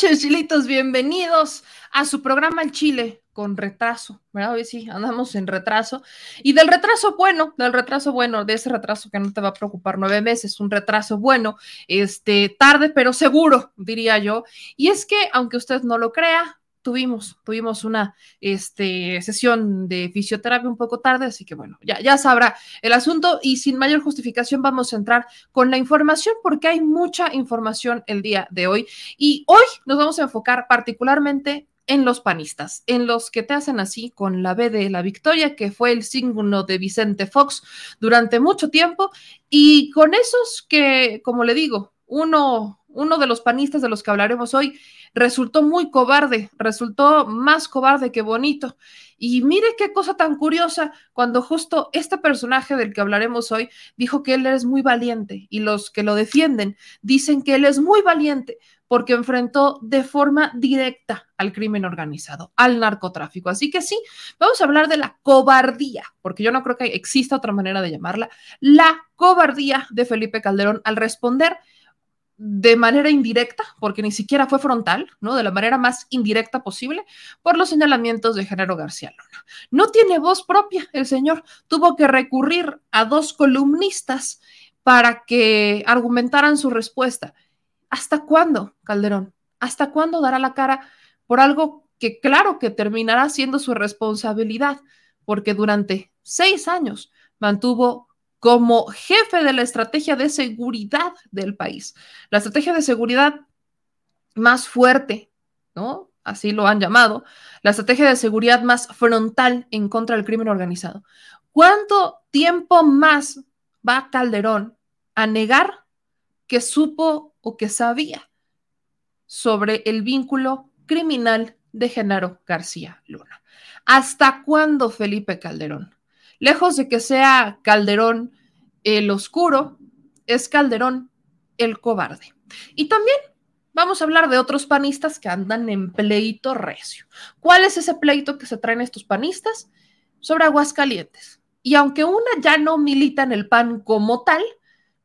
Noches, chilitos. Bienvenidos a su programa El Chile con retraso, ¿verdad? Hoy sí, andamos en retraso. Y del retraso bueno, del retraso bueno, de ese retraso que no te va a preocupar nueve meses, un retraso bueno, este, tarde pero seguro, diría yo. Y es que, aunque usted no lo crea, tuvimos, tuvimos una este, sesión de fisioterapia un poco tarde, así que bueno, ya, ya sabrá el asunto y sin mayor justificación vamos a entrar con la información porque hay mucha información el día de hoy. Y hoy nos vamos a enfocar particularmente en los panistas, en los que te hacen así con la B de la victoria, que fue el signo de Vicente Fox durante mucho tiempo, y con esos que, como le digo, uno, uno de los panistas de los que hablaremos hoy resultó muy cobarde, resultó más cobarde que bonito. Y mire qué cosa tan curiosa, cuando justo este personaje del que hablaremos hoy dijo que él es muy valiente y los que lo defienden dicen que él es muy valiente porque enfrentó de forma directa al crimen organizado, al narcotráfico. Así que sí, vamos a hablar de la cobardía, porque yo no creo que exista otra manera de llamarla, la cobardía de Felipe Calderón al responder de manera indirecta, porque ni siquiera fue frontal, ¿no? De la manera más indirecta posible, por los señalamientos de Género García Luna. No tiene voz propia el señor, tuvo que recurrir a dos columnistas para que argumentaran su respuesta. ¿Hasta cuándo, Calderón? ¿Hasta cuándo dará la cara por algo que claro que terminará siendo su responsabilidad? Porque durante seis años mantuvo como jefe de la estrategia de seguridad del país. La estrategia de seguridad más fuerte, ¿no? Así lo han llamado, la estrategia de seguridad más frontal en contra del crimen organizado. ¿Cuánto tiempo más va Calderón a negar que supo o que sabía sobre el vínculo criminal de Genaro García Luna? ¿Hasta cuándo, Felipe Calderón? Lejos de que sea Calderón el oscuro, es Calderón el cobarde. Y también vamos a hablar de otros panistas que andan en pleito recio. ¿Cuál es ese pleito que se traen estos panistas? Sobre Aguascalientes. Y aunque una ya no milita en el PAN como tal,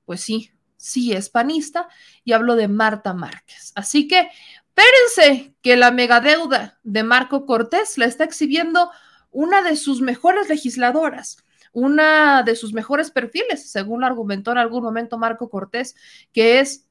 pues sí, sí es panista, y hablo de Marta Márquez. Así que espérense que la megadeuda de Marco Cortés la está exhibiendo una de sus mejores legisladoras, una de sus mejores perfiles, según argumentó en algún momento Marco Cortés, que es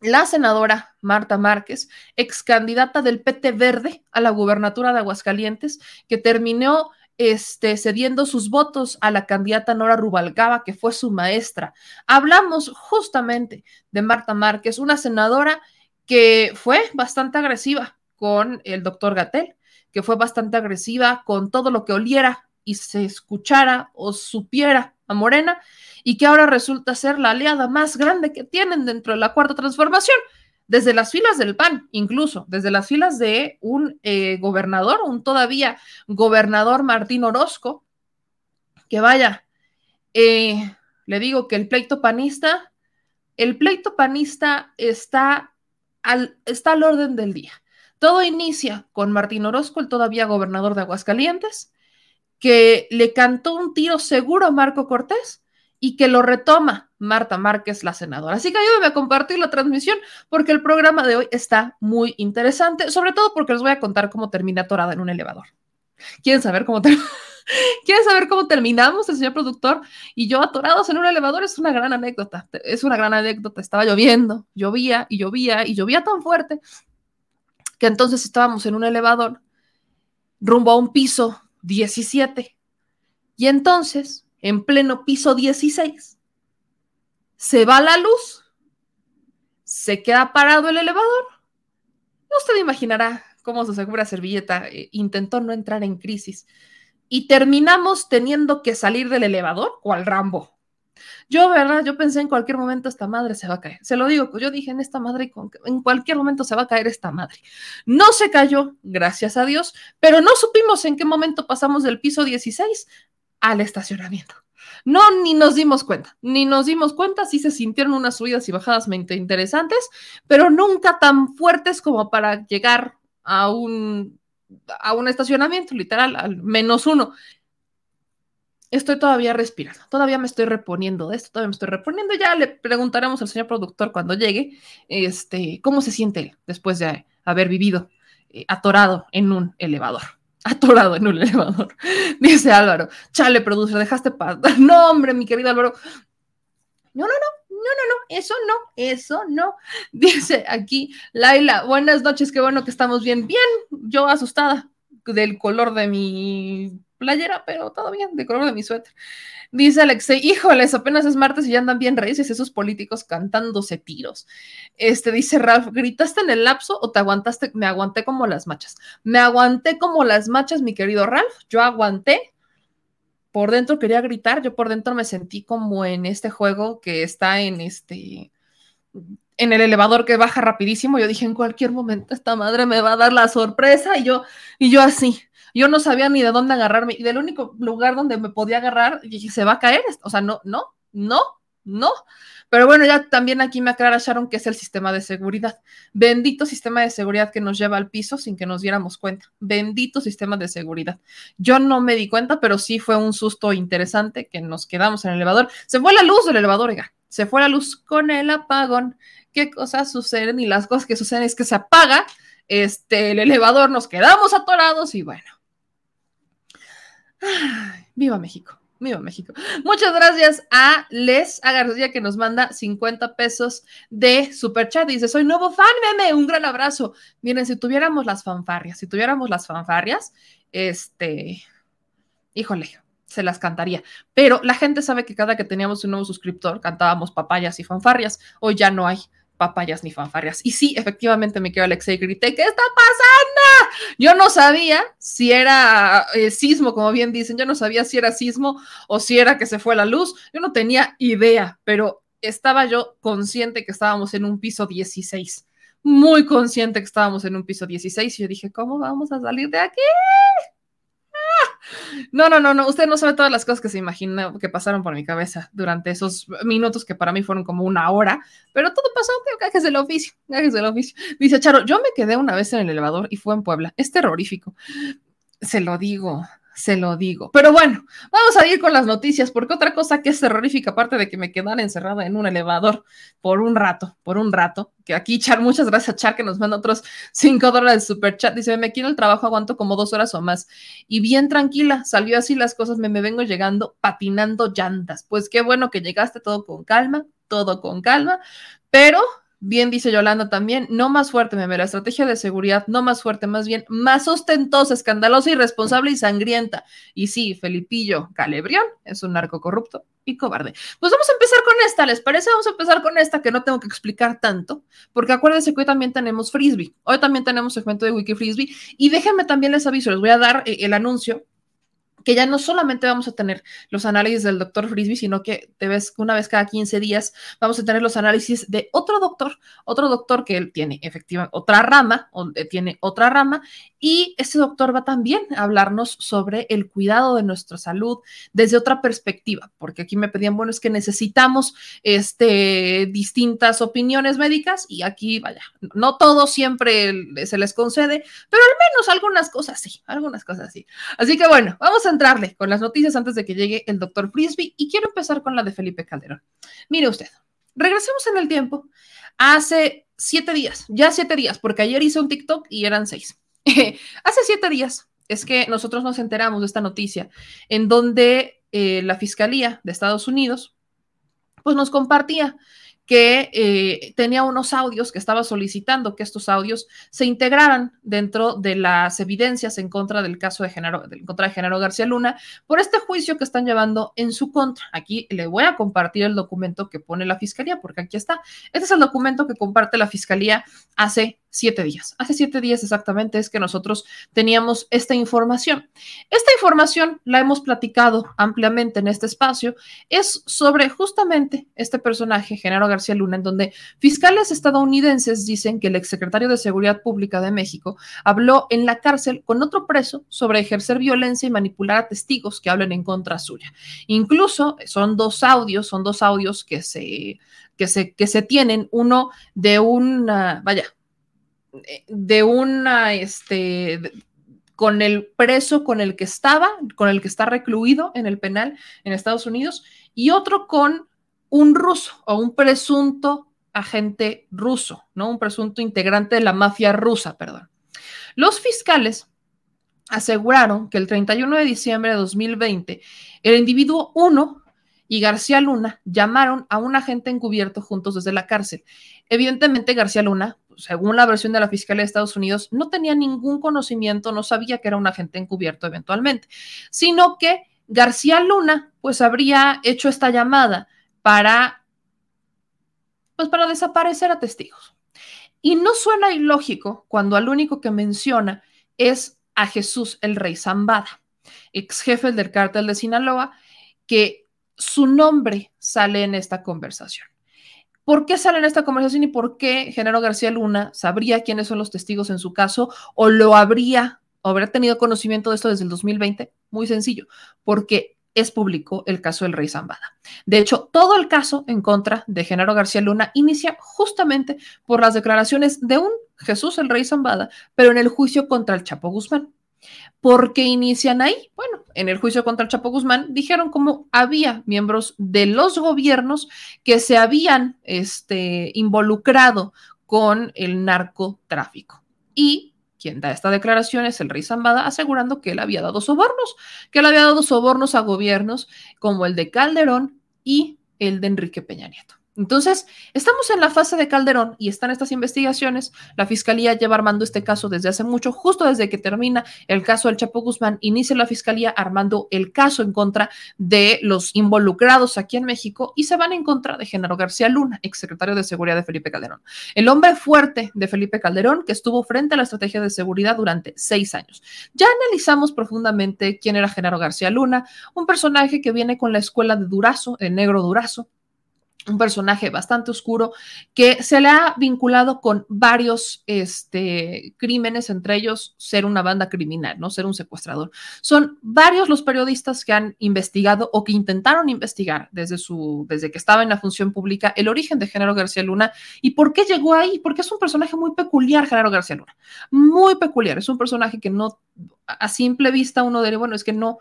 la senadora Marta Márquez, ex candidata del PT Verde a la gubernatura de Aguascalientes, que terminó este, cediendo sus votos a la candidata Nora Rubalcaba, que fue su maestra. Hablamos justamente de Marta Márquez, una senadora que fue bastante agresiva con el doctor Gatel, que fue bastante agresiva con todo lo que oliera y se escuchara o supiera a Morena y que ahora resulta ser la aliada más grande que tienen dentro de la cuarta transformación, desde las filas del PAN, incluso desde las filas de un eh, gobernador, un todavía gobernador Martín Orozco, que vaya, eh, le digo que el pleito panista, el pleito panista está al, está al orden del día. Todo inicia con Martín Orozco, el todavía gobernador de Aguascalientes, que le cantó un tiro seguro a Marco Cortés y que lo retoma Marta Márquez, la senadora. Así que ayúdenme a compartir la transmisión porque el programa de hoy está muy interesante, sobre todo porque les voy a contar cómo termina atorada en un elevador. ¿Quieren saber cómo ¿Quieren saber cómo terminamos, el señor productor y yo atorados en un elevador? Es una gran anécdota, es una gran anécdota. Estaba lloviendo, llovía y llovía y llovía tan fuerte que entonces estábamos en un elevador rumbo a un piso 17. Y entonces, en pleno piso 16, se va la luz, se queda parado el elevador. Usted imaginará cómo su segura servilleta eh, intentó no entrar en crisis. Y terminamos teniendo que salir del elevador o al Rambo. Yo, ¿verdad? Yo pensé en cualquier momento esta madre se va a caer. Se lo digo, yo dije en esta madre, en cualquier momento se va a caer esta madre. No se cayó, gracias a Dios, pero no supimos en qué momento pasamos del piso 16 al estacionamiento. No, ni nos dimos cuenta, ni nos dimos cuenta, sí se sintieron unas subidas y bajadas interesantes, pero nunca tan fuertes como para llegar a un, a un estacionamiento, literal, al menos uno. Estoy todavía respirando, todavía me estoy reponiendo de esto, todavía me estoy reponiendo. Ya le preguntaremos al señor productor cuando llegue, este, cómo se siente después de haber vivido eh, atorado en un elevador. Atorado en un elevador. Dice Álvaro, chale, producer, dejaste paz. No, hombre, mi querido Álvaro. No, no, no, no, no, no, eso no, eso no. Dice aquí Laila, buenas noches, qué bueno que estamos bien. Bien, yo asustada del color de mi playera, pero todo bien, de color de mi suéter. Dice Alexei, híjoles, apenas es martes y ya andan bien raíces esos políticos cantándose tiros. Este dice Ralph, ¿gritaste en el lapso o te aguantaste? Me aguanté como las machas. Me aguanté como las machas, mi querido Ralph. Yo aguanté. Por dentro quería gritar, yo por dentro me sentí como en este juego que está en este en el elevador que baja rapidísimo. Yo dije, en cualquier momento esta madre me va a dar la sorpresa y yo y yo así yo no sabía ni de dónde agarrarme y del único lugar donde me podía agarrar, dije, se va a caer, o sea, no, no, no, no. Pero bueno, ya también aquí me aclara que es el sistema de seguridad. Bendito sistema de seguridad que nos lleva al piso sin que nos diéramos cuenta. Bendito sistema de seguridad. Yo no me di cuenta, pero sí fue un susto interesante que nos quedamos en el elevador. Se fue la luz del elevador, oiga. Se fue la luz con el apagón. ¿Qué cosas suceden? Y las cosas que suceden es que se apaga este, el elevador, nos quedamos atorados y bueno, viva México. Viva México. Muchas gracias a Les a que nos manda 50 pesos de super chat. Dice: Soy nuevo fan, meme. Un gran abrazo. Miren, si tuviéramos las fanfarrias, si tuviéramos las fanfarrias, este, híjole, se las cantaría. Pero la gente sabe que cada que teníamos un nuevo suscriptor cantábamos papayas y fanfarrias. Hoy ya no hay papayas ni fanfarrias. Y sí, efectivamente me quedo Alexei y grité, ¿qué está pasando? Yo no sabía si era eh, sismo, como bien dicen, yo no sabía si era sismo o si era que se fue la luz, yo no tenía idea, pero estaba yo consciente que estábamos en un piso 16, muy consciente que estábamos en un piso 16 y yo dije, ¿cómo vamos a salir de aquí? No, no, no, no. Usted no sabe todas las cosas que se imagina que pasaron por mi cabeza durante esos minutos que para mí fueron como una hora, pero todo pasó. Gajes del oficio, gajes del oficio. Dice Charo, yo me quedé una vez en el elevador y fue en Puebla. Es terrorífico. Se lo digo, se lo digo. Pero bueno, vamos a ir con las noticias, porque otra cosa que es terrorífica, aparte de que me quedara encerrada en un elevador por un rato, por un rato, que aquí Char, muchas gracias a Char que nos manda otros cinco dólares de super chat. Dice, me quiero el trabajo, aguanto como dos horas o más. Y bien tranquila, salió así las cosas, me, me vengo llegando patinando llantas. Pues qué bueno que llegaste todo con calma, todo con calma, pero Bien dice Yolanda también, no más fuerte, meme, la estrategia de seguridad, no más fuerte, más bien más ostentosa, escandalosa, irresponsable y sangrienta. Y sí, Felipillo Calebrión es un narco corrupto y cobarde. Pues vamos a empezar con esta, ¿les parece? Vamos a empezar con esta que no tengo que explicar tanto, porque acuérdense que hoy también tenemos Frisbee, hoy también tenemos segmento de Wiki Frisbee y déjenme también les aviso, les voy a dar eh, el anuncio que ya no solamente vamos a tener los análisis del doctor Frisbee, sino que te ves una vez cada 15 días vamos a tener los análisis de otro doctor, otro doctor que él tiene efectivamente otra rama, tiene otra rama, y este doctor va también a hablarnos sobre el cuidado de nuestra salud desde otra perspectiva, porque aquí me pedían, bueno, es que necesitamos este, distintas opiniones médicas y aquí, vaya, no todo siempre se les concede, pero al menos algunas cosas sí, algunas cosas sí. Así que bueno, vamos a entrarle con las noticias antes de que llegue el doctor Frisbee y quiero empezar con la de Felipe Calderón. Mire usted, regresemos en el tiempo. Hace siete días, ya siete días, porque ayer hice un TikTok y eran seis. Hace siete días es que nosotros nos enteramos de esta noticia en donde eh, la Fiscalía de Estados Unidos pues nos compartía que eh, tenía unos audios que estaba solicitando que estos audios se integraran dentro de las evidencias en contra del caso de Genaro, en contra de Genaro García Luna por este juicio que están llevando en su contra. Aquí le voy a compartir el documento que pone la fiscalía, porque aquí está. Este es el documento que comparte la fiscalía hace siete días. Hace siete días exactamente es que nosotros teníamos esta información. Esta información la hemos platicado ampliamente en este espacio. Es sobre justamente este personaje, Genaro García Luna, en donde fiscales estadounidenses dicen que el exsecretario de Seguridad Pública de México habló en la cárcel con otro preso sobre ejercer violencia y manipular a testigos que hablen en contra suya. Incluso son dos audios, son dos audios que se, que se, que se tienen, uno de una, vaya, de una, este, con el preso con el que estaba, con el que está recluido en el penal en Estados Unidos, y otro con un ruso o un presunto agente ruso, ¿no? Un presunto integrante de la mafia rusa, perdón. Los fiscales aseguraron que el 31 de diciembre de 2020, el individuo 1 y García Luna llamaron a un agente encubierto juntos desde la cárcel. Evidentemente, García Luna, según la versión de la Fiscalía de Estados Unidos, no tenía ningún conocimiento, no sabía que era un agente encubierto eventualmente, sino que García Luna, pues habría hecho esta llamada para, pues para desaparecer a testigos. Y no suena ilógico cuando al único que menciona es a Jesús el Rey Zambada, ex jefe del cártel de Sinaloa, que su nombre sale en esta conversación. ¿Por qué sale en esta conversación y por qué Genaro García Luna sabría quiénes son los testigos en su caso o lo habría, o habría tenido conocimiento de esto desde el 2020? Muy sencillo, porque es público el caso del rey Zambada. De hecho, todo el caso en contra de Genaro García Luna inicia justamente por las declaraciones de un Jesús el rey Zambada, pero en el juicio contra el Chapo Guzmán. ¿Por qué inician ahí? Bueno, en el juicio contra el Chapo Guzmán dijeron cómo había miembros de los gobiernos que se habían este, involucrado con el narcotráfico. Y quien da esta declaración es el rey Zambada, asegurando que él había dado sobornos, que él había dado sobornos a gobiernos como el de Calderón y el de Enrique Peña Nieto. Entonces, estamos en la fase de Calderón y están estas investigaciones. La fiscalía lleva armando este caso desde hace mucho, justo desde que termina el caso del Chapo Guzmán, inicia la fiscalía armando el caso en contra de los involucrados aquí en México y se van en contra de Genaro García Luna, exsecretario de Seguridad de Felipe Calderón. El hombre fuerte de Felipe Calderón que estuvo frente a la estrategia de seguridad durante seis años. Ya analizamos profundamente quién era Genaro García Luna, un personaje que viene con la escuela de Durazo, el negro Durazo, un personaje bastante oscuro que se le ha vinculado con varios este, crímenes, entre ellos ser una banda criminal, no ser un secuestrador. Son varios los periodistas que han investigado o que intentaron investigar desde, su, desde que estaba en la función pública el origen de Genaro García Luna y por qué llegó ahí, porque es un personaje muy peculiar, Genaro García Luna, muy peculiar, es un personaje que no a simple vista uno diría, bueno, es que no,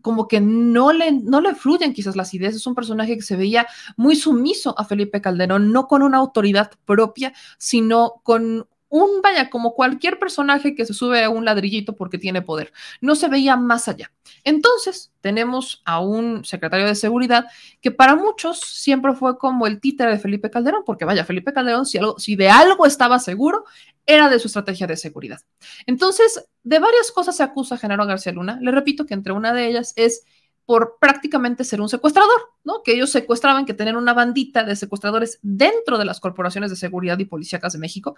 como que no le, no le fluyen quizás las ideas. Es un personaje que se veía muy sumiso a Felipe Calderón, no con una autoridad propia, sino con un, vaya, como cualquier personaje que se sube a un ladrillito porque tiene poder. No se veía más allá. Entonces, tenemos a un secretario de seguridad que para muchos siempre fue como el títere de Felipe Calderón, porque vaya, Felipe Calderón, si, algo, si de algo estaba seguro, era de su estrategia de seguridad. Entonces, de varias cosas se acusa a Genaro García Luna. Le repito que entre una de ellas es por prácticamente ser un secuestrador, ¿no? Que ellos secuestraban, que tenían una bandita de secuestradores dentro de las corporaciones de seguridad y policíacas de México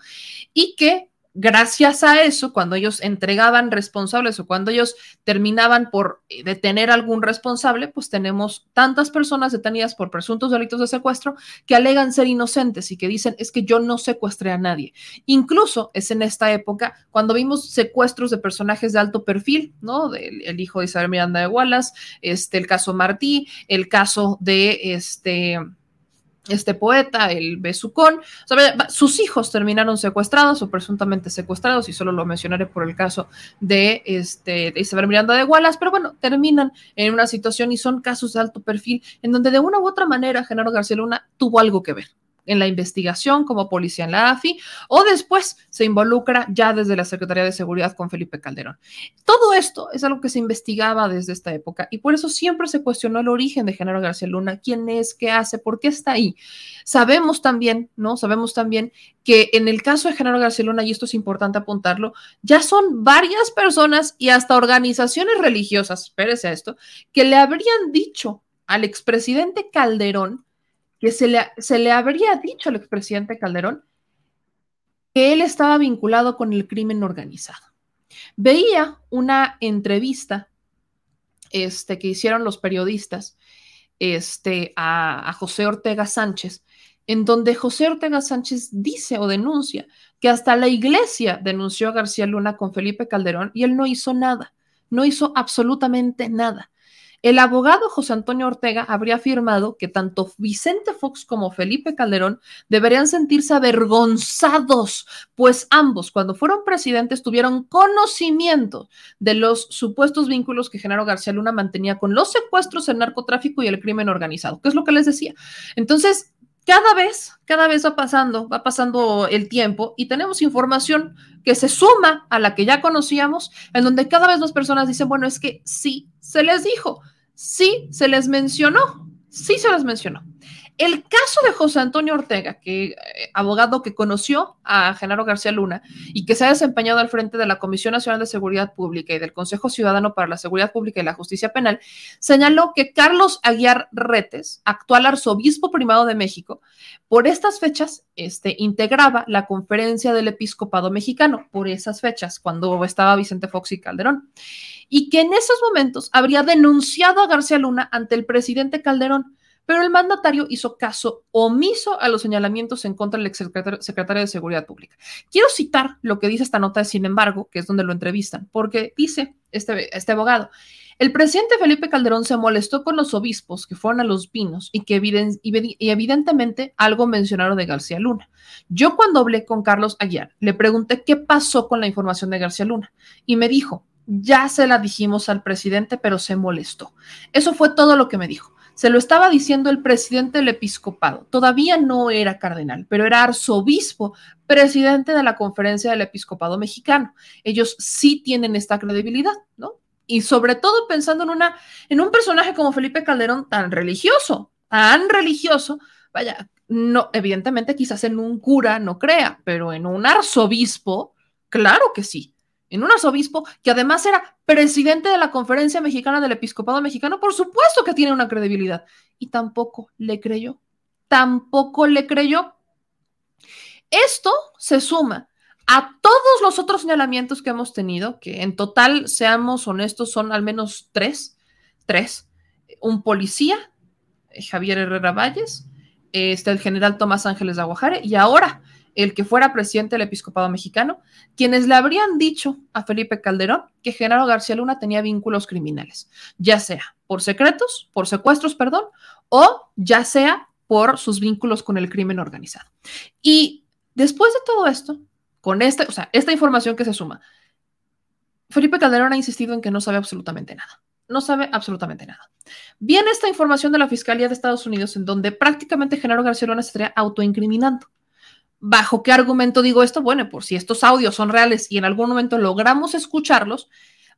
y que gracias a eso, cuando ellos entregaban responsables o cuando ellos terminaban por eh, detener algún responsable, pues tenemos tantas personas detenidas por presuntos delitos de secuestro que alegan ser inocentes y que dicen es que yo no secuestré a nadie. Incluso es en esta época cuando vimos secuestros de personajes de alto perfil, ¿no? el hijo de Isabel Miranda de Wallace, este, el caso Martí, el caso de este este poeta, el Besucón, sus hijos terminaron secuestrados o presuntamente secuestrados, y solo lo mencionaré por el caso de, este, de Isabel Miranda de Wallace, pero bueno, terminan en una situación y son casos de alto perfil en donde de una u otra manera Genaro García Luna tuvo algo que ver en la investigación como policía en la AFI o después se involucra ya desde la Secretaría de Seguridad con Felipe Calderón. Todo esto es algo que se investigaba desde esta época y por eso siempre se cuestionó el origen de Genaro García Luna, quién es, qué hace, por qué está ahí. Sabemos también, ¿no? Sabemos también que en el caso de Genaro García Luna, y esto es importante apuntarlo, ya son varias personas y hasta organizaciones religiosas, espérese a esto, que le habrían dicho al expresidente Calderón que se le, se le habría dicho al expresidente Calderón que él estaba vinculado con el crimen organizado. Veía una entrevista este, que hicieron los periodistas este, a, a José Ortega Sánchez, en donde José Ortega Sánchez dice o denuncia que hasta la iglesia denunció a García Luna con Felipe Calderón y él no hizo nada, no hizo absolutamente nada. El abogado José Antonio Ortega habría afirmado que tanto Vicente Fox como Felipe Calderón deberían sentirse avergonzados, pues ambos, cuando fueron presidentes, tuvieron conocimiento de los supuestos vínculos que Genaro García Luna mantenía con los secuestros, el narcotráfico y el crimen organizado, que es lo que les decía. Entonces, cada vez, cada vez va pasando, va pasando el tiempo y tenemos información que se suma a la que ya conocíamos, en donde cada vez más personas dicen, bueno, es que sí, se les dijo, sí, se les mencionó, sí se les mencionó. El caso de José Antonio Ortega, que eh, abogado que conoció a Genaro García Luna y que se ha desempeñado al frente de la Comisión Nacional de Seguridad Pública y del Consejo Ciudadano para la Seguridad Pública y la Justicia Penal, señaló que Carlos Aguiar Retes, actual arzobispo primado de México, por estas fechas este, integraba la conferencia del episcopado mexicano, por esas fechas, cuando estaba Vicente Fox y Calderón, y que en esos momentos habría denunciado a García Luna ante el presidente Calderón pero el mandatario hizo caso omiso a los señalamientos en contra del exsecretario de Seguridad Pública. Quiero citar lo que dice esta nota, sin embargo, que es donde lo entrevistan, porque dice este, este abogado, el presidente Felipe Calderón se molestó con los obispos que fueron a los pinos y que evidentemente algo mencionaron de García Luna. Yo cuando hablé con Carlos Aguiar, le pregunté qué pasó con la información de García Luna y me dijo, ya se la dijimos al presidente, pero se molestó. Eso fue todo lo que me dijo. Se lo estaba diciendo el presidente del episcopado. Todavía no era cardenal, pero era arzobispo, presidente de la conferencia del episcopado mexicano. Ellos sí tienen esta credibilidad, ¿no? Y sobre todo pensando en, una, en un personaje como Felipe Calderón tan religioso, tan religioso, vaya, no, evidentemente quizás en un cura no crea, pero en un arzobispo, claro que sí en un arzobispo que además era presidente de la Conferencia Mexicana del Episcopado Mexicano, por supuesto que tiene una credibilidad. Y tampoco le creyó, tampoco le creyó. Esto se suma a todos los otros señalamientos que hemos tenido, que en total, seamos honestos, son al menos tres, tres. Un policía, eh, Javier Herrera Valles, este, el general Tomás Ángeles Aguajare, y ahora el que fuera presidente del episcopado mexicano, quienes le habrían dicho a Felipe Calderón que Genaro García Luna tenía vínculos criminales, ya sea por secretos, por secuestros, perdón, o ya sea por sus vínculos con el crimen organizado. Y después de todo esto, con esta, o sea, esta información que se suma, Felipe Calderón ha insistido en que no sabe absolutamente nada. No sabe absolutamente nada. Viene esta información de la Fiscalía de Estados Unidos en donde prácticamente Genaro García Luna se estaría autoincriminando. ¿Bajo qué argumento digo esto? Bueno, por si estos audios son reales y en algún momento logramos escucharlos,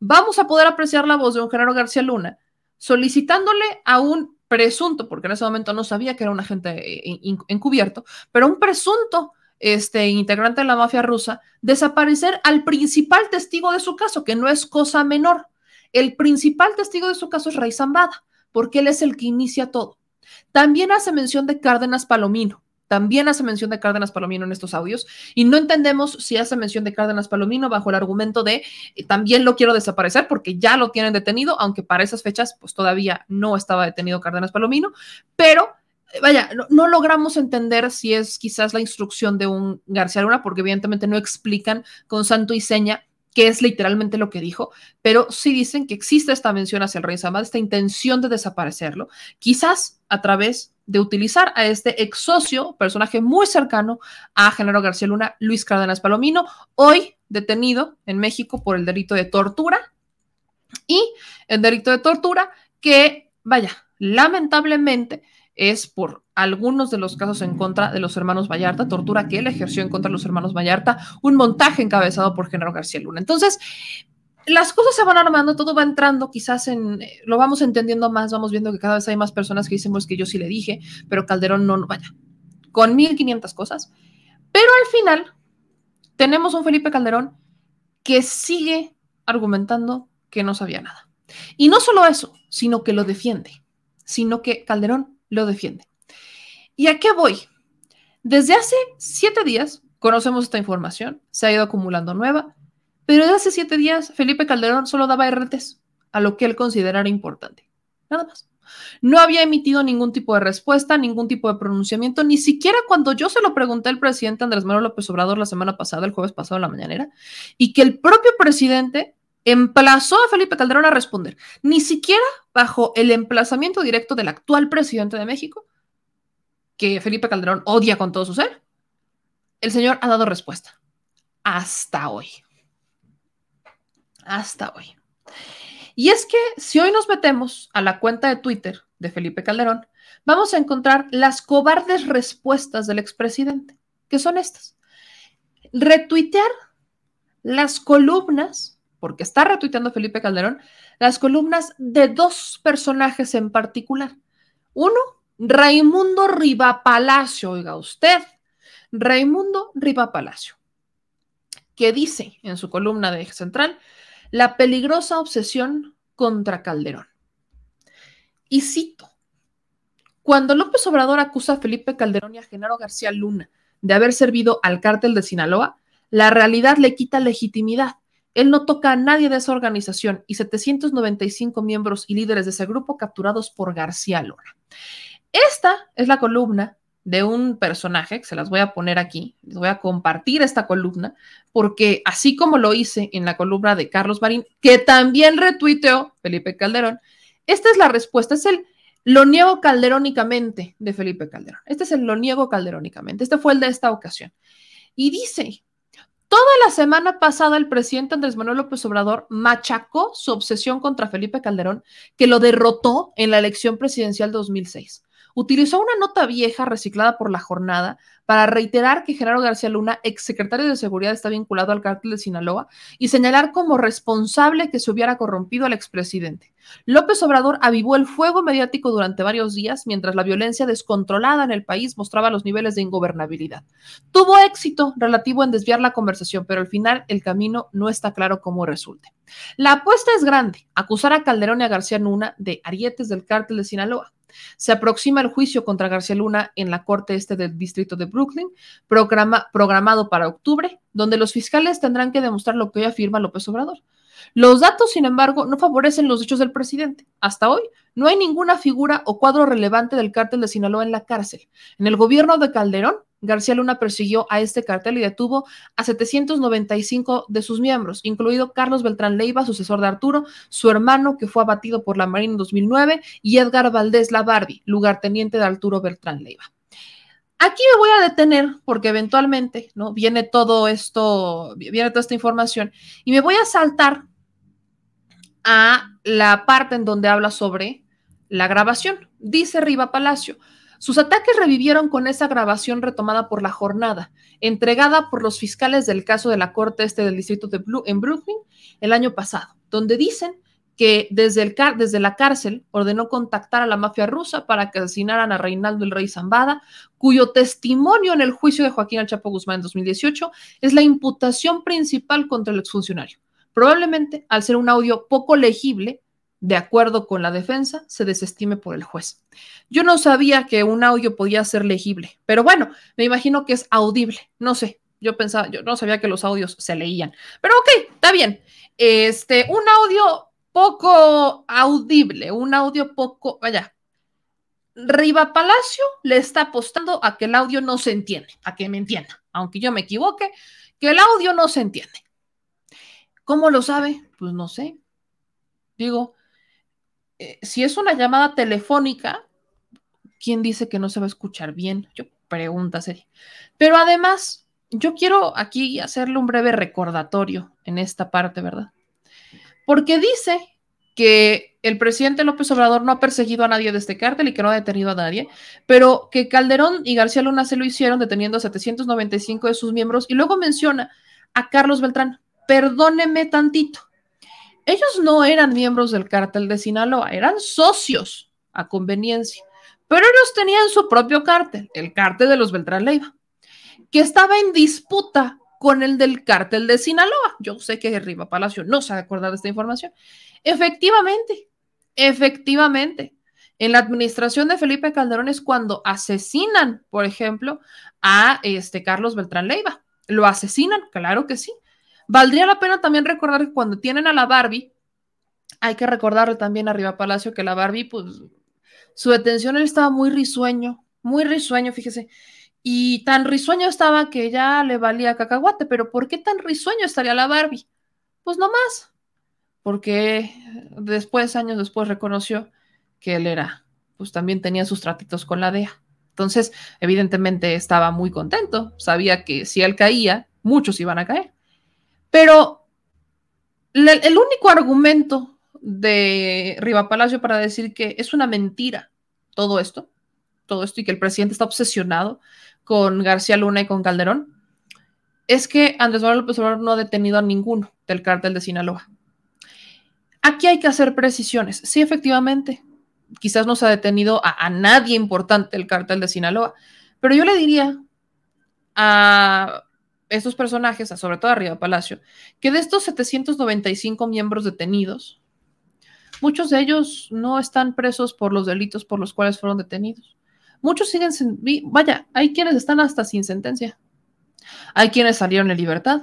vamos a poder apreciar la voz de un Genaro García Luna solicitándole a un presunto, porque en ese momento no sabía que era un agente eh, encubierto, pero un presunto este, integrante de la mafia rusa, desaparecer al principal testigo de su caso, que no es cosa menor. El principal testigo de su caso es Rey Zambada, porque él es el que inicia todo. También hace mención de Cárdenas Palomino, también hace mención de Cárdenas Palomino en estos audios y no entendemos si hace mención de Cárdenas Palomino bajo el argumento de eh, también lo quiero desaparecer porque ya lo tienen detenido, aunque para esas fechas pues todavía no estaba detenido Cárdenas Palomino, pero eh, vaya, no, logramos entender si es quizás la instrucción de un García Luna porque evidentemente no explican con santo y seña que es literalmente lo que dijo, pero sí dicen que existe esta mención hacia el rey Samad, esta intención de desaparecerlo, quizás a través de utilizar a este ex socio, personaje muy cercano a Genaro García Luna, Luis Cárdenas Palomino, hoy detenido en México por el delito de tortura y el delito de tortura que, vaya, lamentablemente es por algunos de los casos en contra de los hermanos Vallarta, tortura que él ejerció en contra de los hermanos Vallarta, un montaje encabezado por Genaro García Luna. Entonces, las cosas se van armando, todo va entrando, quizás en, lo vamos entendiendo más, vamos viendo que cada vez hay más personas que dicen, pues que yo sí le dije, pero Calderón no, no vaya, con 1500 cosas. Pero al final, tenemos un Felipe Calderón que sigue argumentando que no sabía nada. Y no solo eso, sino que lo defiende, sino que Calderón lo defiende. ¿Y a qué voy? Desde hace siete días conocemos esta información, se ha ido acumulando nueva, pero desde hace siete días Felipe Calderón solo daba RTs a lo que él considerara importante. Nada más. No había emitido ningún tipo de respuesta, ningún tipo de pronunciamiento, ni siquiera cuando yo se lo pregunté al presidente Andrés Manuel López Obrador la semana pasada, el jueves pasado en la mañanera, y que el propio presidente emplazó a Felipe Calderón a responder, ni siquiera bajo el emplazamiento directo del actual presidente de México, que Felipe Calderón odia con todo su ser, el señor ha dado respuesta. Hasta hoy. Hasta hoy. Y es que si hoy nos metemos a la cuenta de Twitter de Felipe Calderón, vamos a encontrar las cobardes respuestas del expresidente, que son estas. Retuitear las columnas, porque está retuiteando Felipe Calderón, las columnas de dos personajes en particular. Uno, Raimundo Riva Palacio, oiga usted, Raimundo Riva Palacio, que dice en su columna de Eje Central, la peligrosa obsesión contra Calderón. Y cito, cuando López Obrador acusa a Felipe Calderón y a Genaro García Luna de haber servido al cártel de Sinaloa, la realidad le quita legitimidad. Él no toca a nadie de esa organización y 795 miembros y líderes de ese grupo capturados por García Luna. Esta es la columna de un personaje, que se las voy a poner aquí, les voy a compartir esta columna, porque así como lo hice en la columna de Carlos Marín, que también retuiteó Felipe Calderón, esta es la respuesta, es el lo niego calderónicamente de Felipe Calderón. Este es el lo niego calderónicamente, este fue el de esta ocasión. Y dice, toda la semana pasada el presidente Andrés Manuel López Obrador machacó su obsesión contra Felipe Calderón, que lo derrotó en la elección presidencial de 2006 utilizó una nota vieja reciclada por la jornada para reiterar que Genaro García Luna, exsecretario de Seguridad, está vinculado al cártel de Sinaloa y señalar como responsable que se hubiera corrompido al expresidente. López Obrador avivó el fuego mediático durante varios días mientras la violencia descontrolada en el país mostraba los niveles de ingobernabilidad. Tuvo éxito relativo en desviar la conversación, pero al final el camino no está claro cómo resulte. La apuesta es grande, acusar a Calderón y a García Luna de arietes del cártel de Sinaloa. Se aproxima el juicio contra García Luna en la Corte Este del Distrito de Brooklyn, programado para octubre, donde los fiscales tendrán que demostrar lo que hoy afirma López Obrador. Los datos, sin embargo, no favorecen los hechos del presidente. Hasta hoy, no hay ninguna figura o cuadro relevante del cártel de Sinaloa en la cárcel. En el gobierno de Calderón, García Luna persiguió a este cartel y detuvo a 795 de sus miembros, incluido Carlos Beltrán Leiva, sucesor de Arturo, su hermano que fue abatido por la Marina en 2009 y Edgar Valdés La Barbie, lugarteniente de Arturo Beltrán Leiva. Aquí me voy a detener porque eventualmente, ¿no? Viene todo esto, viene toda esta información y me voy a saltar a la parte en donde habla sobre la grabación. Dice Riva Palacio, sus ataques revivieron con esa grabación retomada por la jornada, entregada por los fiscales del caso de la Corte Este del Distrito de Blue, en Brooklyn el año pasado, donde dicen que desde, el desde la cárcel ordenó contactar a la mafia rusa para que asesinaran a Reinaldo el Rey Zambada, cuyo testimonio en el juicio de Joaquín El Chapo Guzmán en 2018 es la imputación principal contra el exfuncionario. Probablemente, al ser un audio poco legible, de acuerdo con la defensa, se desestime por el juez. Yo no sabía que un audio podía ser legible, pero bueno, me imagino que es audible. No sé, yo pensaba, yo no sabía que los audios se leían, pero ok, está bien. Este, un audio poco audible, un audio poco, vaya. Riva Palacio le está apostando a que el audio no se entiende, a que me entienda, aunque yo me equivoque, que el audio no se entiende. ¿Cómo lo sabe? Pues no sé. Digo, eh, si es una llamada telefónica, ¿quién dice que no se va a escuchar bien? Yo pregunta seria. Pero además, yo quiero aquí hacerle un breve recordatorio en esta parte, ¿verdad? porque dice que el presidente López Obrador no ha perseguido a nadie de este cártel y que no ha detenido a nadie, pero que Calderón y García Luna se lo hicieron deteniendo a 795 de sus miembros y luego menciona a Carlos Beltrán. Perdóneme tantito. Ellos no eran miembros del cártel de Sinaloa, eran socios a conveniencia, pero ellos tenían su propio cártel, el cártel de los Beltrán Leiva, que estaba en disputa con el del cártel de Sinaloa. Yo sé que Riva Palacio no se va a acordar de esta información. Efectivamente, efectivamente. En la administración de Felipe Calderón es cuando asesinan, por ejemplo, a este Carlos Beltrán Leiva. ¿Lo asesinan? Claro que sí. Valdría la pena también recordar que cuando tienen a la Barbie, hay que recordarle también a Riva Palacio que la Barbie, pues, su detención él estaba muy risueño, muy risueño, fíjese. Y tan risueño estaba que ya le valía cacahuate, pero ¿por qué tan risueño estaría la Barbie? Pues no más, porque después, años después, reconoció que él era, pues también tenía sus tratitos con la DEA. Entonces, evidentemente estaba muy contento, sabía que si él caía, muchos iban a caer. Pero el único argumento de Riva Palacio para decir que es una mentira todo esto, todo esto y que el presidente está obsesionado con García Luna y con Calderón, es que Andrés Manuel López Obrador no ha detenido a ninguno del cártel de Sinaloa. Aquí hay que hacer precisiones. Sí, efectivamente, quizás no se ha detenido a, nadie importante del cártel de Sinaloa, pero yo le diría a estos personajes, sobre todo arriba Palacio, que de estos 795 miembros detenidos, muchos de ellos no están presos por los delitos por los cuales fueron detenidos. Muchos siguen, vaya, hay quienes están hasta sin sentencia. Hay quienes salieron en libertad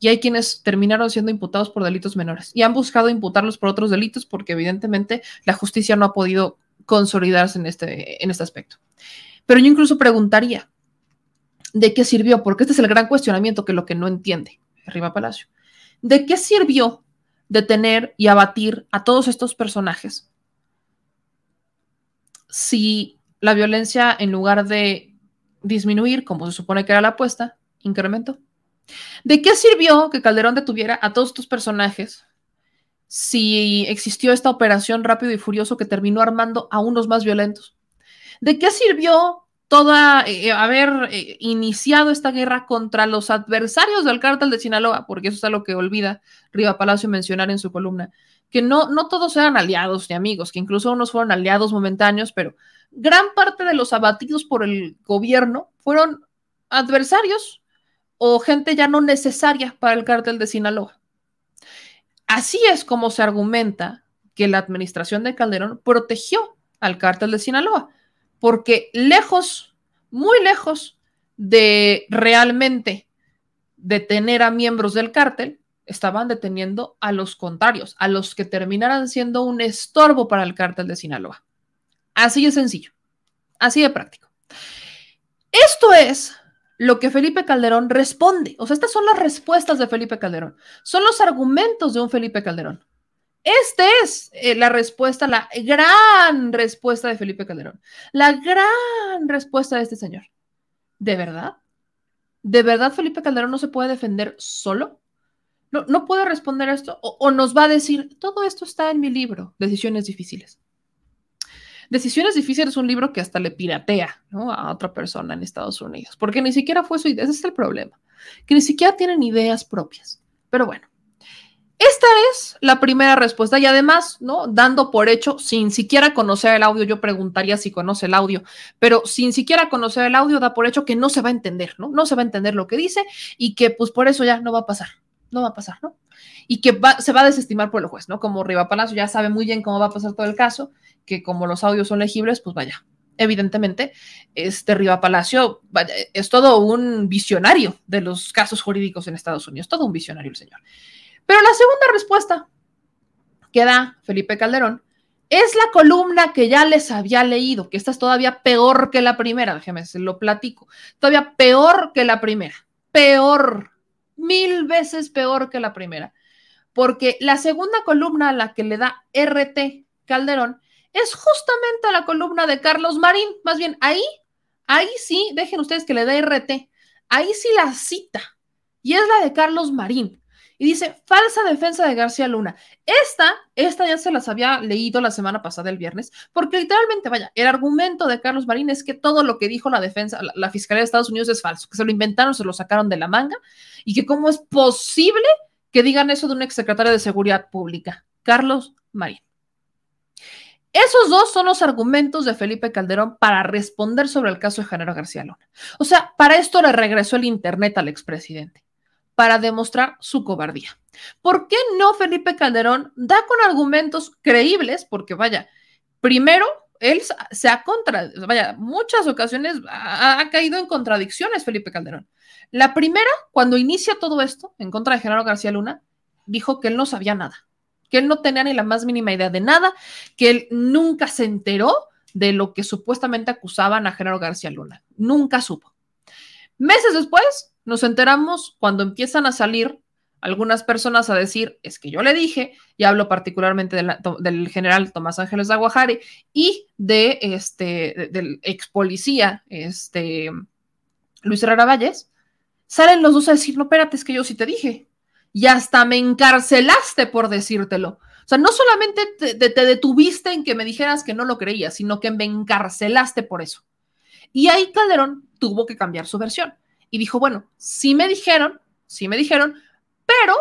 y hay quienes terminaron siendo imputados por delitos menores y han buscado imputarlos por otros delitos porque evidentemente la justicia no ha podido consolidarse en este, en este aspecto. Pero yo incluso preguntaría, ¿de qué sirvió? Porque este es el gran cuestionamiento que lo que no entiende Arriba Palacio. ¿De qué sirvió detener y abatir a todos estos personajes si la violencia en lugar de disminuir, como se supone que era la apuesta, incrementó? ¿De qué sirvió que Calderón detuviera a todos estos personajes si existió esta operación rápido y furioso que terminó armando a unos más violentos? ¿De qué sirvió toda eh, haber eh, iniciado esta guerra contra los adversarios del cártel de Sinaloa? Porque eso es lo que olvida Riva Palacio mencionar en su columna, que no, no todos eran aliados ni amigos, que incluso unos fueron aliados momentáneos, pero gran parte de los abatidos por el gobierno fueron adversarios o gente ya no necesaria para el cártel de Sinaloa. Así es como se argumenta que la administración de Calderón protegió al cártel de Sinaloa, porque lejos, muy lejos de realmente detener a miembros del cártel, estaban deteniendo a los contrarios, a los que terminaran siendo un estorbo para el cártel de Sinaloa. Así de sencillo, así de práctico. Esto es lo que Felipe Calderón responde. O sea, estas son las respuestas de Felipe Calderón. Son los argumentos de un Felipe Calderón. Esta es eh, la respuesta, la gran respuesta de Felipe Calderón. La gran respuesta de este señor. ¿De verdad? ¿De verdad Felipe Calderón no se puede defender solo? ¿No, no puede responder esto? o nos va a decir, todo esto está en mi libro, Decisiones Difíciles? Decisiones difíciles es un libro que hasta le piratea a otra persona en Estados Unidos, porque ni siquiera fue su idea, ese es el problema, que ni siquiera tienen ideas propias. Pero bueno, esta es la primera respuesta y además, ¿no? Dando por hecho, sin siquiera conocer el audio, yo preguntaría si conoce el audio, pero sin siquiera conocer el audio, da por hecho que no se va a entender, ¿no? No se va a entender lo que dice y que pues por eso ya no va a pasar, no va a pasar, ¿no? Y que se va a desestimar por el juez, ¿no? Como Riva Palacio ya sabe muy bien cómo va a pasar todo el caso que como los audios son legibles, pues vaya, evidentemente, este Riva Palacio es todo un visionario de los casos jurídicos en Estados Unidos, todo un visionario el señor. Pero la segunda respuesta que da Felipe Calderón es la columna que ya les había leído, que esta es todavía peor que la primera, déjeme, se lo platico, todavía peor que la primera, peor, mil veces peor que la primera, porque la segunda columna a la que le da RT Calderón es justamente la columna de Carlos Marín. Más bien, ahí, ahí sí, dejen ustedes que le dé RT. Ahí sí la cita. Y es la de Carlos Marín. Y dice, falsa defensa de García Luna. Esta, esta ya se las había leído la semana pasada, el viernes, porque literalmente, vaya, el argumento de Carlos Marín es que todo lo que dijo la defensa, la, Fiscalía de Estados Unidos es falso, que se lo inventaron, se lo sacaron de la manga, y que cómo es posible que digan eso de un exsecretario de Seguridad Pública, Carlos Marín. Esos dos son los argumentos de Felipe Calderón para responder sobre el caso de Genaro García Luna. O sea, para esto le regresó el Internet al expresidente, para demostrar su cobardía. ¿Por qué no Felipe Calderón da con argumentos creíbles? Porque vaya, primero, él se ha contra, vaya, muchas ocasiones ha, caído en contradicciones Felipe Calderón. La primera, cuando inicia todo esto en contra de Genaro García Luna, dijo que él no sabía nada que él no tenía ni la más mínima idea de nada, que él nunca se enteró de lo que supuestamente acusaban a Genaro García Luna. Nunca supo. Meses después nos enteramos cuando empiezan a salir algunas personas a decir, es que yo le dije, y hablo particularmente del general Tomás Ángeles de Aguajare y de este, del ex policía, este, Luis Herrera Valles, salen los dos a decir, no, espérate, es que yo sí te dije, y hasta me encarcelaste por decírtelo. O sea, no solamente te, te, detuviste en que me dijeras que no lo creías, sino que me encarcelaste por eso. Y ahí Calderón tuvo que cambiar su versión y dijo, bueno, sí me dijeron, sí me dijeron, pero,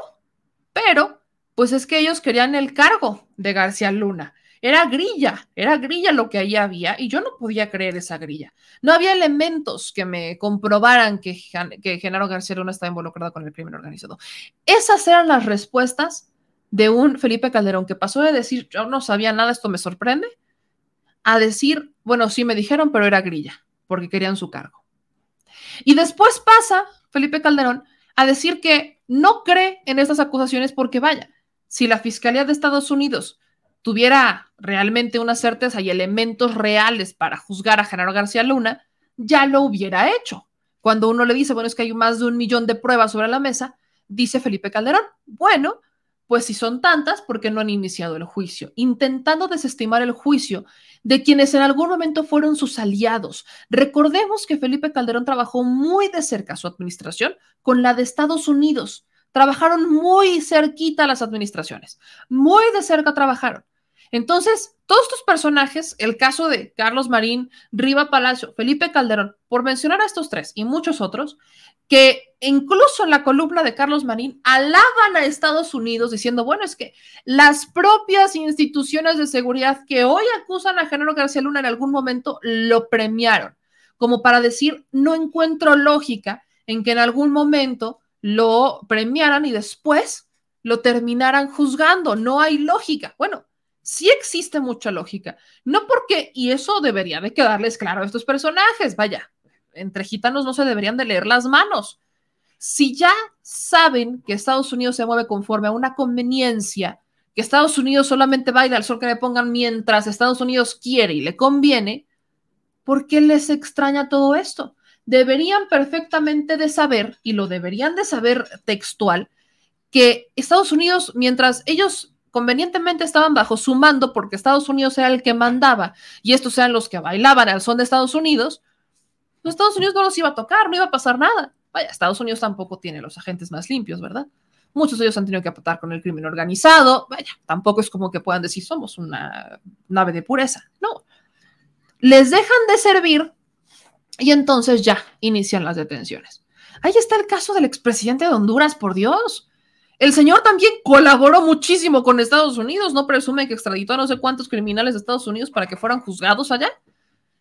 pero, pues es que ellos querían el cargo de García Luna. Era grilla, era grilla lo que ahí había y yo no podía creer esa grilla. No había elementos que me comprobaran que, que Genaro García Luna estaba involucrado con el crimen organizado. Esas eran las respuestas de un Felipe Calderón que pasó de decir yo no sabía nada, esto me sorprende, a decir, bueno, sí me dijeron, pero era grilla, porque querían su cargo. Y después pasa Felipe Calderón a decir que no cree en estas acusaciones porque vaya, si la Fiscalía de Estados Unidos tuviera realmente una certeza y elementos reales para juzgar a Genaro García Luna, ya lo hubiera hecho. Cuando uno le dice, bueno, es que hay más de un millón de pruebas sobre la mesa, dice Felipe Calderón, bueno, pues si son tantas, ¿por qué no han iniciado el juicio? Intentando desestimar el juicio de quienes en algún momento fueron sus aliados. Recordemos que Felipe Calderón trabajó muy de cerca su administración con la de Estados Unidos. Trabajaron muy cerquita las administraciones, muy de cerca trabajaron. Entonces, todos estos personajes, el caso de Carlos Marín, Riva Palacio, Felipe Calderón, por mencionar a estos tres y muchos otros, que incluso en la columna de Carlos Marín alaban a Estados Unidos diciendo, bueno, es que las propias instituciones de seguridad que hoy acusan a Genaro García Luna en algún momento lo premiaron, como para decir, no encuentro lógica en que en algún momento lo premiaran y después lo terminaran juzgando, no hay lógica. Bueno, sí existe mucha lógica. No porque, y eso debería de quedarles claro a estos personajes, vaya, entre gitanos no se deberían de leer las manos. Si ya saben que Estados Unidos se mueve conforme a una conveniencia, que Estados Unidos solamente baila al sol que le pongan mientras Estados Unidos quiere y le conviene, ¿por qué les extraña todo esto? Deberían perfectamente de saber, y lo deberían de saber textual, que Estados Unidos, mientras ellos convenientemente estaban bajo su mando porque Estados Unidos era el que mandaba y estos eran los que bailaban al son de Estados Unidos, los pues Estados Unidos no los iba a tocar, no iba a pasar nada. Vaya, Estados Unidos tampoco tiene los agentes más limpios, ¿verdad? Muchos de ellos han tenido que apotar con el crimen organizado. Vaya, tampoco es como que puedan decir somos una nave de pureza. No. Les dejan de servir y entonces ya inician las detenciones. Ahí está el caso del expresidente de Honduras, por Dios. El señor también colaboró muchísimo con Estados Unidos, no presume que extraditó a no sé cuántos criminales de Estados Unidos para que fueran juzgados allá.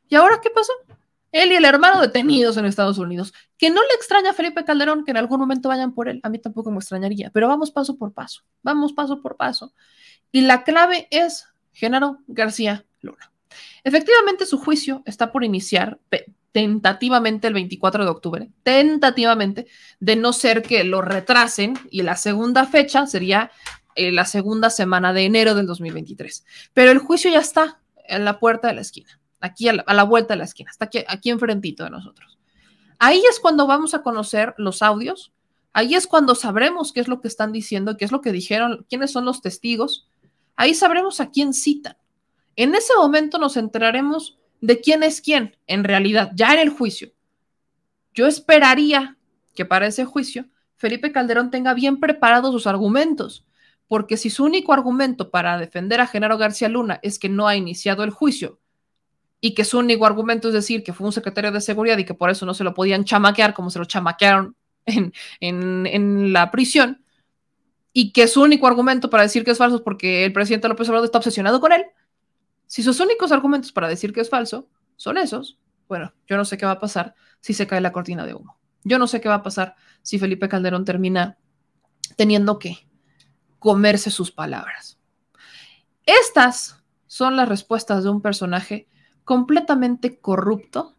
¿Y ahora qué pasó? Él y el hermano detenidos en Estados Unidos. Que no le extraña a Felipe Calderón que en algún momento vayan por él. A mí tampoco me extrañaría, pero vamos paso por paso. Vamos paso por paso. Y la clave es Genaro García Luna. Efectivamente, su juicio está por iniciar tentativamente el 24 de octubre, tentativamente, de no ser que lo retrasen y la segunda fecha sería eh, la segunda semana de enero del 2023. Pero el juicio ya está en la puerta de la esquina, aquí a la, vuelta de la esquina, está aquí, aquí enfrentito de nosotros. Ahí es cuando vamos a conocer los audios, ahí es cuando sabremos qué es lo que están diciendo, qué es lo que dijeron, quiénes son los testigos, ahí sabremos a quién citan. En ese momento nos enteraremos de quién es quién, en realidad, ya en el juicio. Yo esperaría que para ese juicio Felipe Calderón tenga bien preparados sus argumentos, porque si su único argumento para defender a Genaro García Luna es que no ha iniciado el juicio y que su único argumento es decir que fue un secretario de seguridad y que por eso no se lo podían chamaquear como se lo chamaquearon en, en la prisión, y que su único argumento para decir que es falso es porque el presidente López Obrador está obsesionado con él, si sus únicos argumentos para decir que es falso son esos, bueno, yo no sé qué va a pasar si se cae la cortina de humo. Yo no sé qué va a pasar si Felipe Calderón termina teniendo que comerse sus palabras. Estas son las respuestas de un personaje completamente corrupto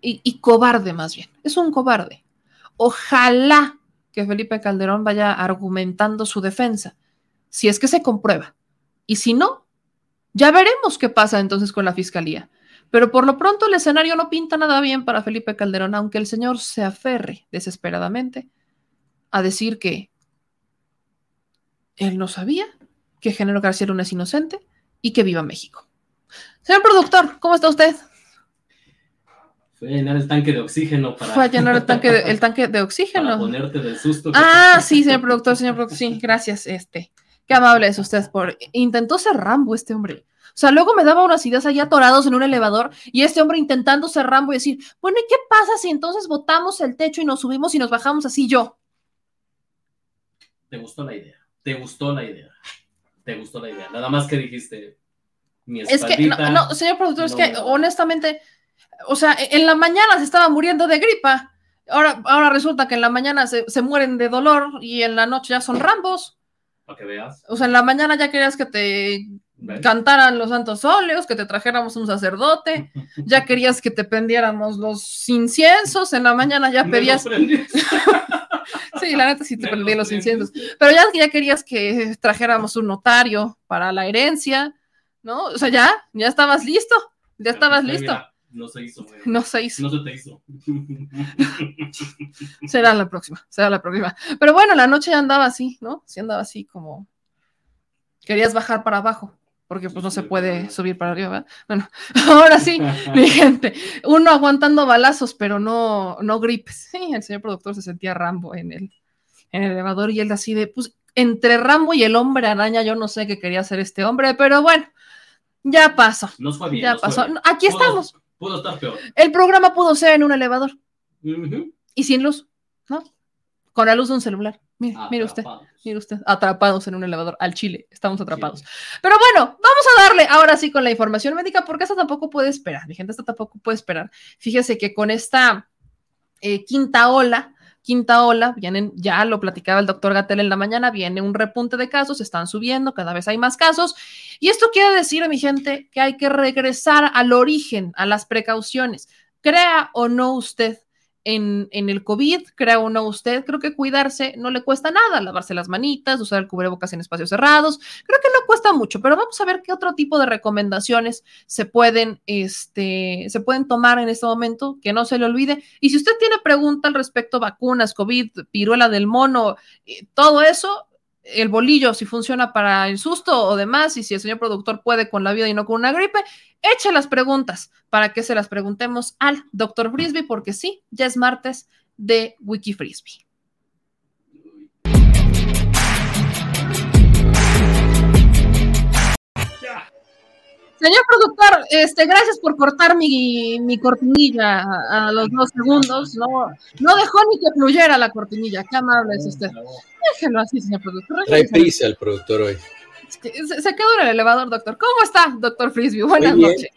y, cobarde más bien. Es un cobarde. Ojalá que Felipe Calderón vaya argumentando su defensa, si es que se comprueba. Y si no, ya veremos qué pasa entonces con la fiscalía. Pero por lo pronto el escenario no pinta nada bien para Felipe Calderón, aunque el señor se aferre desesperadamente a decir que él no sabía que Genaro García Luna es inocente y que viva México. Señor productor, ¿cómo está usted? Fue a llenar el tanque de oxígeno para. Fue a llenar el tanque de, el tanque de oxígeno. Para ponerte del susto. Ah, sí, señor productor, señor productor, sí, gracias, este. Qué amable es usted por. Intentó ser Rambo este hombre. O sea, luego me daba unas ideas allá atorados en un elevador y este hombre intentando ser Rambo y decir, bueno, ¿y qué pasa si entonces botamos el techo y nos subimos y nos bajamos así yo? Te gustó la idea. Te gustó la idea. Te gustó la idea. Nada más que dijiste. Mi es que, no, no, señor productor, es que honestamente, o sea, en la mañana se estaba muriendo de gripa. Ahora, ahora resulta que en la mañana se, se mueren de dolor y en la noche ya son rambos. Para que veas. O sea, en la mañana ya querías que te cantaran los santos óleos, que te trajéramos un sacerdote, ya querías que te prendiéramos los inciensos, en la mañana ya pedías... sí, la neta sí te prendí los inciensos, pero ya, ya querías que trajéramos un notario para la herencia, ¿no? O sea, ya, ya estabas listo, ya estabas listo. No se hizo. No se hizo. No se te hizo. será la próxima, será la próxima. Pero bueno, la noche ya andaba así, ¿no? Sí andaba así como... Querías bajar para abajo porque pues no se puede subir para arriba, ¿verdad? Bueno, ahora sí, mi gente, uno aguantando balazos, pero no, no gripes. Sí, el señor productor se sentía Rambo en el, en el elevador y él así de, pues, entre Rambo y el hombre araña, yo no sé qué quería hacer este hombre, pero bueno, ya pasó. Nos fue bien. Ya pasó. Aquí estamos. Pudo estar peor. El programa pudo ser en un elevador. Y sin luz, ¿no? Con la luz de un celular. Mire, usted, mire usted, atrapados en un elevador al Chile, estamos atrapados. Pero bueno, vamos a darle ahora sí con la información médica, porque esta tampoco puede esperar, mi gente, esta tampoco puede esperar. Fíjese que con esta eh, quinta ola, quinta ola, vienen, ya lo platicaba el doctor Gatel en la mañana, viene un repunte de casos, están subiendo, cada vez hay más casos. Y esto quiere decir, mi gente, que hay que regresar al origen, a las precauciones. Crea o no usted en, el COVID, crea uno usted, creo que cuidarse no le cuesta nada, lavarse las manitas, usar el cubrebocas en espacios cerrados, creo que no cuesta mucho, pero vamos a ver qué otro tipo de recomendaciones se pueden, este, se pueden tomar en este momento, que no se le olvide. Y si usted tiene pregunta al respecto, vacunas, COVID, piruela del mono, eh, todo eso, el bolillo, si funciona para el susto o demás, y si el señor productor puede con la vida y no con una gripe, eche las preguntas para que se las preguntemos al doctor Frisbee, porque sí, ya es martes de Wiki Frisbee. Señor productor, este, gracias por cortar mi, mi cortinilla a, los dos segundos. No, no dejó ni que fluyera la cortinilla. Qué amable es usted. Déjelo así, señor productor. Trae prisa el productor hoy. Se, quedó en el elevador, doctor. ¿Cómo está, doctor Frisbee? Buenas noches.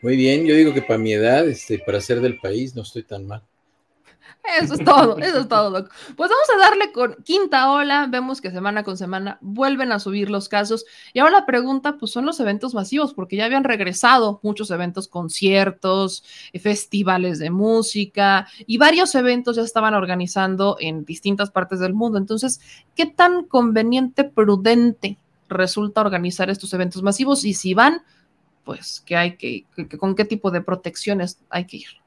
Muy bien, yo digo que para mi edad, este, para ser del país, no estoy tan mal. Eso es todo, eso es todo, Doc. Pues vamos a darle con quinta ola. Vemos que semana con semana vuelven a subir los casos. Y ahora la pregunta, pues son los eventos masivos, porque ya habían regresado muchos eventos, conciertos, festivales de música y varios eventos ya estaban organizando en distintas partes del mundo. Entonces, ¿qué tan conveniente, prudente resulta organizar estos eventos masivos? Y si van, pues, ¿qué hay que, con qué tipo de protecciones hay que ir?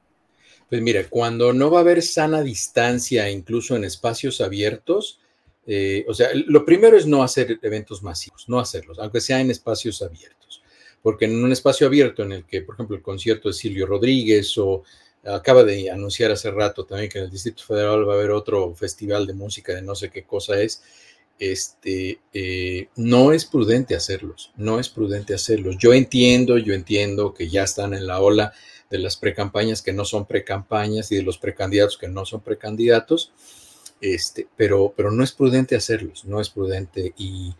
Pues mira, cuando no va a haber sana distancia, incluso en espacios abiertos, eh, o sea, lo primero es no hacer eventos masivos, no hacerlos, aunque sea en espacios abiertos. Porque en un espacio abierto en el que, por ejemplo, el concierto de Silvio Rodríguez o acaba de anunciar hace rato también que en el Distrito Federal va a haber otro festival de música de no sé qué cosa es, este, eh, no es prudente hacerlos, no es prudente hacerlos. Yo entiendo, yo entiendo que ya están en la ola de las precampañas que no son precampañas y de los precandidatos que no son precandidatos, este, pero, pero no es prudente hacerlos, no es prudente. Y,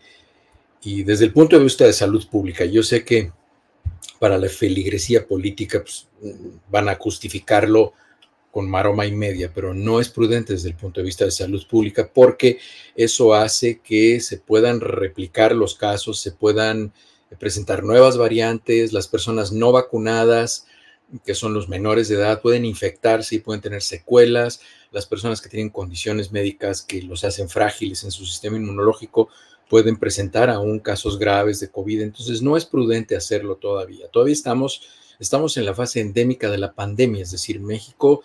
y desde el punto de vista de salud pública, yo sé que para la feligresía política pues, van a justificarlo con maroma y media, pero no es prudente desde el punto de vista de salud pública porque eso hace que se puedan replicar los casos, se puedan presentar nuevas variantes, las personas no vacunadas que son los menores de edad, pueden infectarse y pueden tener secuelas. Las personas que tienen condiciones médicas que los hacen frágiles en su sistema inmunológico pueden presentar aún casos graves de COVID. Entonces no es prudente hacerlo todavía. Todavía estamos, estamos en la fase endémica de la pandemia, es decir, México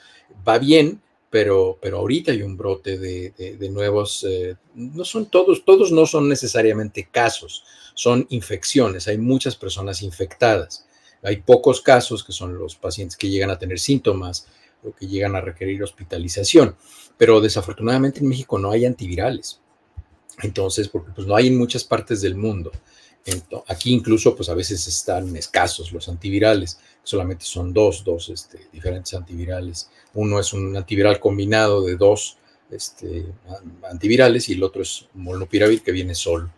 va bien, pero, pero ahorita hay un brote de, nuevos, eh, no son todos, todos no son necesariamente casos, son infecciones, hay muchas personas infectadas. Hay pocos casos que son los pacientes que llegan a tener síntomas o que llegan a requerir hospitalización, pero desafortunadamente en México no hay antivirales. Entonces, porque pues no hay en muchas partes del mundo. aquí incluso pues a veces están escasos los antivirales, solamente son dos, dos este, diferentes antivirales. Uno es un antiviral combinado de dos este, antivirales y el otro es molnupiravir que viene solo.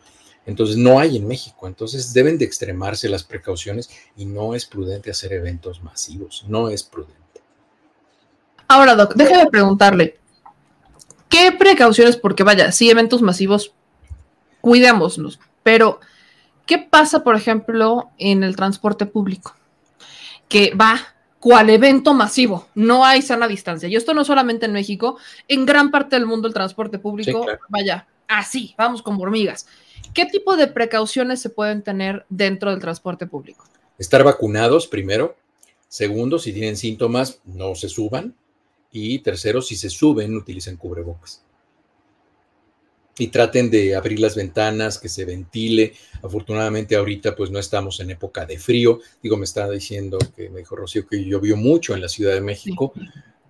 Entonces no hay en México, entonces deben de extremarse las precauciones y no es prudente hacer eventos masivos, no es prudente. Ahora, Doc, déjeme preguntarle, ¿qué precauciones? Porque vaya, sí, eventos masivos, cuidémonos, pero ¿qué pasa, por ejemplo, en el transporte público? Que va cual evento masivo, no hay sana distancia. Y esto no solamente en México, en gran parte del mundo el transporte público, vaya, así, vamos como hormigas. ¿Qué tipo de precauciones se pueden tener dentro del transporte público? Estar vacunados primero. Segundo, si tienen síntomas, no se suban. Y tercero, si se suben, utilicen cubrebocas. Y traten de abrir las ventanas, que se ventile. Afortunadamente ahorita pues no estamos en época de frío. Digo, me estaba diciendo que me dijo Rocío que llovió mucho en la Ciudad de México,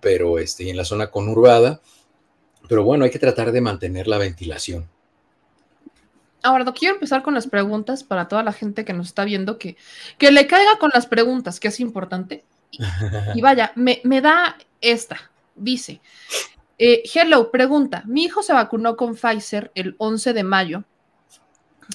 pero este, en la zona conurbada. Pero bueno, hay que tratar de mantener la ventilación. Ahora, quiero empezar con las preguntas para toda la gente que nos está viendo, que, que le caiga con las preguntas, que es importante. Y, vaya, me, me, da esta. Dice, eh, hello, pregunta, mi hijo se vacunó con Pfizer el 11 de mayo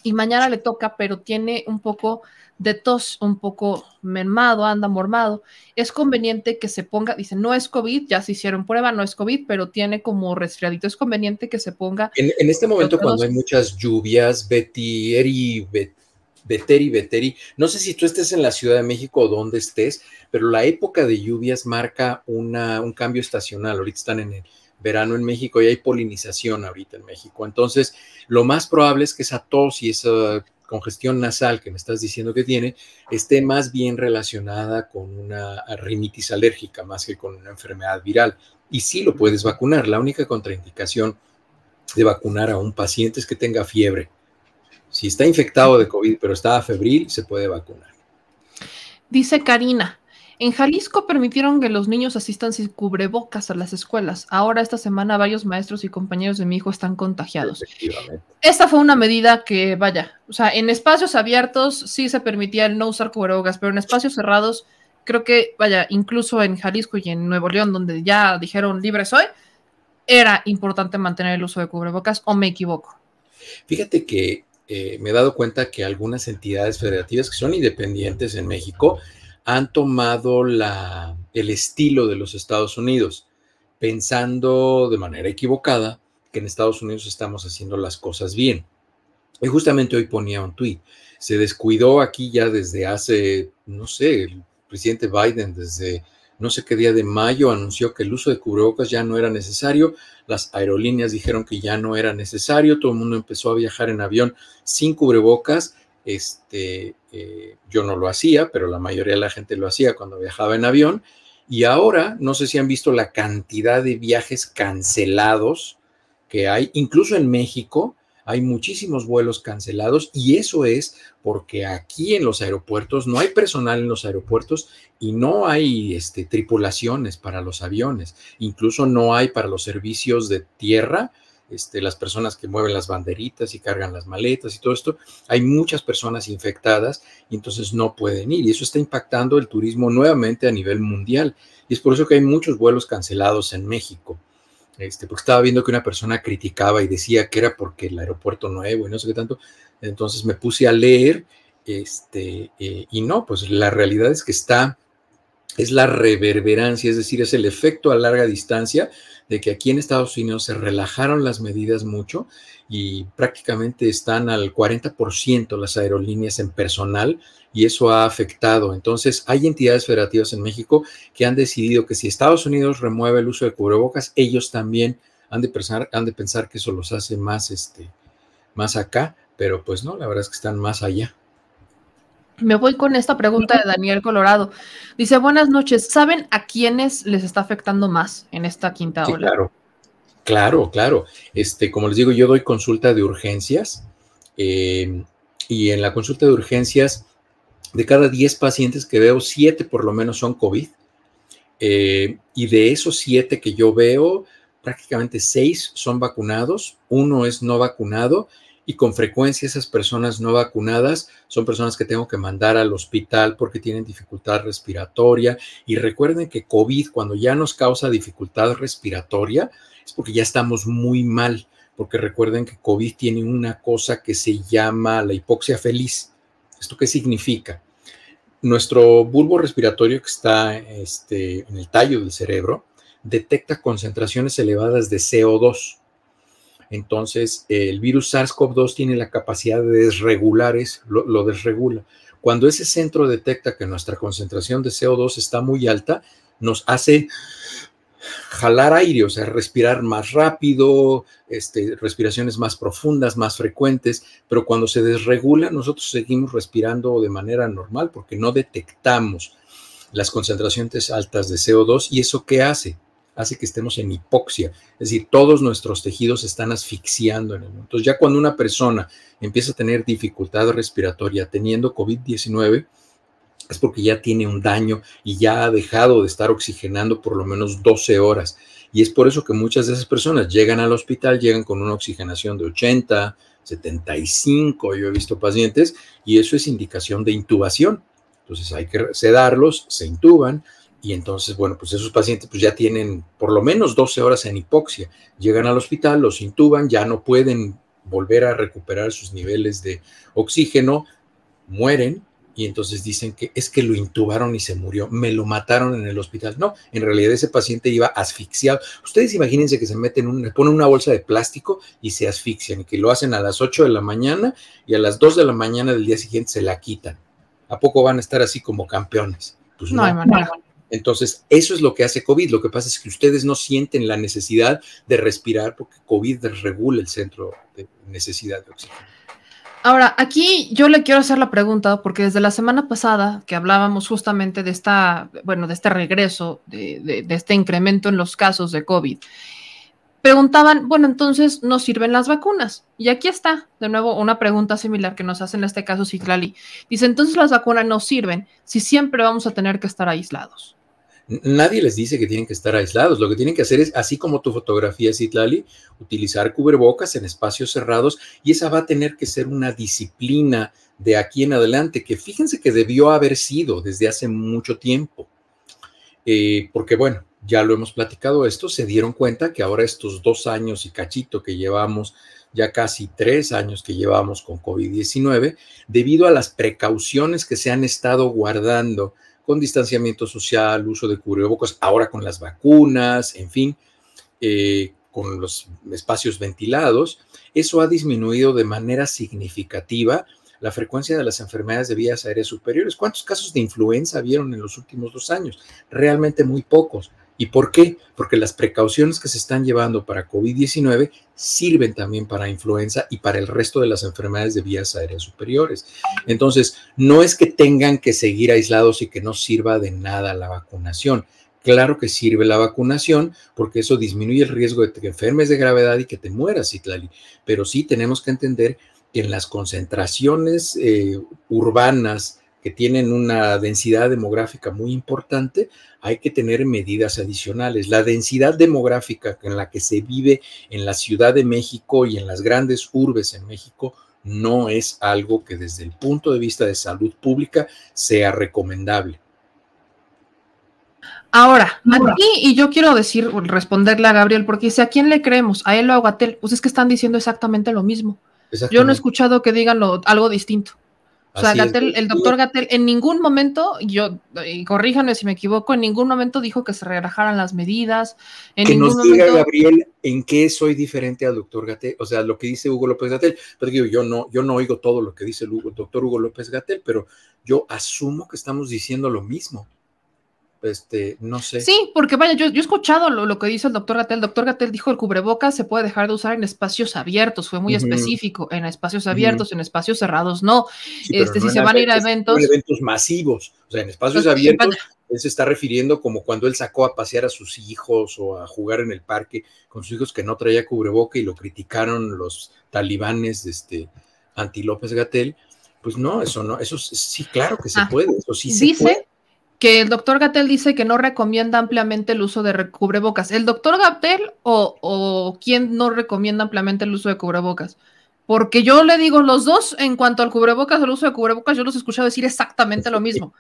y mañana le toca, pero tiene un poco de tos, un poco mermado, anda mormado. Es conveniente que se ponga, dice, no es COVID, ya se hicieron prueba, no es COVID, pero tiene como resfriadito. Es conveniente que se ponga. En, este momento, cuando hay muchas lluvias, Betty, Eri, Beteri, Beteri, no sé si tú estés en la Ciudad de México o donde estés, pero la época de lluvias marca una, un cambio estacional. Ahorita están en el verano en México y hay polinización ahorita en México. Entonces, lo más probable es que esa tos y esa congestión nasal que me estás diciendo que tiene esté más bien relacionada con una rinitis alérgica más que con una enfermedad viral. Y sí lo puedes vacunar. La única contraindicación de vacunar a un paciente es que tenga fiebre. Si está infectado de COVID pero está febril, se puede vacunar. Dice Karina, en Jalisco permitieron que los niños asistan sin cubrebocas a las escuelas. Ahora esta semana varios maestros y compañeros de mi hijo están contagiados. Esta fue una medida que, vaya, o sea, en espacios abiertos sí se permitía el no usar cubrebocas, pero en espacios cerrados, creo que, vaya, incluso en Jalisco y en Nuevo León, donde ya dijeron libre soy, era importante mantener el uso de cubrebocas, o me equivoco. Fíjate que eh, me he dado cuenta que algunas entidades federativas que son independientes en México, han tomado el estilo de los Estados Unidos, pensando de manera equivocada que en Estados Unidos estamos haciendo las cosas bien. Y justamente hoy ponía un tuit. Se descuidó aquí ya desde hace, no sé, el presidente Biden desde no sé qué día de mayo anunció que el uso de cubrebocas ya no era necesario, las aerolíneas dijeron que ya no era necesario, todo el mundo empezó a viajar en avión sin cubrebocas este, eh, yo no lo hacía, pero la mayoría de la gente lo hacía cuando viajaba en avión. Y ahora, no sé si han visto la cantidad de viajes cancelados que hay, incluso en México, hay muchísimos vuelos cancelados y eso es porque aquí en los aeropuertos no hay personal en los aeropuertos y no hay este, tripulaciones para los aviones, incluso no hay para los servicios de tierra este, las personas que mueven las banderitas y cargan las maletas y todo esto, hay muchas personas infectadas y entonces no pueden ir. Y eso está impactando el turismo nuevamente a nivel mundial. Y es por eso que hay muchos vuelos cancelados en México. Este, porque estaba viendo que una persona criticaba y decía que era porque el aeropuerto nuevo y no sé qué tanto. Entonces me puse a leer este, eh, y no, pues la realidad es que está, es la reverberancia, es decir, es el efecto a larga distancia de que aquí en Estados Unidos se relajaron las medidas mucho y prácticamente están al 40% las aerolíneas en personal y eso ha afectado. Entonces, hay entidades federativas en México que han decidido que si Estados Unidos remueve el uso de cubrebocas, ellos también han de pensar, que eso los hace más, este, más acá, pero pues no, la verdad es que están más allá. Me voy con esta pregunta de Daniel Colorado. Dice, buenas noches, ¿saben a quiénes les está afectando más en esta quinta Sí, ola? claro, claro, claro. Este, como les digo, yo doy consulta de urgencias eh, y en la consulta de urgencias, de cada 10 pacientes que veo, 7 por lo menos son COVID. Eh, y de esos 7 que yo veo, prácticamente 6 son vacunados, uno es no vacunado y con frecuencia esas personas no vacunadas son personas que tengo que mandar al hospital porque tienen dificultad respiratoria. Y recuerden que COVID, cuando ya nos causa dificultad respiratoria, es porque ya estamos muy mal, porque recuerden que COVID tiene una cosa que se llama la hipoxia feliz. ¿Esto qué significa? Nuestro bulbo respiratorio que está este, en el tallo del cerebro detecta concentraciones elevadas de CO2. Entonces, el virus SARS-CoV-2 tiene la capacidad de desregular lo, lo, desregula. Cuando ese centro detecta que nuestra concentración de CO2 está muy alta, nos hace jalar aire, o sea, respirar más rápido, este, respiraciones más profundas, más frecuentes, pero cuando se desregula, nosotros seguimos respirando de manera normal porque no detectamos las concentraciones altas de CO2 y eso qué hace? Hace que estemos en hipoxia, es decir, todos nuestros tejidos están asfixiando en el. Entonces, ya cuando una persona empieza a tener dificultad respiratoria teniendo COVID-19, es porque ya tiene un daño y ya ha dejado de estar oxigenando por lo menos 12 horas. Y es por eso que muchas de esas personas llegan al hospital, llegan con una oxigenación de 80, 75, yo he visto pacientes, y eso es indicación de intubación. Entonces hay que sedarlos, se intuban, y entonces, bueno, pues esos pacientes pues ya tienen por lo menos 12 horas en hipoxia. Llegan al hospital, los intuban, ya no pueden volver a recuperar sus niveles de oxígeno, mueren y entonces dicen que es que lo intubaron y se murió, me lo mataron en el hospital. No, en realidad ese paciente iba asfixiado. Ustedes imagínense que se meten, un, le ponen una bolsa de plástico y se asfixian y que lo hacen a las 8 de la mañana y a las 2 de la mañana del día siguiente se la quitan. ¿A poco van a estar así como campeones? Pues no, no hay manera. Entonces, eso es lo que hace COVID. Lo que pasa es que ustedes no sienten la necesidad de respirar porque COVID desregula el centro de necesidad de oxígeno. Ahora, aquí yo le quiero hacer la pregunta porque desde la semana pasada que hablábamos justamente de esta, bueno, de este regreso, de, de, de este incremento en los casos de COVID, preguntaban, bueno, entonces no sirven las vacunas. Y aquí está, de nuevo, una pregunta similar que nos hace en este caso Citlali. Dice, entonces las vacunas no sirven si siempre vamos a tener que estar aislados. Nadie les dice que tienen que estar aislados. Lo que tienen que hacer es, así como tu fotografía, Citlali, utilizar cubrebocas en espacios cerrados y esa va a tener que ser una disciplina de aquí en adelante, que fíjense que debió haber sido desde hace mucho tiempo. Eh, porque bueno, ya lo hemos platicado esto, se dieron cuenta que ahora estos dos años y cachito que llevamos, ya casi tres años que llevamos con COVID-19, debido a las precauciones que se han estado guardando con distanciamiento social, uso de cubrebocas, ahora con las vacunas, en fin, eh, con los espacios ventilados, eso ha disminuido de manera significativa la frecuencia de las enfermedades de vías aéreas superiores. ¿Cuántos casos de influenza vieron en los últimos dos años? Realmente muy pocos. ¿Y por qué? Porque las precauciones que se están llevando para COVID-19 sirven también para influenza y para el resto de las enfermedades de vías aéreas superiores. Entonces, no es que tengan que seguir aislados y que no sirva de nada la vacunación. Claro que sirve la vacunación porque eso disminuye el riesgo de que enfermes de gravedad y que te mueras, Citlali. Pero sí tenemos que entender que en las concentraciones eh, urbanas que tienen una densidad demográfica muy importante, hay que tener medidas adicionales. La densidad demográfica en la que se vive en la Ciudad de México y en las grandes urbes en México no es algo que desde el punto de vista de salud pública sea recomendable. Ahora, aquí, y yo quiero decir, responderle a Gabriel, porque dice, ¿a quién le creemos? ¿A él o a Gatel? Pues es que están diciendo exactamente lo mismo. Yo no he escuchado que digan lo, algo distinto. O sea, Gatel, el doctor Gatel en ningún momento, yo, y corríjanme si me equivoco, en ningún momento dijo que se relajaran las medidas. En que ningún nos diga, momento... Gabriel, en qué soy diferente al doctor Gatel, o sea, lo que dice Hugo López Gatel. Pero digo, yo no, yo no oigo todo lo que dice el, Hugo, el doctor Hugo López Gatel, pero yo asumo que estamos diciendo lo mismo. Este, no sé. Sí, porque vaya, yo, yo he escuchado lo, que dice el doctor Gatel. El doctor Gatel dijo el cubrebocas se puede dejar de usar en espacios abiertos, fue muy específico, en espacios abiertos, en espacios cerrados, no. este, si se van a ir a eventos. eventos masivos, o sea, en espacios abiertos, él se está refiriendo como cuando él sacó a pasear a sus hijos o a jugar en el parque con sus hijos que no traía cubreboca y lo criticaron los talibanes, este, anti López Gatel. Pues no, eso no, eso sí, claro que se ah, puede, eso sí se puede que el doctor Gatel dice que no recomienda ampliamente el uso de cubrebocas. ¿El doctor Gatel o, o quién no recomienda ampliamente el uso de cubrebocas? Porque yo le digo los dos, en cuanto al cubrebocas, el uso de cubrebocas, yo los he escuchado decir exactamente lo mismo.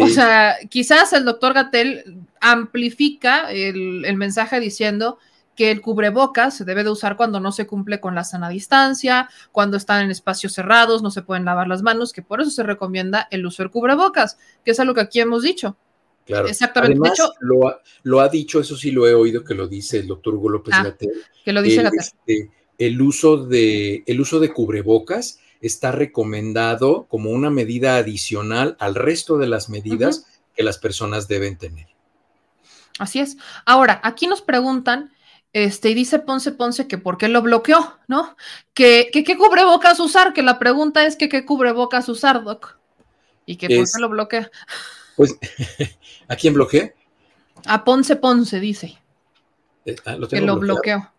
O sea, quizás el doctor Gatel amplifica el, el mensaje diciendo que el cubrebocas se debe de usar cuando no se cumple con la sana distancia, cuando están en espacios cerrados, no se pueden lavar las manos, que por eso se recomienda el uso del cubrebocas, que es algo que aquí hemos dicho. Claro. Exactamente. Además, lo, ha, dicho, eso sí lo he oído que lo dice el doctor Hugo López ah, Que lo dice el, este, el, uso de, el uso de cubrebocas está recomendado como una medida adicional al resto de las medidas que las personas deben tener. Así es. Ahora, aquí nos preguntan este, y dice Ponce Ponce que por qué lo bloqueó, ¿no? Que, qué cubrebocas usar, que la pregunta es que qué cubrebocas usar, Doc. Y que por qué lo bloquea. Pues, ¿a quién bloqueé? A Ponce Ponce, dice. Eh, ah, que lo bloqueó.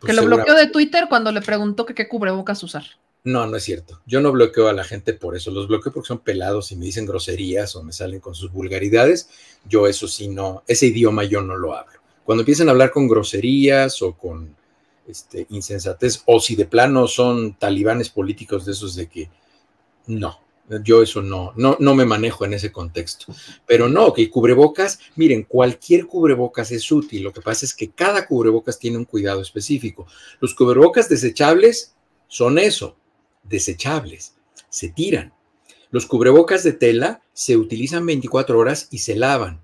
Pues que lo bloqueó de Twitter cuando le preguntó que qué cubrebocas usar. No, no es cierto. Yo no bloqueo a la gente por eso. Los bloqueo porque son pelados y me dicen groserías o me salen con sus vulgaridades. Yo eso sí no, ese idioma yo no lo hablo. Cuando empiezan a hablar con groserías o con este, insensatez, o si de plano son talibanes políticos de esos de que no, yo eso no, no, no me manejo en ese contexto. Pero no, que cubrebocas, miren, cualquier cubrebocas es útil. Lo que pasa es que cada cubrebocas tiene un cuidado específico. Los cubrebocas desechables son eso, desechables, se tiran. Los cubrebocas de tela se utilizan 24 horas y se lavan.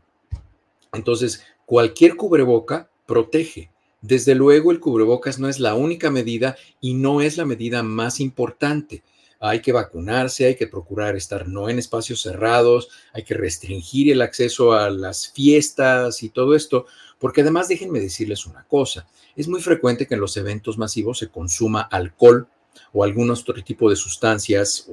Entonces, Cualquier cubreboca protege. Desde luego, el cubrebocas no es la única medida y no es la medida más importante. Hay que vacunarse, hay que procurar estar no en espacios cerrados, hay que restringir el acceso a las fiestas y todo esto, porque además déjenme decirles una cosa, es muy frecuente que en los eventos masivos se consuma alcohol o algún otro tipo de sustancias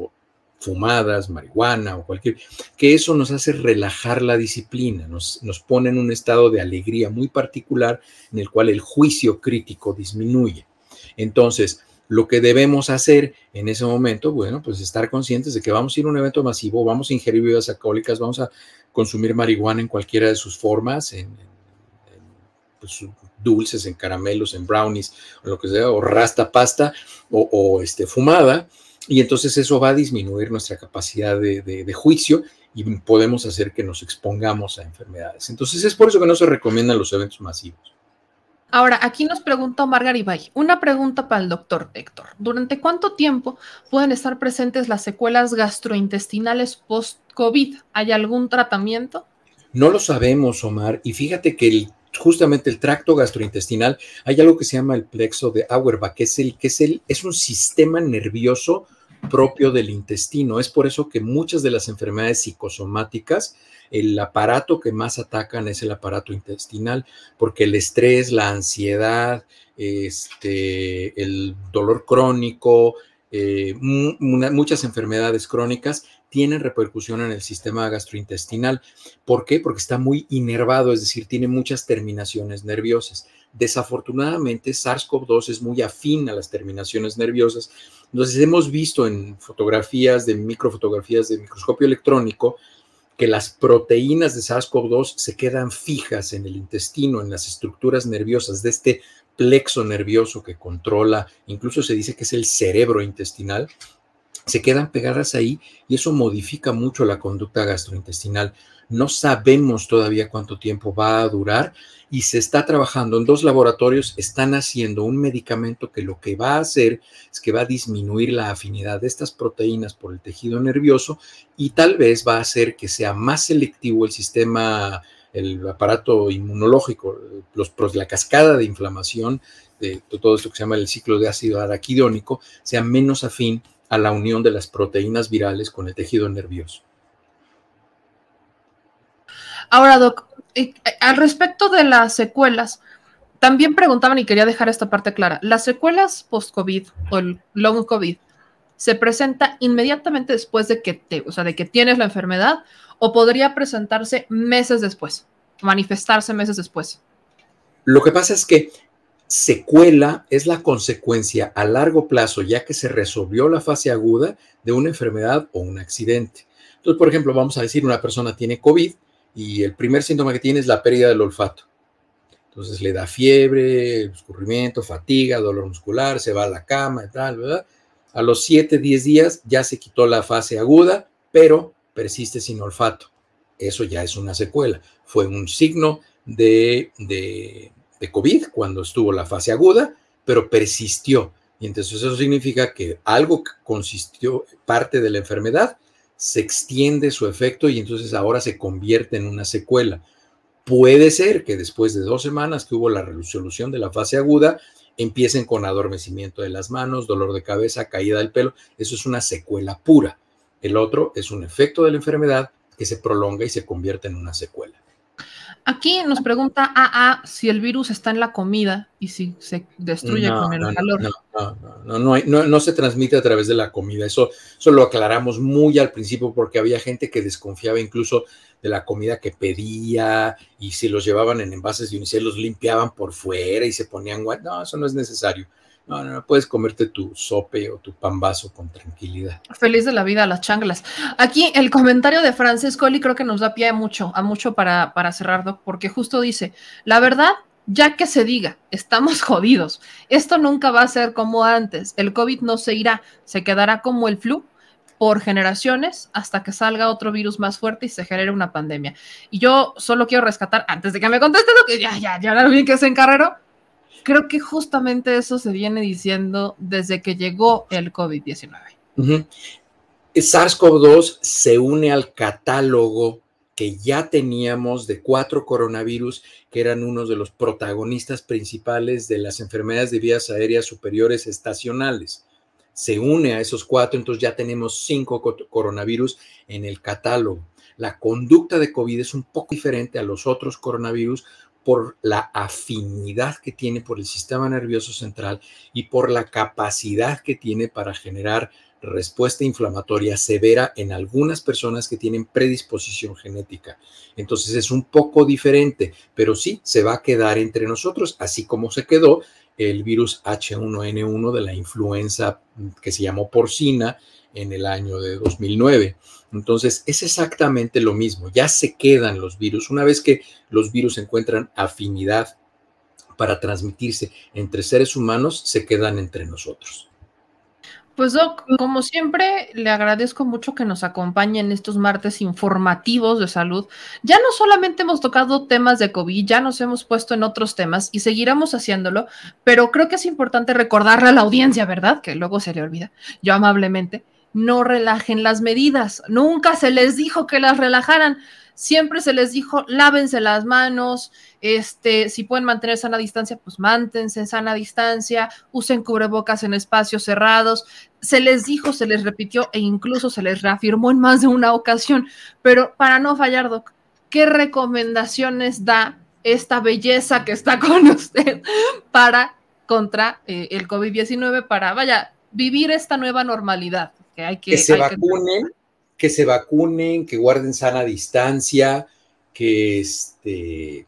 fumadas, marihuana o cualquier, que eso nos hace relajar la disciplina, nos, nos pone en un estado de alegría muy particular en el cual el juicio crítico disminuye. Entonces, lo que debemos hacer en ese momento, bueno, pues estar conscientes de que vamos a ir a un evento masivo, vamos a ingerir bebidas alcohólicas, vamos a consumir marihuana en cualquiera de sus formas, en, pues, dulces, en caramelos, en brownies, o lo que sea, o rasta pasta, o, o este, fumada, y entonces eso va a disminuir nuestra capacidad de, juicio y podemos hacer que nos expongamos a enfermedades. Entonces es por eso que no se recomiendan los eventos masivos. Ahora, aquí nos pregunta Omar Garibay, una pregunta para el doctor Héctor. ¿Durante cuánto tiempo pueden estar presentes las secuelas gastrointestinales post-COVID? ¿Hay algún tratamiento? No lo sabemos, Omar, y fíjate que justamente el tracto gastrointestinal, hay algo que se llama el plexo de Auerbach, que es el que es el es un sistema nervioso propio del intestino. Es por eso que muchas de las enfermedades psicosomáticas, el aparato que más atacan es el aparato intestinal, porque el estrés, la ansiedad, este, el dolor crónico, eh, muchas enfermedades crónicas tienen repercusión en el sistema gastrointestinal. ¿Por qué? Porque está muy inervado, es decir, tiene muchas terminaciones nerviosas. Desafortunadamente, SARS-CoV-2 es muy afín a las terminaciones nerviosas. Entonces, hemos visto en fotografías, de microfotografías de microscopio electrónico, que las proteínas de SARS-CoV-2 se quedan fijas en el intestino, en las estructuras nerviosas de este plexo nervioso que controla, incluso se dice que es el cerebro intestinal, se quedan pegadas ahí y eso modifica mucho la conducta gastrointestinal. No sabemos todavía cuánto tiempo va a durar y se está trabajando en dos laboratorios, están haciendo un medicamento que lo que va a hacer es que va a disminuir la afinidad de estas proteínas por el tejido nervioso y tal vez va a hacer que sea más selectivo el sistema, el aparato inmunológico, los, la cascada de inflamación de todo esto que se llama el ciclo de ácido araquidónico, sea menos afín a la unión de las proteínas virales con el tejido nervioso. Ahora, Doc, eh, al respecto de las secuelas, también preguntaban y quería dejar esta parte clara, las secuelas post-COVID o el long COVID se presenta inmediatamente después de que te, o sea, de que tienes la enfermedad o podría presentarse meses después, manifestarse meses después. Lo que pasa es que secuela es la consecuencia a largo plazo, ya que se resolvió la fase aguda de una enfermedad o un accidente. Entonces, por ejemplo, vamos a decir una persona tiene COVID y el primer síntoma que tiene es la pérdida del olfato. Entonces le da fiebre, escurrimiento, fatiga, dolor muscular, se va a la cama y tal, ¿verdad? A los 7, 10 días ya se quitó la fase aguda, pero persiste sin olfato. Eso ya es una secuela. Fue un signo de, de, de COVID cuando estuvo la fase aguda, pero persistió. Y entonces eso significa que algo que consistió parte de la enfermedad se extiende su efecto y entonces ahora se convierte en una secuela. Puede ser que después de dos semanas que hubo la resolución de la fase aguda, empiecen con adormecimiento de las manos, dolor de cabeza, caída del pelo. Eso es una secuela pura. El otro es un efecto de la enfermedad que se prolonga y se convierte en una secuela. Aquí nos pregunta AA si el virus está en la comida y si se destruye con el calor. No, no, no, no, no, se transmite a través de la comida. Eso, eso lo aclaramos muy al principio porque había gente que desconfiaba incluso de la comida que pedía y si los llevaban en envases de unicel los limpiaban por fuera y se ponían No, eso no es necesario. No, no, puedes comerte tu sope o tu pambazo con tranquilidad. Feliz de la vida a las changlas. Aquí el comentario de Francis Coley creo que nos da pie a mucho, a mucho para, para cerrar, Doc, porque justo dice, la verdad, ya que se diga, estamos jodidos. Esto nunca va a ser como antes. El COVID no se irá, se quedará como el flu por generaciones hasta que salga otro virus más fuerte y se genere una pandemia. Y yo solo quiero rescatar, antes de que me conteste que ya, ya, ya bien que se encarreró, creo que justamente eso se viene diciendo desde que llegó el COVID-19. SARS-CoV-2 se une al catálogo que ya teníamos de cuatro coronavirus que eran uno de los protagonistas principales de las enfermedades de vías aéreas superiores estacionales. Se une a esos cuatro, entonces ya tenemos cinco coronavirus en el catálogo. La conducta de COVID es un poco diferente a los otros coronavirus por la afinidad que tiene por el sistema nervioso central y por la capacidad que tiene para generar respuesta inflamatoria severa en algunas personas que tienen predisposición genética. Entonces es un poco diferente, pero sí se va a quedar entre nosotros, así como se quedó el virus H1N1 de la influenza que se llamó porcina en el año de 2009. Entonces, es exactamente lo mismo, ya se quedan los virus. Una vez que los virus encuentran afinidad para transmitirse entre seres humanos, se quedan entre nosotros. Pues Doc, como siempre, le agradezco mucho que nos acompañe en estos martes informativos de salud. Ya no solamente hemos tocado temas de COVID, ya nos hemos puesto en otros temas y seguiremos haciéndolo, pero creo que es importante recordarle a la audiencia, ¿verdad? Que luego se le olvida, yo amablemente, no relajen las medidas. Nunca se les dijo que las relajaran. Siempre se les dijo, lávense las manos, este, si pueden mantener sana distancia, pues mántense en sana distancia, usen cubrebocas en espacios cerrados. Se les dijo, se les repitió e incluso se les reafirmó en más de una ocasión. Pero para no fallar, Doc, ¿qué recomendaciones da esta belleza que está con usted para contra eh, el COVID-19, para, vaya, vivir esta nueva normalidad? Que se vacunen, que... se vacunen, que guarden sana distancia, que este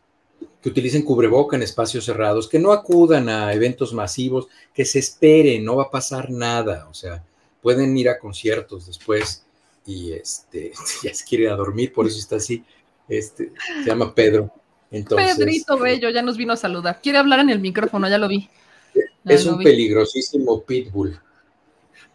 que utilicen cubreboca en espacios cerrados, que no acudan a eventos masivos, que se esperen, no va a pasar nada, o sea, pueden ir a conciertos después y este ya se quiere ir a dormir, por eso está así. Este se llama Pedro. Entonces, Pedrito eh, Bello ya nos vino a saludar. Quiere hablar en el micrófono, ya lo vi. es un peligrosísimo pitbull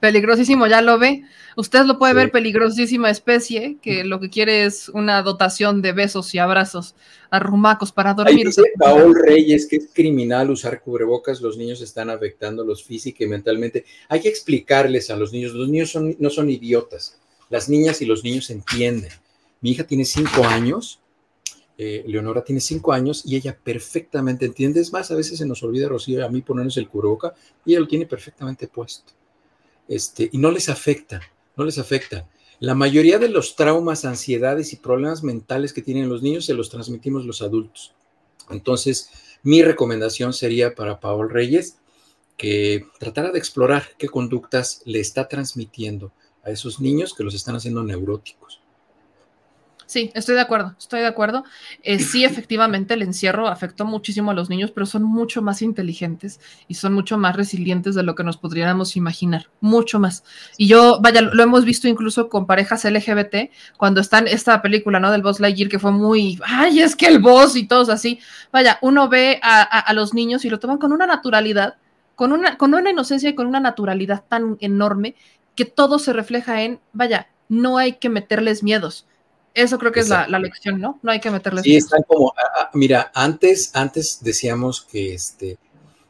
peligrosísimo, ya lo ve. Usted lo puede ver peligrosísima especie, que lo que quiere es una dotación de besos y abrazos arrumacos para dormir. Dice Paul Reyes que es criminal usar cubrebocas, los niños están afectándolos física y mentalmente. Hay que explicarles a los niños, los niños son, no son idiotas, las niñas y los niños entienden. Mi hija tiene cinco años, eh, Leonora tiene cinco años y ella perfectamente entiende. Es más, a veces se nos olvida, Rocío, a mí ponernos el cubreboca y ella lo tiene perfectamente puesto este, y no les afecta, no les afecta. La mayoría de los traumas, ansiedades y problemas mentales que tienen los niños se los transmitimos los adultos. Entonces, mi recomendación sería para Paul Reyes que tratara de explorar qué conductas le está transmitiendo a esos niños que los están haciendo neuróticos. Sí, estoy de acuerdo, estoy de acuerdo. Eh, sí, efectivamente, el encierro afectó muchísimo a los niños, pero son mucho más inteligentes y son mucho más resilientes de lo que nos podríamos imaginar, mucho más. Y yo, vaya, lo hemos visto incluso con parejas LGBT, cuando están esta película, ¿no? Del Boss Lightyear, que fue muy, ay, es que el boss y todos así. Vaya, uno ve a, a los niños y lo toman con una naturalidad, con una, con una inocencia y con una naturalidad tan enorme que todo se refleja en, vaya, no hay que meterles miedos eso creo que es la, lección, ¿no? No hay que meterles. Sí, están como, ah, mira, antes, antes decíamos que, este,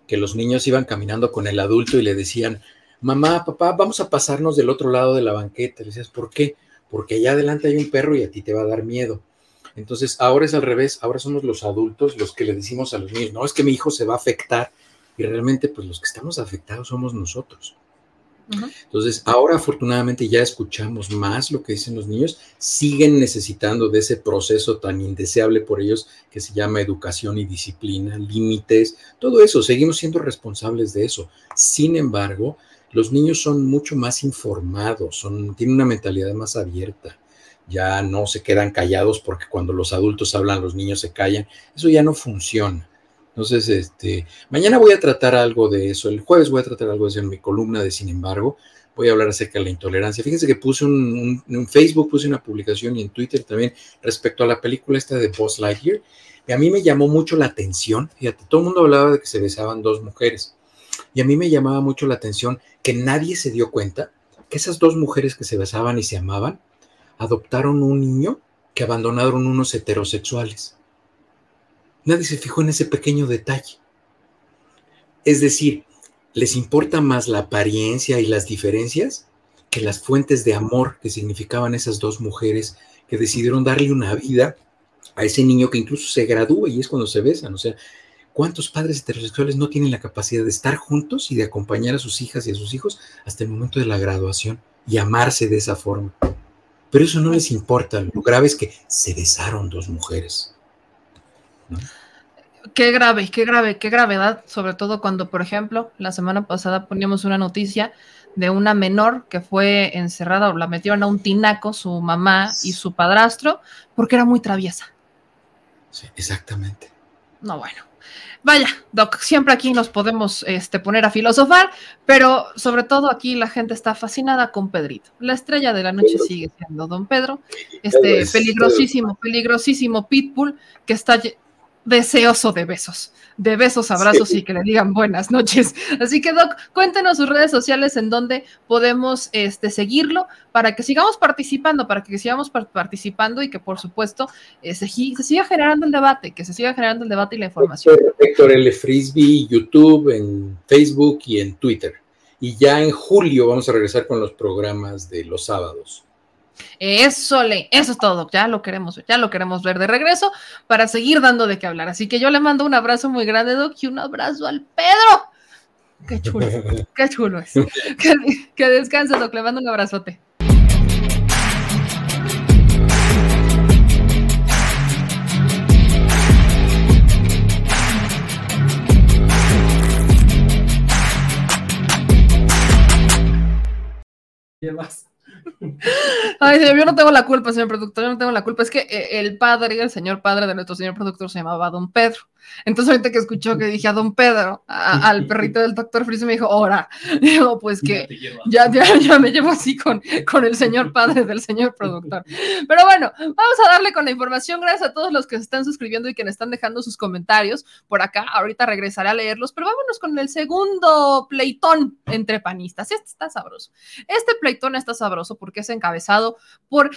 que los niños iban caminando con el adulto y le decían, mamá, papá, vamos a pasarnos del otro lado de la banqueta. Le decías, ¿por qué? Porque allá adelante hay un perro y a ti te va a dar miedo. Entonces, ahora es al revés, ahora somos los adultos los que le decimos a los niños, no, es que mi hijo se va a afectar. Y realmente, pues los que estamos afectados somos nosotros. Entonces, ahora afortunadamente ya escuchamos más lo que dicen los niños, siguen necesitando de ese proceso tan indeseable por ellos que se llama educación y disciplina, límites, todo eso, seguimos siendo responsables de eso. Sin embargo, los niños son mucho más informados, son, tienen una mentalidad más abierta, ya no se quedan callados porque cuando los adultos hablan los niños se callan, eso ya no funciona. Entonces, este, mañana voy a tratar algo de eso, el jueves voy a tratar algo de eso en mi columna de Sin embargo, voy a hablar acerca de la intolerancia. Fíjense que puse un, en Facebook, puse una publicación y en Twitter también respecto a la película esta de Boss Lightyear. Y a mí me llamó mucho la atención, fíjate, todo el mundo hablaba de que se besaban dos mujeres. Y a mí me llamaba mucho la atención que nadie se dio cuenta que esas dos mujeres que se besaban y se amaban adoptaron un niño que abandonaron unos heterosexuales. Nadie se fijó en ese pequeño detalle. Es decir, les importa más la apariencia y las diferencias que las fuentes de amor que significaban esas dos mujeres que decidieron darle una vida a ese niño que incluso se gradúa y es cuando se besan. O sea, ¿cuántos padres heterosexuales no tienen la capacidad de estar juntos y de acompañar a sus hijas y a sus hijos hasta el momento de la graduación y amarse de esa forma? Pero eso no les importa. Lo grave es que se besaron dos mujeres. Qué grave, qué grave, qué gravedad, sobre todo cuando, por ejemplo, la semana pasada poníamos una noticia de una menor que fue encerrada o la metieron a un tinaco su mamá y su padrastro porque era muy traviesa. Sí, exactamente. No, bueno. Vaya, Doc, siempre aquí nos podemos este, poner a filosofar, pero sobre todo aquí la gente está fascinada con Pedrito. La estrella de la noche sigue siendo Don Pedro, este peligrosísimo, peligrosísimo Pitbull que está deseoso de besos, de besos, abrazos y que le digan buenas noches. Así que, Doc, cuéntenos sus redes sociales en donde podemos este, seguirlo para que sigamos participando, para que sigamos participando y que, por supuesto, eh, se, siga generando el debate, que se siga generando el debate y la información. Héctor L. Frisbee, YouTube, en Facebook y en Twitter. Y ya en julio vamos a regresar con los programas de los sábados. Eso le, eso es todo, ya lo queremos ver, ya lo queremos ver de regreso para seguir dando de qué hablar. Así que yo le mando un abrazo muy grande, Doc, y un abrazo al Pedro. Qué chulo, qué chulo es. Que, que descanse, Doc, le mando un abrazote. Ay, yo no tengo la culpa, señor productor, yo no tengo la culpa. Es que eh, el padre, el señor padre de nuestro señor productor se llamaba Don Pedro. Entonces, ahorita que escuchó que dije a Don Pedro, al perrito del doctor Fris, me dijo, ahora. Digo, pues que ya, ya, me llevo así con, con el señor padre del señor productor. Pero bueno, vamos a darle con la información. Gracias a todos los que se están suscribiendo y que me están dejando sus comentarios por acá. Ahorita regresaré a leerlos, pero vámonos con el segundo pleitón entre panistas. Este está sabroso. Este pleitón está sabroso porque es encabezado por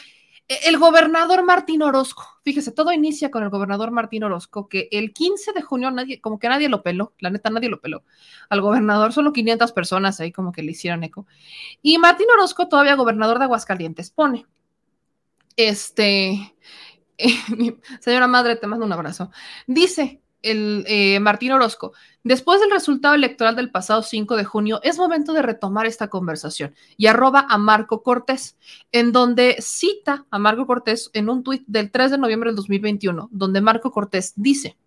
el gobernador Martín Orozco, fíjese, todo inicia con el gobernador Martín Orozco, que el 15 de junio nadie, como que nadie lo peló, la neta nadie lo peló. Al gobernador solo 500 personas ahí como que le hicieron eco. Y Martín Orozco, todavía gobernador de Aguascalientes, pone, este, señora madre, te mando un abrazo, dice el eh, Martín Orozco, después del resultado electoral del pasado 5 de junio, es momento de retomar esta conversación y arroba a Marco Cortés, en donde cita a Marco Cortés en un tuit del 3 de noviembre del 2021, donde Marco Cortés dice,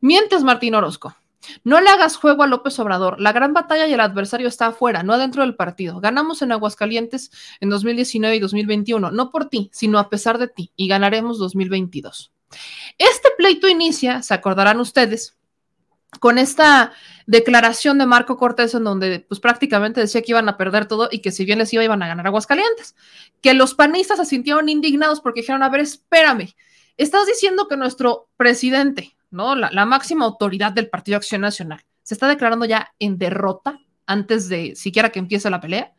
mientes Martín Orozco, no le hagas juego a López Obrador. La gran batalla y el adversario está afuera, no adentro del partido. Ganamos en Aguascalientes en 2019 y 2021, no por ti, sino a pesar de ti, y ganaremos 2022. Este pleito inicia, se acordarán ustedes, con esta declaración de Marco Cortés en donde pues prácticamente decía que iban a perder todo y que si bien les iba iban a ganar Aguascalientes, que los panistas se sintieron indignados porque dijeron, a ver, espérame, estás diciendo que nuestro presidente, ¿no? La, la máxima autoridad del Partido Acción Nacional, se está declarando ya en derrota antes de siquiera que empiece la pelea.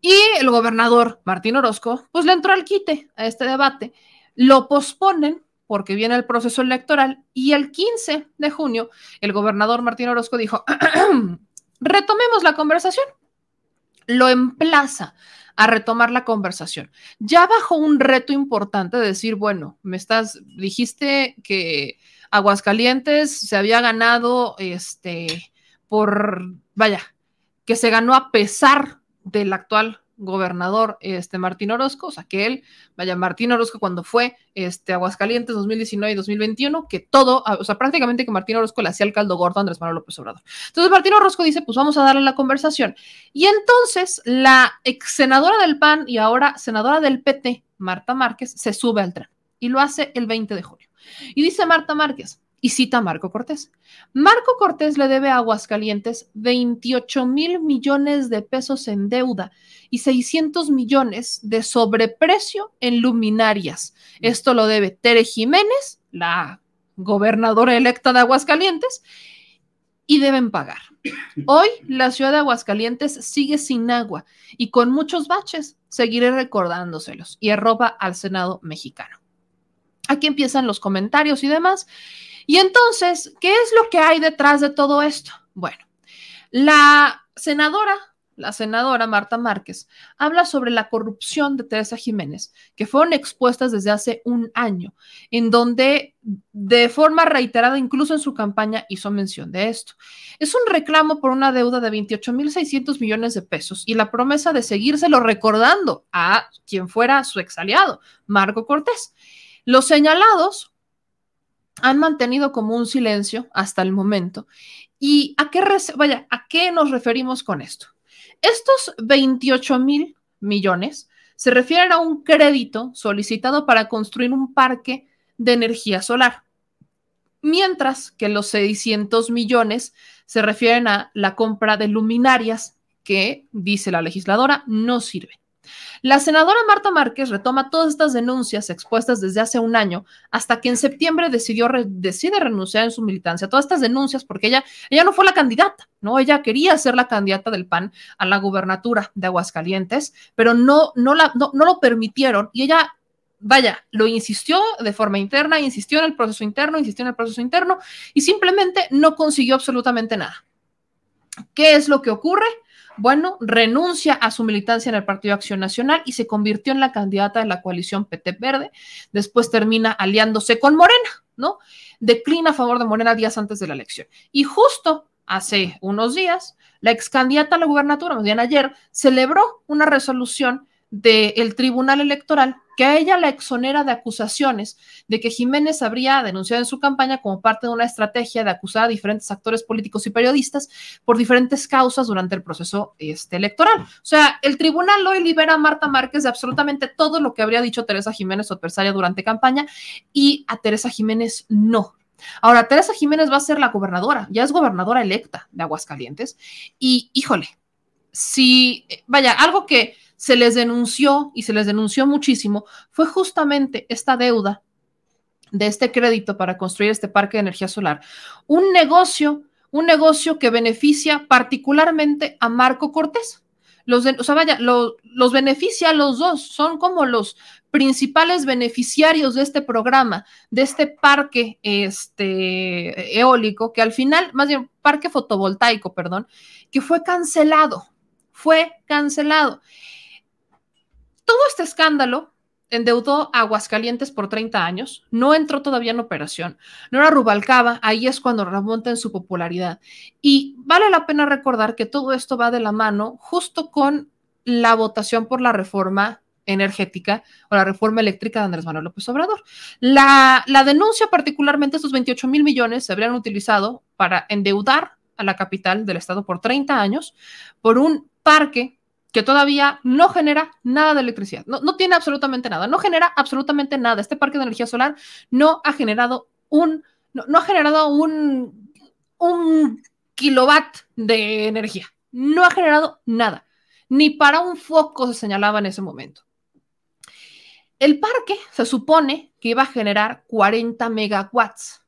Y el gobernador Martín Orozco, pues le entró al quite a este debate, lo posponen porque viene el proceso electoral y el 15 de junio el gobernador Martín Orozco dijo, retomemos la conversación. Lo emplaza a retomar la conversación. Ya bajo un reto importante de decir, bueno, me estás, dijiste que Aguascalientes se había ganado, este, por, vaya, que se ganó a pesar del actual gobernador este, Martín Orozco, o sea, que él, vaya, Martín Orozco cuando fue este, Aguascalientes 2019 y 2021, que todo, o sea, prácticamente que Martín Orozco le hacía el caldo gordo a Andrés Manuel López Obrador. Entonces Martín Orozco dice, pues vamos a darle la conversación. Y entonces la ex senadora del PAN y ahora senadora del PT, Marta Márquez, se sube al tren y lo hace el 20 de julio. Y dice Marta Márquez, y cita a Marco Cortés. Marco Cortés le debe a Aguascalientes 28 mil millones de pesos en deuda y 600 millones de sobreprecio en luminarias. Esto lo debe Tere Jiménez, la gobernadora electa de Aguascalientes, y deben pagar. Hoy la ciudad de Aguascalientes sigue sin agua y con muchos baches. Seguiré recordándoselos y arroba al Senado mexicano. Aquí empiezan los comentarios y demás. Y entonces, ¿qué es lo que hay detrás de todo esto? Bueno, la senadora, la senadora Marta Márquez, habla sobre la corrupción de Teresa Jiménez, que fueron expuestas desde hace un año, en donde de forma reiterada, incluso en su campaña, hizo mención de esto. Es un reclamo por una deuda de 28.600 millones de pesos y la promesa de seguírselo recordando a quien fuera su ex aliado, Marco Cortés. Los señalados han mantenido como un silencio hasta el momento. ¿Y a qué, nos referimos con esto? Estos 28 mil millones se refieren a un crédito solicitado para construir un parque de energía solar, mientras que los 600 millones se refieren a la compra de luminarias que, dice la legisladora, no sirven. La senadora Marta Márquez retoma todas estas denuncias expuestas desde hace un año hasta que en septiembre decidió decide renunciar en su militancia. Todas estas denuncias porque ella, ella no fue la candidata, ¿no? Ella quería ser la candidata del PAN a la gubernatura de Aguascalientes, pero no, no, la, no, no lo permitieron y ella vaya, lo insistió de forma interna, insistió en el proceso interno, insistió en el proceso interno y simplemente no consiguió absolutamente nada. ¿Qué es lo que ocurre? Bueno, renuncia a su militancia en el Partido Acción Nacional y se convirtió en la candidata de la coalición PT Verde. Después termina aliándose con Morena, ¿no? Declina a favor de Morena días antes de la elección. Y justo hace unos días, la ex candidata a la gubernatura, más bien ayer, celebró una resolución del Tribunal Electoral que a ella la exonera de acusaciones de que Jiménez habría denunciado en su campaña como parte de una estrategia de acusar a diferentes actores políticos y periodistas por diferentes causas durante el proceso este, electoral. O sea, el tribunal hoy libera a Marta Márquez de absolutamente todo lo que habría dicho Teresa Jiménez, su adversaria, durante campaña, y a Teresa Jiménez no. Ahora, Teresa Jiménez va a ser la gobernadora, ya es gobernadora electa de Aguascalientes, y híjole, si, vaya, algo que se les denunció y se les denunció muchísimo fue justamente esta deuda de este crédito para construir este parque de energía solar. Un negocio, un negocio que beneficia particularmente a Marco Cortés. Los o sea, vaya, los beneficia a los dos, son como los principales beneficiarios de este programa, de este parque este, eólico, que al final, más bien parque fotovoltaico, perdón, que fue cancelado, fue cancelado todo este escándalo endeudó a Aguascalientes por 30 años, no entró todavía en operación, no era Rubalcaba, ahí es cuando remonta en su popularidad. Y vale la pena recordar que todo esto va de la mano justo con la votación por la reforma energética o la reforma eléctrica de Andrés Manuel López Obrador. La, la denuncia, particularmente estos 28 mil millones, se habrían utilizado para endeudar a la capital del estado por 30 años por un parque que todavía no genera nada de electricidad, no, tiene absolutamente nada, no genera absolutamente nada. Este parque de energía solar no ha generado un, no ha generado un, un kilowatt de energía, no ha generado nada, ni para un foco se señalaba en ese momento. El parque se supone que iba a generar 40 megawatts.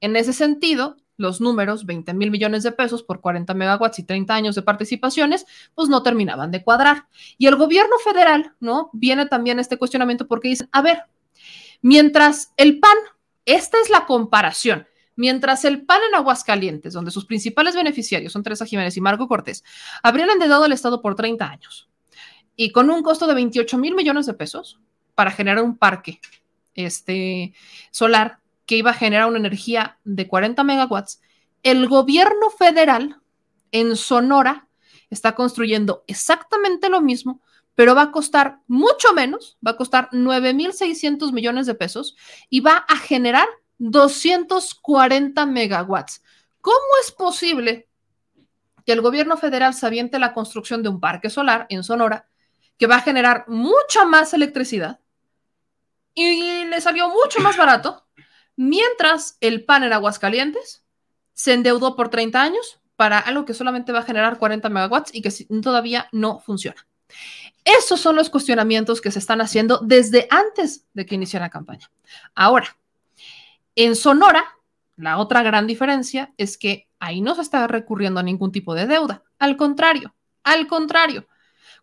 En ese sentido, los números, 20 mil millones de pesos por 40 megawatts y 30 años de participaciones, pues no terminaban de cuadrar. Y el gobierno federal, ¿no? Viene también este cuestionamiento porque dicen, a ver, mientras el PAN, esta es la comparación, mientras el PAN en Aguascalientes, donde sus principales beneficiarios son Teresa Jiménez y Marco Cortés, habrían endeudado al Estado por 30 años y con un costo de 28 mil millones de pesos para generar un parque este, solar que iba a generar una energía de 40 megawatts, el gobierno federal en Sonora está construyendo exactamente lo mismo, pero va a costar mucho menos, va a costar 9.600 millones de pesos y va a generar 240 megawatts. ¿Cómo es posible que el gobierno federal se aviente la construcción de un parque solar en Sonora que va a generar mucha más electricidad y le salió mucho más barato mientras el PAN en Aguascalientes se endeudó por 30 años para algo que solamente va a generar 40 megawatts y que todavía no funciona. Esos son los cuestionamientos que se están haciendo desde antes de que iniciara la campaña. Ahora, en Sonora, la otra gran diferencia es que ahí no se está recurriendo a ningún tipo de deuda. Al contrario, al contrario,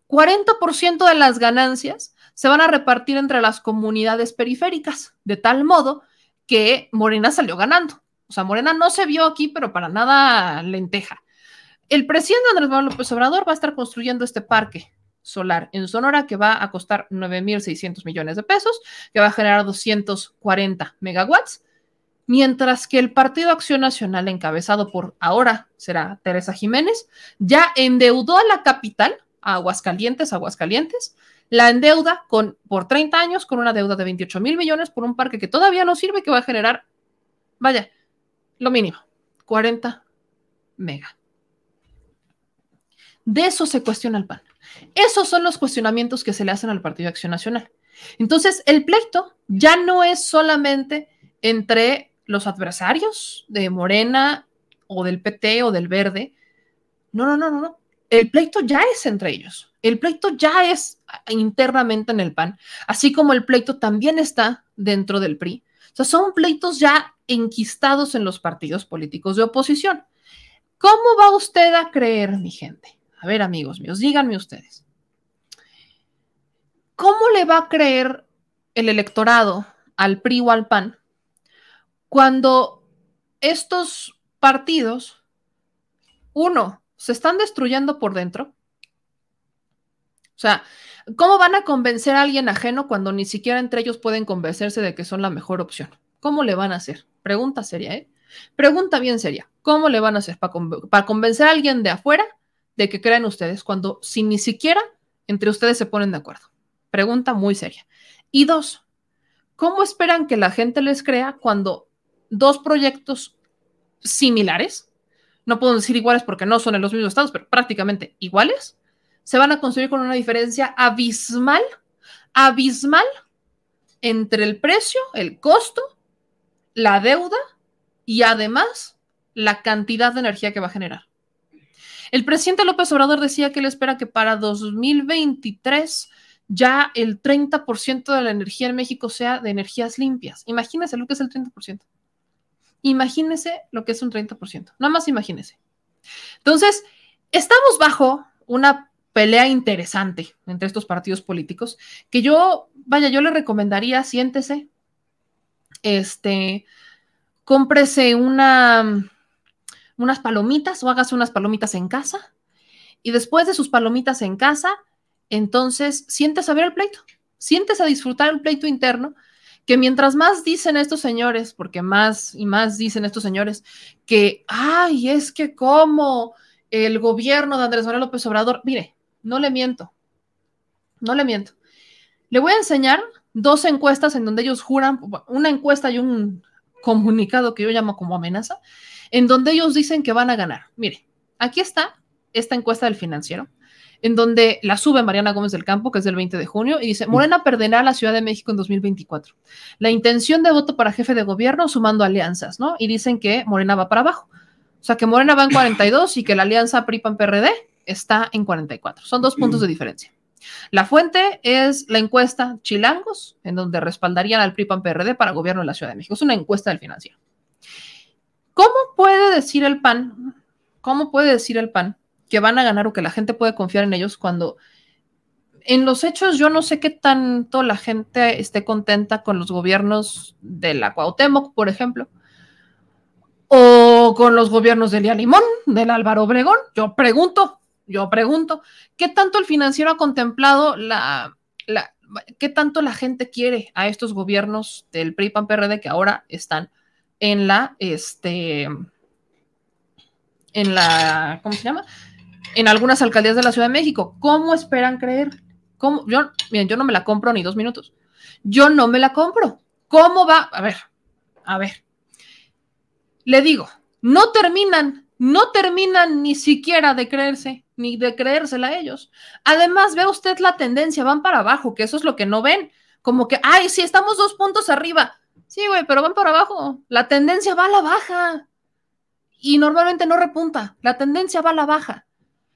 40% de las ganancias se van a repartir entre las comunidades periféricas, de tal modo que Morena salió ganando. O sea, Morena no se vio aquí, pero para nada lenteja. El presidente Andrés Manuel López Obrador va a estar construyendo este parque solar en Sonora que va a costar 9.600 millones de pesos, que va a generar 240 megawatts, mientras que el Partido Acción Nacional, encabezado por ahora será Teresa Jiménez, ya endeudó a la capital, Aguascalientes, Aguascalientes, la endeuda con, por 30 años con una deuda de 28 mil millones por un parque que todavía no sirve, que va a generar, vaya, lo mínimo, 40 mega. De eso se cuestiona el PAN. Esos son los cuestionamientos que se le hacen al Partido de Acción Nacional. Entonces, el pleito ya no es solamente entre los adversarios de Morena o del PT o del Verde. No, no, no, no, no. El pleito ya es entre ellos. El pleito ya es internamente en el PAN, así como el pleito también está dentro del PRI. O sea, son pleitos ya enquistados en los partidos políticos de oposición. ¿Cómo va usted a creer, mi gente? A ver, amigos míos, díganme ustedes. ¿Cómo le va a creer el electorado al PRI o al PAN cuando estos partidos, uno, se están destruyendo por dentro? O sea, ¿cómo van a convencer a alguien ajeno cuando ni siquiera entre ellos pueden convencerse de que son la mejor opción? ¿Cómo le van a hacer? Pregunta seria, ¿eh? Pregunta bien seria. ¿Cómo le van a hacer para, convencer a alguien de afuera de que crean ustedes cuando si ni siquiera entre ustedes se ponen de acuerdo? Pregunta muy seria. Y dos, ¿cómo esperan que la gente les crea cuando dos proyectos similares, no puedo decir iguales porque no son en los mismos estados, pero prácticamente iguales, se van a construir con una diferencia abismal, abismal entre el precio, el costo, la deuda y además la cantidad de energía que va a generar. El presidente López Obrador decía que él espera que para 2023 ya el 30% de la energía en México sea de energías limpias. Imagínese lo que es el 30%. Imagínese lo que es un 30%. Nada más imagínese. Entonces, estamos bajo una pelea interesante entre estos partidos políticos, que yo, vaya, yo le recomendaría, siéntese, este, cómprese una, unas palomitas o hágase unas palomitas en casa y después de sus palomitas en casa, entonces siéntese a ver el pleito, siéntese a disfrutar el pleito interno, que mientras más dicen estos señores, porque más y más dicen estos señores, que, ay, es que como el gobierno de Andrés Manuel López Obrador, mire, no le miento, no le miento. Le voy a enseñar dos encuestas en donde ellos juran, una encuesta y un comunicado que yo llamo como amenaza, en donde ellos dicen que van a ganar. Mire, aquí está esta encuesta del financiero, en donde la sube Mariana Gómez del Campo, que es del 20 de junio, y dice, Morena perderá la Ciudad de México en 2024. La intención de voto para jefe de gobierno sumando alianzas, ¿no? Y dicen que Morena va para abajo. O sea, que Morena va en 42 y que la alianza PRI-PAN-PRD está en 44. Son dos puntos de diferencia. La fuente es la encuesta Chilangos, en donde respaldarían al PRI-PAN-PRD para gobierno de la Ciudad de México. Es una encuesta del financiero. ¿Cómo puede decir el PAN? ¿Cómo puede decir el PAN que van a ganar o que la gente puede confiar en ellos cuando en los hechos yo no sé qué tanto la gente esté contenta con los gobiernos de la Cuauhtémoc, por ejemplo, o con los gobiernos de Lía Limón, del Álvaro Obregón. Yo pregunto, yo pregunto, ¿qué tanto el financiero ha contemplado la, qué tanto la gente quiere a estos gobiernos del PRI PAN PRD que ahora están en la este en la ¿cómo se llama? en algunas alcaldías de la Ciudad de México. ¿Cómo esperan creer? ¿Cómo? Yo, miren, yo no me la compro ni dos minutos. Yo no me la compro. ¿Cómo va? A ver, a ver. Le digo, no terminan, no terminan ni siquiera de creerse, ni de creérsela a ellos. Además, ve usted la tendencia, van para abajo, que eso es lo que no ven. Como que, ay, sí, estamos dos puntos arriba. Sí, güey, pero van para abajo. La tendencia va a la baja. Y normalmente no repunta. La tendencia va a la baja.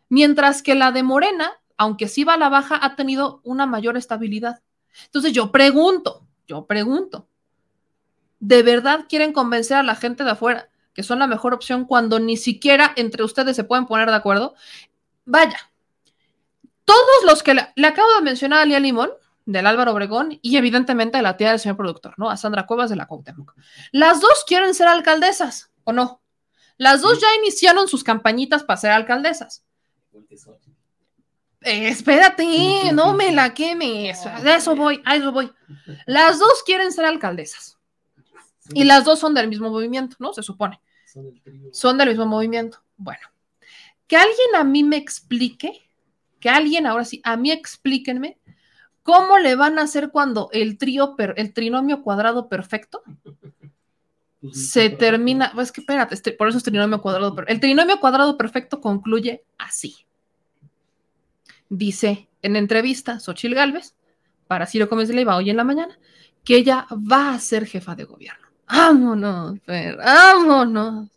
Mientras que la de Morena, aunque sí va a la baja, ha tenido una mayor estabilidad. Entonces yo pregunto, yo pregunto, ¿de verdad quieren convencer a la gente de afuera que son la mejor opción cuando ni siquiera entre ustedes se pueden poner de acuerdo? Vaya, todos los que le, acabo de mencionar a Lía Limón, del Álvaro Obregón, y evidentemente a la tía del señor productor, ¿no? A Sandra Cuevas de la Cuauhtémoc. Las dos quieren ser alcaldesas, ¿o no? Las dos ya iniciaron sus campañitas para ser alcaldesas. Eh, espérate, no me la quemes. De eso voy, a eso voy. Las dos quieren ser alcaldesas. Y las dos son del mismo movimiento, ¿no? Se supone. Son del mismo movimiento. Bueno, que alguien a mí me explique, que alguien ahora sí, a mí explíquenme cómo le van a hacer cuando el trío, el trinomio cuadrado perfecto se termina, es que espérate, este, por eso es trinomio cuadrado, el trinomio cuadrado perfecto concluye así dice en entrevista Xochil Gálvez para Ciro Gómez de Leiva hoy en la mañana que ella va a ser jefa de gobierno. Vámonos, vámonos.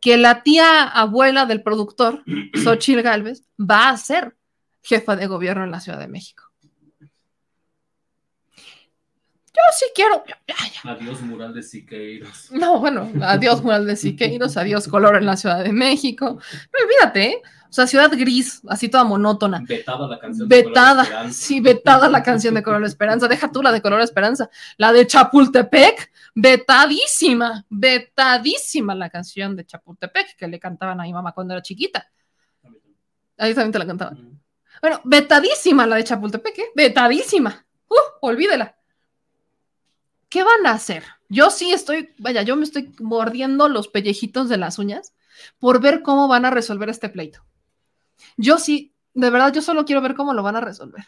Que la tía abuela del productor, Xochil Gálvez, va a ser jefa de gobierno en la Ciudad de México. Yo sí quiero. Adiós, mural de Siqueiros. No, bueno, adiós, mural de Siqueiros, adiós, color en la Ciudad de México. No olvídate, ¿eh? O sea, ciudad gris, así toda monótona. Vetada la canción de Vetada, sí, vetada la canción de Color Esperanza. Deja tú la de Color Esperanza. La de Chapultepec, vetadísima, vetadísima la canción de Chapultepec que le cantaban a mi mamá cuando era chiquita. Ahí también te la cantaban. Bueno, vetadísima la de Chapultepec, ¿eh? Vetadísima. Uh, olvídela. ¿Qué van a hacer? Yo sí estoy, vaya, yo me estoy mordiendo los pellejitos de las uñas por ver cómo van a resolver este pleito. Yo sí, de verdad, yo solo quiero ver cómo lo van a resolver.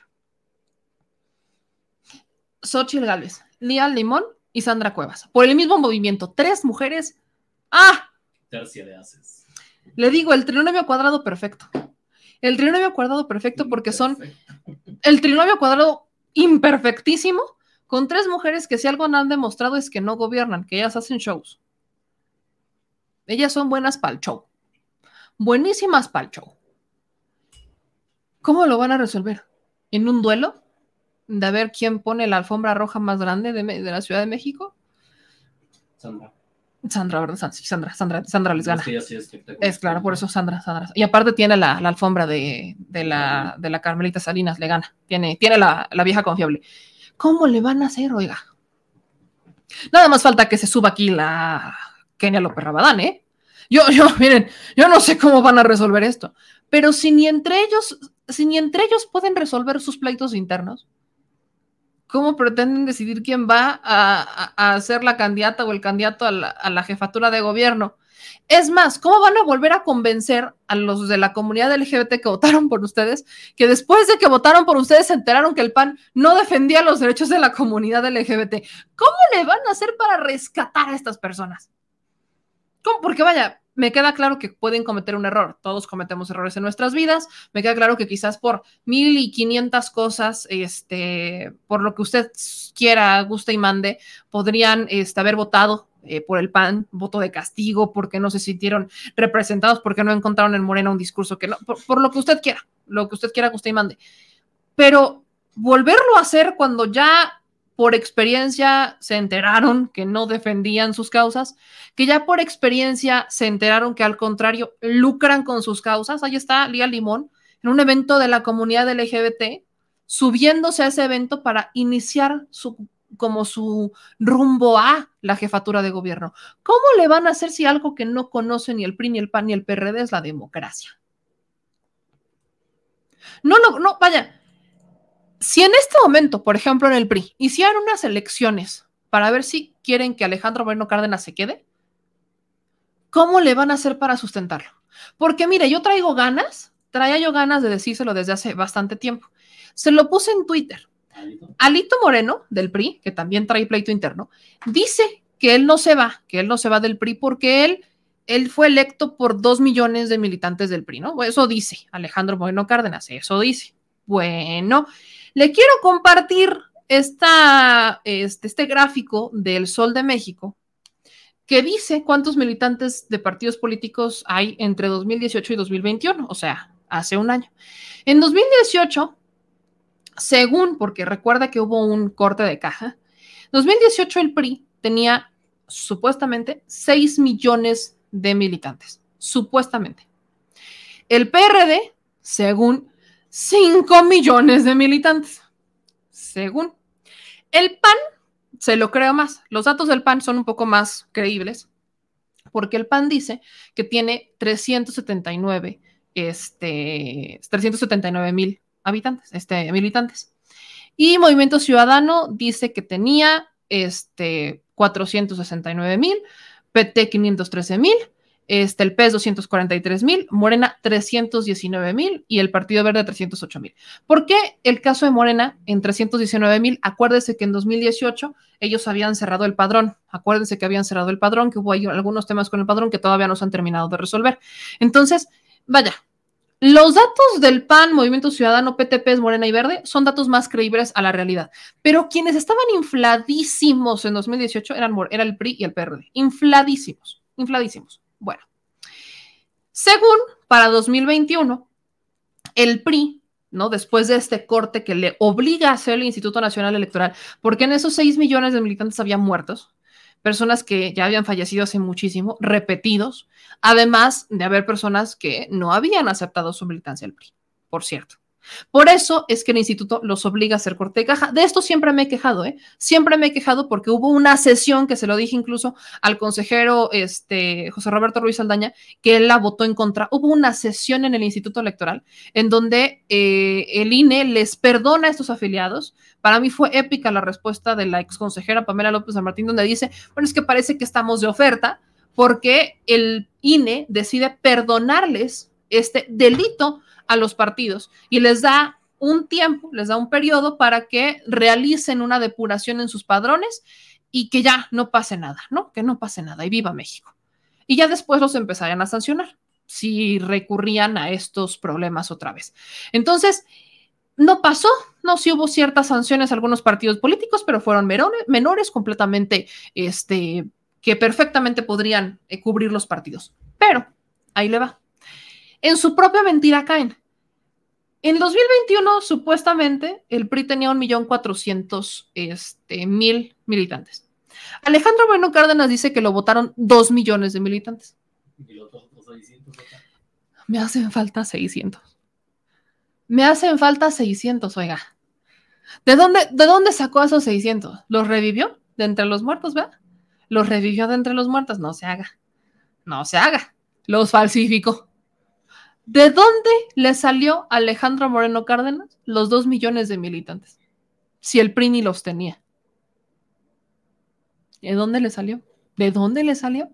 Xochitl Gálvez, Lía Limón y Sandra Cuevas. Por el mismo movimiento. Tres mujeres. ¡Ah! Tercia de haces. Le digo, el trinomio cuadrado perfecto. El trinomio cuadrado perfecto porque son el trinomio cuadrado imperfectísimo con tres mujeres que si algo han demostrado es que no gobiernan, que ellas hacen shows. Ellas son buenas para el show. Buenísimas para el show. ¿Cómo lo van a resolver? ¿En un duelo? ¿De ver quién pone la alfombra roja más grande de, la Ciudad de México? Sandra. Sandra, ¿verdad? Sí, Sandra, Sandra, Sandra les gana. es, claro, por eso Sandra, Sandra. Y aparte tiene la, alfombra de, la, de, la, Carmelita Salinas, le gana. Tiene, tiene la, la, vieja confiable. ¿Cómo le van a hacer, oiga? Nada más falta que se suba aquí la Kenia López Rabadán, ¿eh? Yo, yo, miren, yo no sé cómo van a resolver esto, pero si ni entre ellos, si ni entre ellos pueden resolver sus pleitos internos, ¿cómo pretenden decidir quién va a, a, ser la candidata o el candidato a a la, jefatura de gobierno? Es más, ¿cómo van a volver a convencer a los de la comunidad LGBT que votaron por ustedes, que después de que votaron por ustedes se enteraron que el PAN no defendía los derechos de la comunidad LGBT? ¿Cómo le van a hacer para rescatar a estas personas? ¿Cómo? Porque vaya, me queda claro que pueden cometer un error. Todos cometemos errores en nuestras vidas. Me queda claro que quizás por mil y quinientas cosas, este, por lo que usted quiera, guste y mande, podrían este, haber votado eh, por el PAN, voto de castigo, porque no se sintieron representados, porque no encontraron en Morena un discurso que no, por, por lo que usted quiera, lo que usted quiera, guste y mande. Pero volverlo a hacer cuando ya por experiencia se enteraron que no defendían sus causas, que ya por experiencia se enteraron que al contrario lucran con sus causas. Ahí está Lía Limón en un evento de la comunidad LGBT, subiéndose a ese evento para iniciar su como su rumbo a la jefatura de gobierno. ¿Cómo le van a hacer si algo que no conocen ni el PRI, ni el PAN, ni el PRD es la democracia? No, no, no, vaya, si en este momento, por ejemplo, en el PRI, hicieran unas elecciones para ver si quieren que Alejandro Moreno Cárdenas se quede, ¿cómo le van a hacer para sustentarlo? Porque mire, yo traigo ganas, traía yo ganas de decírselo desde hace bastante tiempo. Se lo puse en Twitter. Alito Moreno, del PRI, que también trae pleito interno, dice que él no se va, que él no se va del PRI porque él, él fue electo por dos millones de militantes del PRI, ¿no? Eso dice Alejandro Moreno Cárdenas, eso dice. Bueno, le quiero compartir esta, este, este gráfico del Sol de México que dice cuántos militantes de partidos políticos hay entre 2018 y 2021, o sea, hace un año. En 2018, según, porque recuerda que hubo un corte de caja, 2018 el PRI tenía supuestamente 6 millones de militantes, supuestamente. El PRD, según 5 millones de militantes, según. El PAN, se lo creo más, los datos del PAN son un poco más creíbles, porque el PAN dice que tiene 379, este, 379 mil habitantes, este, militantes. Y Movimiento Ciudadano dice que tenía este, 469 mil, PT 513 mil, este, el PES 243 mil, Morena 319 mil y el Partido Verde 308 mil. ¿Por qué el caso de Morena en 319 mil? Acuérdese que en 2018 ellos habían cerrado el padrón. Acuérdense que habían cerrado el padrón, que hubo algunos temas con el padrón que todavía no se han terminado de resolver. Entonces, vaya, los datos del PAN, Movimiento Ciudadano, PTP, Morena y Verde son datos más creíbles a la realidad. Pero quienes estaban infladísimos en 2018 eran era el PRI y el PRD. Infladísimos, infladísimos. Bueno, según para 2021, el PRI, ¿no? Después de este corte que le obliga a hacer el Instituto Nacional Electoral, porque en esos 6 millones de militantes había muertos, personas que ya habían fallecido hace muchísimo, repetidos, además de haber personas que no habían aceptado su militancia al PRI, por cierto. Por eso es que el instituto los obliga a hacer corte de caja. De esto siempre me he quejado, ¿eh? Siempre me he quejado porque hubo una sesión que se lo dije incluso al consejero este, José Roberto Ruiz Aldaña, que él la votó en contra. Hubo una sesión en el Instituto Electoral en donde eh, el INE les perdona a estos afiliados. Para mí fue épica la respuesta de la ex consejera Pamela López San Martín, donde dice, bueno, es que parece que estamos de oferta porque el INE decide perdonarles este delito a los partidos y les da un tiempo, les da un periodo para que realicen una depuración en sus padrones y que ya no pase nada, ¿no? Que no pase nada y viva México. Y ya después los empezarían a sancionar si recurrían a estos problemas otra vez. Entonces, no pasó, no, sí hubo ciertas sanciones a algunos partidos políticos, pero fueron menores, menores completamente, este, que perfectamente podrían eh, cubrir los partidos. Pero, ahí le va. En su propia mentira caen. En 2021, supuestamente, el PRI tenía un millón cuatrocientos este, mil militantes. Alejandro Bueno Cárdenas dice que lo votaron dos millones de militantes. ¿Y los otros 600? Me hacen falta 600. Me hacen falta 600, oiga. ¿De dónde, ¿De dónde sacó esos 600? ¿Los revivió? ¿De entre los muertos, verdad? ¿Los revivió de entre los muertos? No se haga. No se haga. Los falsificó. ¿De dónde le salió Alejandro Moreno Cárdenas los dos millones de militantes? si el PRI ni los tenía. ¿De dónde le salió? ¿De dónde le salió?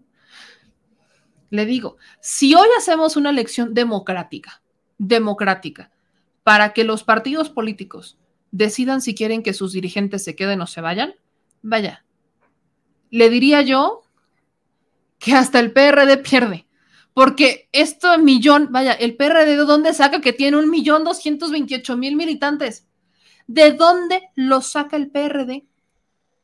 Le digo, si hoy hacemos una elección democrática, democrática, para que los partidos políticos decidan si quieren que sus dirigentes se queden o se vayan, vaya, le diría yo que hasta el PRD pierde, porque esto millón, vaya, el PRD de dónde saca que tiene un millón doscientos veintiocho mil militantes, ¿de dónde lo saca el PRD?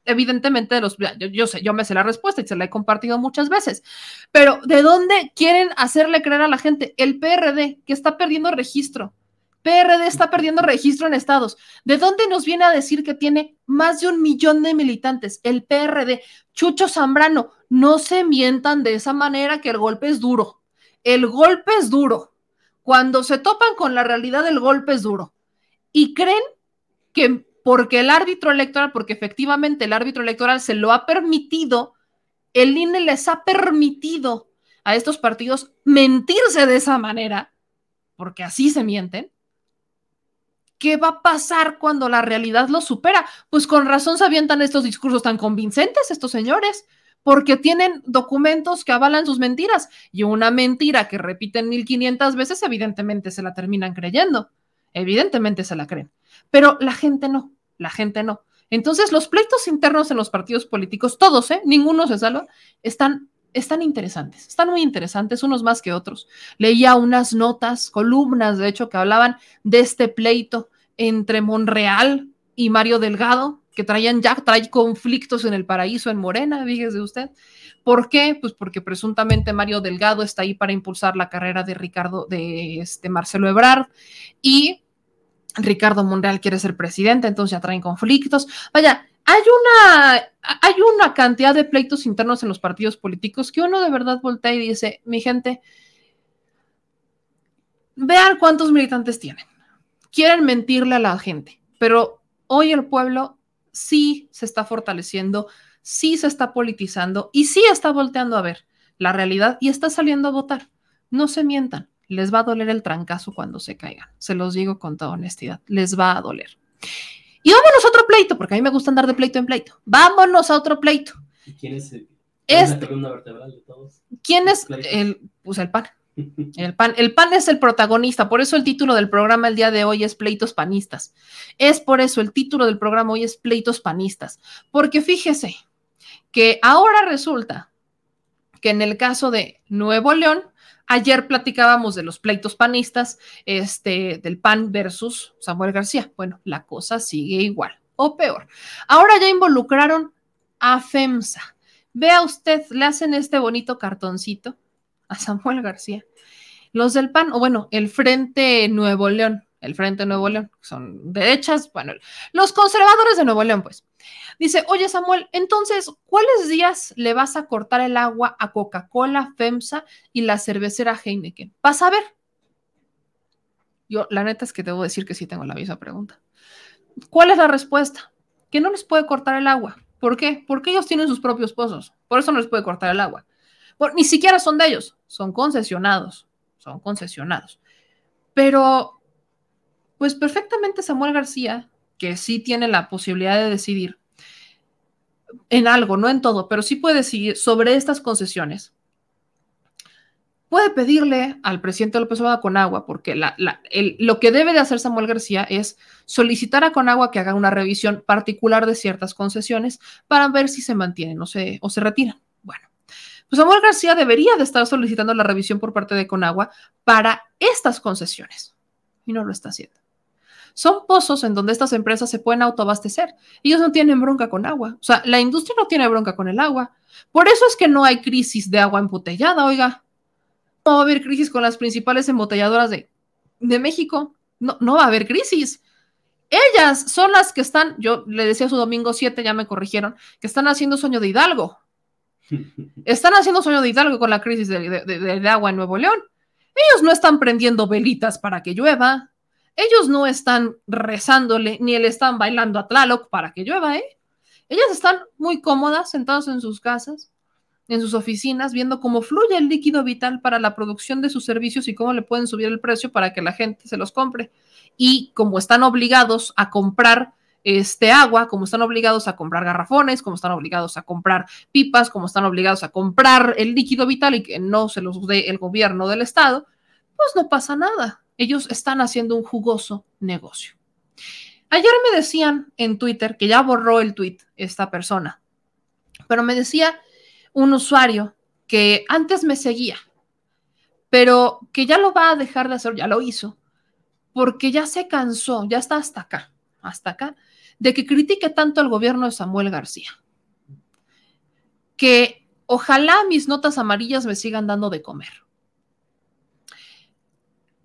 Evidentemente, de los, yo, sé, yo me sé la respuesta y se la he compartido muchas veces, pero ¿de dónde quieren hacerle creer a la gente? El PRD, que está perdiendo registro, PRD está perdiendo registro en estados. ¿De dónde nos viene a decir que tiene más de un millón de militantes? El PRD. Chucho Zambrano, no se mientan de esa manera que el golpe es duro. El golpe es duro. Cuando se topan con la realidad, el golpe es duro. Y creen que porque el árbitro electoral, porque efectivamente el árbitro electoral se lo ha permitido, el INE les ha permitido a estos partidos mentirse de esa manera, porque así se mienten, ¿Qué va a pasar cuando la realidad lo supera? Pues con razón se avientan estos discursos tan convincentes estos señores, porque tienen documentos que avalan sus mentiras y una mentira que repiten 1500 veces, evidentemente se la terminan creyendo, evidentemente se la creen, pero la gente no, la gente no. Entonces los pleitos internos en los partidos políticos, todos, ¿eh? ninguno se salva, están están interesantes, están muy interesantes, unos más que otros. Leía unas notas, columnas, de hecho, que hablaban de este pleito entre Monreal y Mario Delgado, que traían ya, trae conflictos en el paraíso en Morena, fíjese usted. ¿Por qué? Pues porque presuntamente Mario Delgado está ahí para impulsar la carrera de Ricardo, de este Marcelo Ebrard, y Ricardo Monreal quiere ser presidente, entonces ya traen conflictos. Vaya, hay una, hay una cantidad de pleitos internos en los partidos políticos que uno de verdad voltea y dice, mi gente, vean cuántos militantes tienen. Quieren mentirle a la gente, pero hoy el pueblo sí se está fortaleciendo, sí se está politizando y sí está volteando a ver la realidad y está saliendo a votar. No se mientan, les va a doler el trancazo cuando se caigan. Se los digo con toda honestidad, les va a doler. Y vámonos a otro pleito, porque a mí me gusta andar de pleito en pleito. Vámonos a otro pleito. ¿Y quién es el, Este- la columna vertebral de todos? ¿Quién es el, pues el PAN? El PAN, el PAN es el protagonista, por eso el título del programa el día de hoy es Pleitos Panistas. Es por eso el título del programa hoy es Pleitos Panistas, porque fíjese que ahora resulta que en el caso de Nuevo León, ayer platicábamos de los pleitos panistas, este, del PAN versus Samuel García. Bueno, la cosa sigue igual o peor. Ahora ya involucraron a FEMSA. Vea usted, le hacen este bonito cartoncito Samuel García. Los del PAN, o bueno, el Frente Nuevo León, el Frente Nuevo León, son derechas, bueno, los conservadores de Nuevo León, pues. Dice, oye Samuel, entonces, ¿cuáles días le vas a cortar el agua a Coca-Cola, FEMSA y la cervecera Heineken? Vas a ver. Yo, la neta es que debo decir que sí tengo la misma pregunta. ¿Cuál es la respuesta? Que no les puede cortar el agua. ¿Por qué? Porque ellos tienen sus propios pozos. Por eso no les puede cortar el agua. Ni siquiera son de ellos, son concesionados. Son concesionados. Pero, pues perfectamente Samuel García, que sí tiene la posibilidad de decidir en algo, no en todo, pero sí puede decidir sobre estas concesiones. Puede pedirle al presidente López Obrador a Conagua, porque la- lo que debe de hacer Samuel García es solicitar a Conagua que haga una revisión particular de ciertas concesiones para ver si se mantienen o se, o se retiran. Pues Samuel García debería de estar solicitando la revisión por parte de Conagua para estas concesiones y no lo está haciendo. Son pozos en donde estas empresas se pueden autoabastecer. Ellos no tienen bronca con agua. O sea, la industria no tiene bronca con el agua. Por eso es que no hay crisis de agua embotellada, oiga. No va a haber crisis con las principales embotelladoras de, de México. No, no va a haber crisis. Ellas son las que están, yo le decía su domingo 7, ya me corrigieron, que están haciendo sueño de Hidalgo. Están haciendo sueño de Hidalgo con la crisis de, de- agua en Nuevo León. Ellos no están prendiendo velitas para que llueva. Ellos no están rezándole ni le están bailando a Tlaloc para que llueva, ¿eh? Ellas están muy cómodas, sentados en sus casas, en sus oficinas, viendo cómo fluye el líquido vital para la producción de sus servicios y cómo le pueden subir el precio para que la gente se los compre. Y como están obligados a comprar este agua, como están obligados a comprar garrafones, como están obligados a comprar pipas, como están obligados a comprar el líquido vital y que no se los dé el gobierno del estado, pues no pasa nada. Ellos están haciendo un jugoso negocio. Ayer me decían en Twitter que ya borró el tweet esta persona, pero me decía un usuario que antes me seguía, pero que ya lo va a dejar de hacer, ya lo hizo, porque ya se cansó, ya está hasta acá, hasta acá, de que critique tanto al gobierno de Samuel García. Que ojalá mis notas amarillas me sigan dando de comer.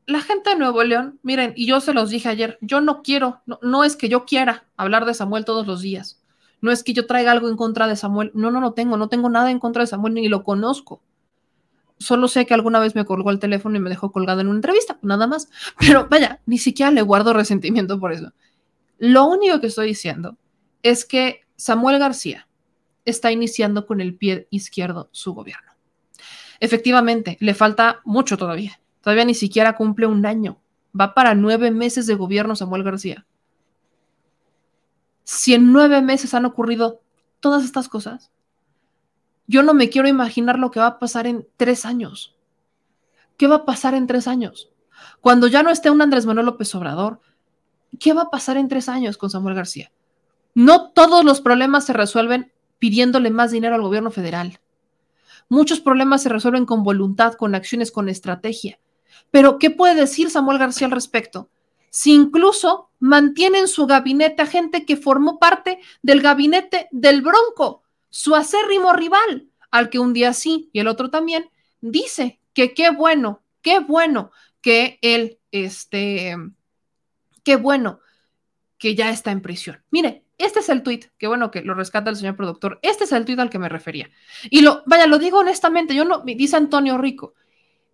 La gente de Nuevo León, miren, y yo se los dije ayer, yo no quiero, no, no es que yo quiera hablar de Samuel todos los días, no es que yo traiga algo en contra de Samuel, no, no lo tengo, no tengo nada en contra de Samuel ni lo conozco solo sé que alguna vez me colgó el teléfono y me dejó colgado en una entrevista, nada más. Pero vaya, ni siquiera le guardo resentimiento por eso. Lo único que estoy diciendo es que Samuel García está iniciando con el pie izquierdo su gobierno. Efectivamente, le falta mucho todavía. Todavía ni siquiera cumple un año. Va para nueve meses de gobierno Samuel García. Si en nueve meses han ocurrido todas estas cosas, yo no me quiero imaginar lo que va a pasar en tres años. ¿Qué va a pasar en tres años? Cuando ya no esté un Andrés Manuel López Obrador, ¿qué va a pasar en tres años con Samuel García? No todos los problemas se resuelven pidiéndole más dinero al gobierno federal. Muchos problemas se resuelven con voluntad, con acciones, con estrategia. Pero, ¿qué puede decir Samuel García al respecto? Si incluso mantiene en su gabinete a gente que formó parte del gabinete del Bronco, su acérrimo rival, al que un día sí y el otro también, dice que qué bueno, qué bueno que él, este, qué bueno que ya está en prisión. Mire, este es el tuit, qué bueno que lo rescata el señor productor, este es el tuit al que me refería. Y lo, vaya, lo digo honestamente, yo no, dice Antonio Rico,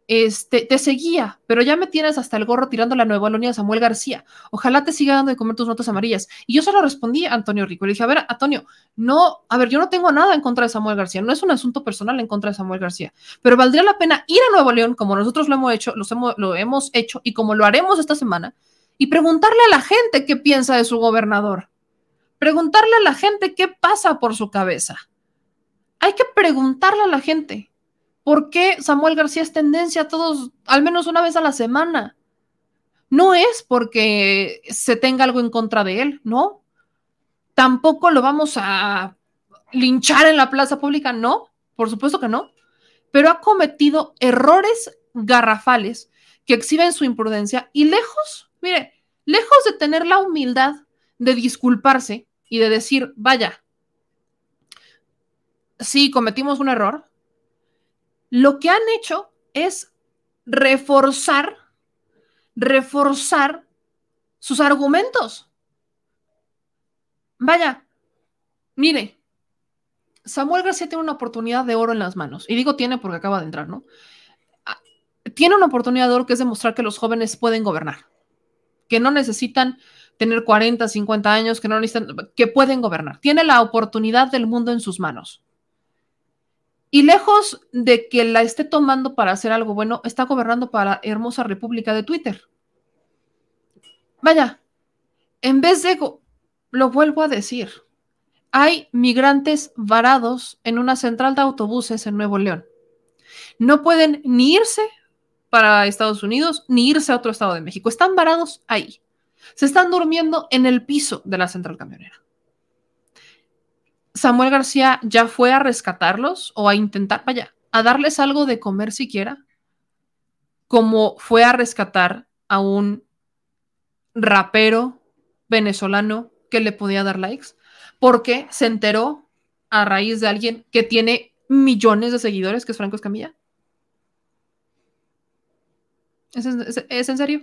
este, te seguía, pero ya me tienes hasta el gorro tirando la nueva línea de Samuel García. Ojalá te siga dando de comer tus notas amarillas. Y yo solo respondí a Antonio Rico. Le dije, a ver, Antonio, no, a ver, yo no tengo nada en contra de Samuel García. No es un asunto personal en contra de Samuel García. Pero valdría la pena ir a Nuevo León, como nosotros lo hemos hecho, hemos, lo hemos hecho y como lo haremos esta semana, y preguntarle a la gente qué piensa de su gobernador. Preguntarle a la gente qué pasa por su cabeza. Hay que preguntarle a la gente ¿Por qué Samuel García es tendencia a todos, al menos una vez a la semana? No es porque se tenga algo en contra de él, ¿no? Tampoco lo vamos a linchar en la plaza pública, no, por supuesto que no, pero ha cometido errores garrafales que exhiben su imprudencia y lejos, mire, lejos de tener la humildad de disculparse y de decir, vaya, sí, cometimos un error, lo que han hecho es reforzar, reforzar sus argumentos. Vaya, mire, Samuel García tiene una oportunidad de oro en las manos. Y digo tiene porque acaba de entrar, ¿no? Ah, tiene una oportunidad de oro que es demostrar que los jóvenes pueden gobernar, que no necesitan tener 40, 50 años, que no necesitan, que pueden gobernar. Tiene la oportunidad del mundo en sus manos. Y lejos de que la esté tomando para hacer algo bueno, está gobernando para la hermosa república de Twitter. Vaya, en vez de, lo vuelvo a decir, hay migrantes varados en una central de autobuses en Nuevo León. No pueden ni irse para Estados Unidos ni irse a otro estado de México. Están varados ahí. Se están durmiendo en el piso de la central camionera. Samuel García ya fue a rescatarlos o a intentar, vaya, a darles algo de comer siquiera, como fue a rescatar a un rapero venezolano que le podía dar likes, porque se enteró a raíz de alguien que tiene millones de seguidores, que es Franco Escamilla. ¿Es, en serio?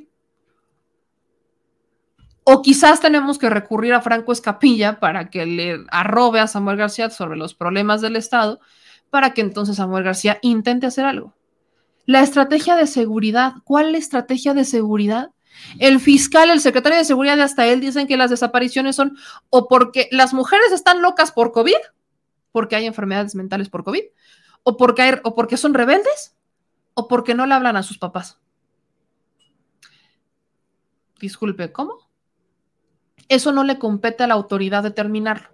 O quizás tenemos que recurrir a Franco Escapilla para que le arrobe a Samuel García sobre los problemas del Estado, para que entonces Samuel García intente hacer algo. La estrategia de seguridad, ¿cuál estrategia de seguridad? El fiscal, el secretario de seguridad, hasta él dicen que las desapariciones son o porque las mujeres están locas por COVID, porque hay enfermedades mentales por COVID, o porque, o porque son rebeldes, o porque no le hablan a sus papás. Disculpe, ¿cómo? Eso no le compete a la autoridad determinarlo.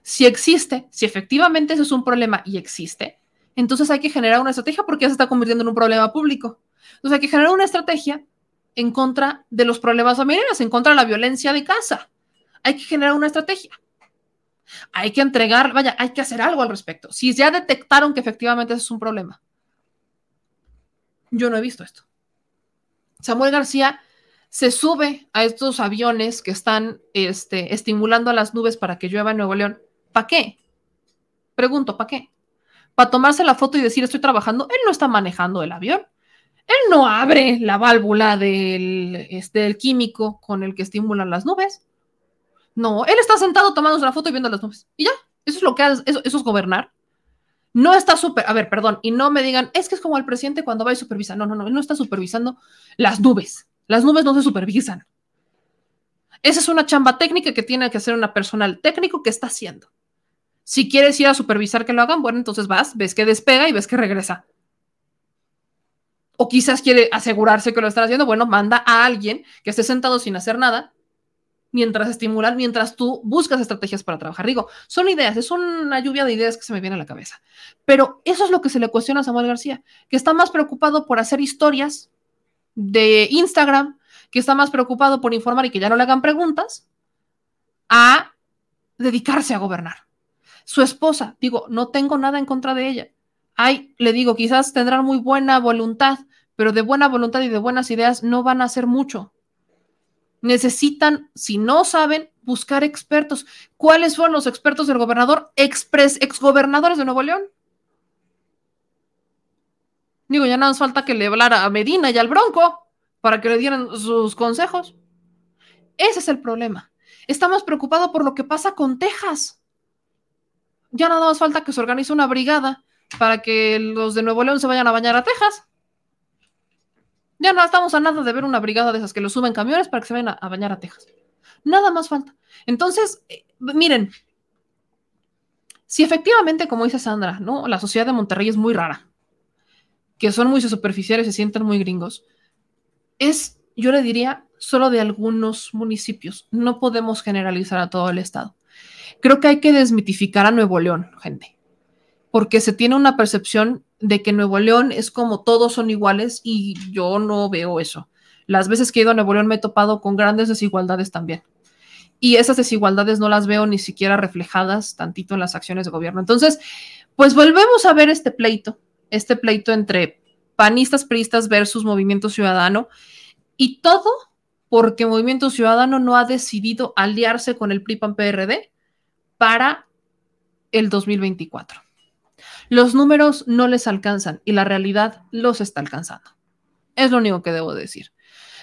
Si existe, si efectivamente eso es un problema y existe, entonces hay que generar una estrategia porque ya se está convirtiendo en un problema público. Entonces hay que generar una estrategia en contra de los problemas familiares, en contra de la violencia de casa. Hay que generar una estrategia. Hay que entregar, vaya, hay que hacer algo al respecto. Si ya detectaron que efectivamente eso es un problema. Yo no he visto esto. Samuel García se sube a estos aviones que están este, estimulando a las nubes para que llueva en Nuevo León. ¿Para qué? Pregunto, ¿para qué? ¿Para tomarse la foto y decir estoy trabajando? Él no está manejando el avión. Él no abre la válvula del, este, del químico con el que estimulan las nubes. No, él está sentado tomándose la foto y viendo las nubes. Y ya, eso es lo que hace, eso, eso es gobernar. No está super, a ver, perdón, y no me digan, es que es como el presidente cuando va y supervisa. No, no, no, él no está supervisando las nubes. Las nubes no se supervisan. Esa es una chamba técnica que tiene que hacer una personal técnico que está haciendo. Si quieres ir a supervisar que lo hagan, bueno, entonces vas, ves que despega y ves que regresa. O quizás quiere asegurarse que lo están haciendo, bueno, manda a alguien que esté sentado sin hacer nada mientras estimulan, mientras tú buscas estrategias para trabajar. Digo, son ideas, es una lluvia de ideas que se me viene a la cabeza. Pero eso es lo que se le cuestiona a Samuel García, que está más preocupado por hacer historias de Instagram, que está más preocupado por informar y que ya no le hagan preguntas, a dedicarse a gobernar. Su esposa, digo, no tengo nada en contra de ella. Ay, le digo, quizás tendrán muy buena voluntad, pero de buena voluntad y de buenas ideas no van a hacer mucho necesitan, si no saben, buscar expertos. ¿Cuáles fueron los expertos del gobernador? Expres, exgobernadores de Nuevo León. Digo, ya nada más falta que le hablara a Medina y al Bronco para que le dieran sus consejos. Ese es el problema. Estamos preocupados por lo que pasa con Texas. Ya nada más falta que se organice una brigada para que los de Nuevo León se vayan a bañar a Texas. Ya no estamos a nada de ver una brigada de esas que lo suben camiones para que se vayan a, bañar a Texas. Nada más falta. Entonces, eh, miren, si efectivamente, como dice Sandra, ¿no? La sociedad de Monterrey es muy rara, que son muy superficiales, se sienten muy gringos, es, yo le diría, solo de algunos municipios. No podemos generalizar a todo el estado. Creo que hay que desmitificar a Nuevo León, gente, porque se tiene una percepción de que Nuevo León es como todos son iguales y yo no veo eso. Las veces que he ido a Nuevo León me he topado con grandes desigualdades también. Y esas desigualdades no las veo ni siquiera reflejadas tantito en las acciones de gobierno. Entonces, pues volvemos a ver este pleito, este pleito entre panistas, priistas versus Movimiento Ciudadano y todo porque Movimiento Ciudadano no ha decidido aliarse con el PRI-PAN-PRD para el 2024. Los números no les alcanzan y la realidad los está alcanzando. Es lo único que debo decir.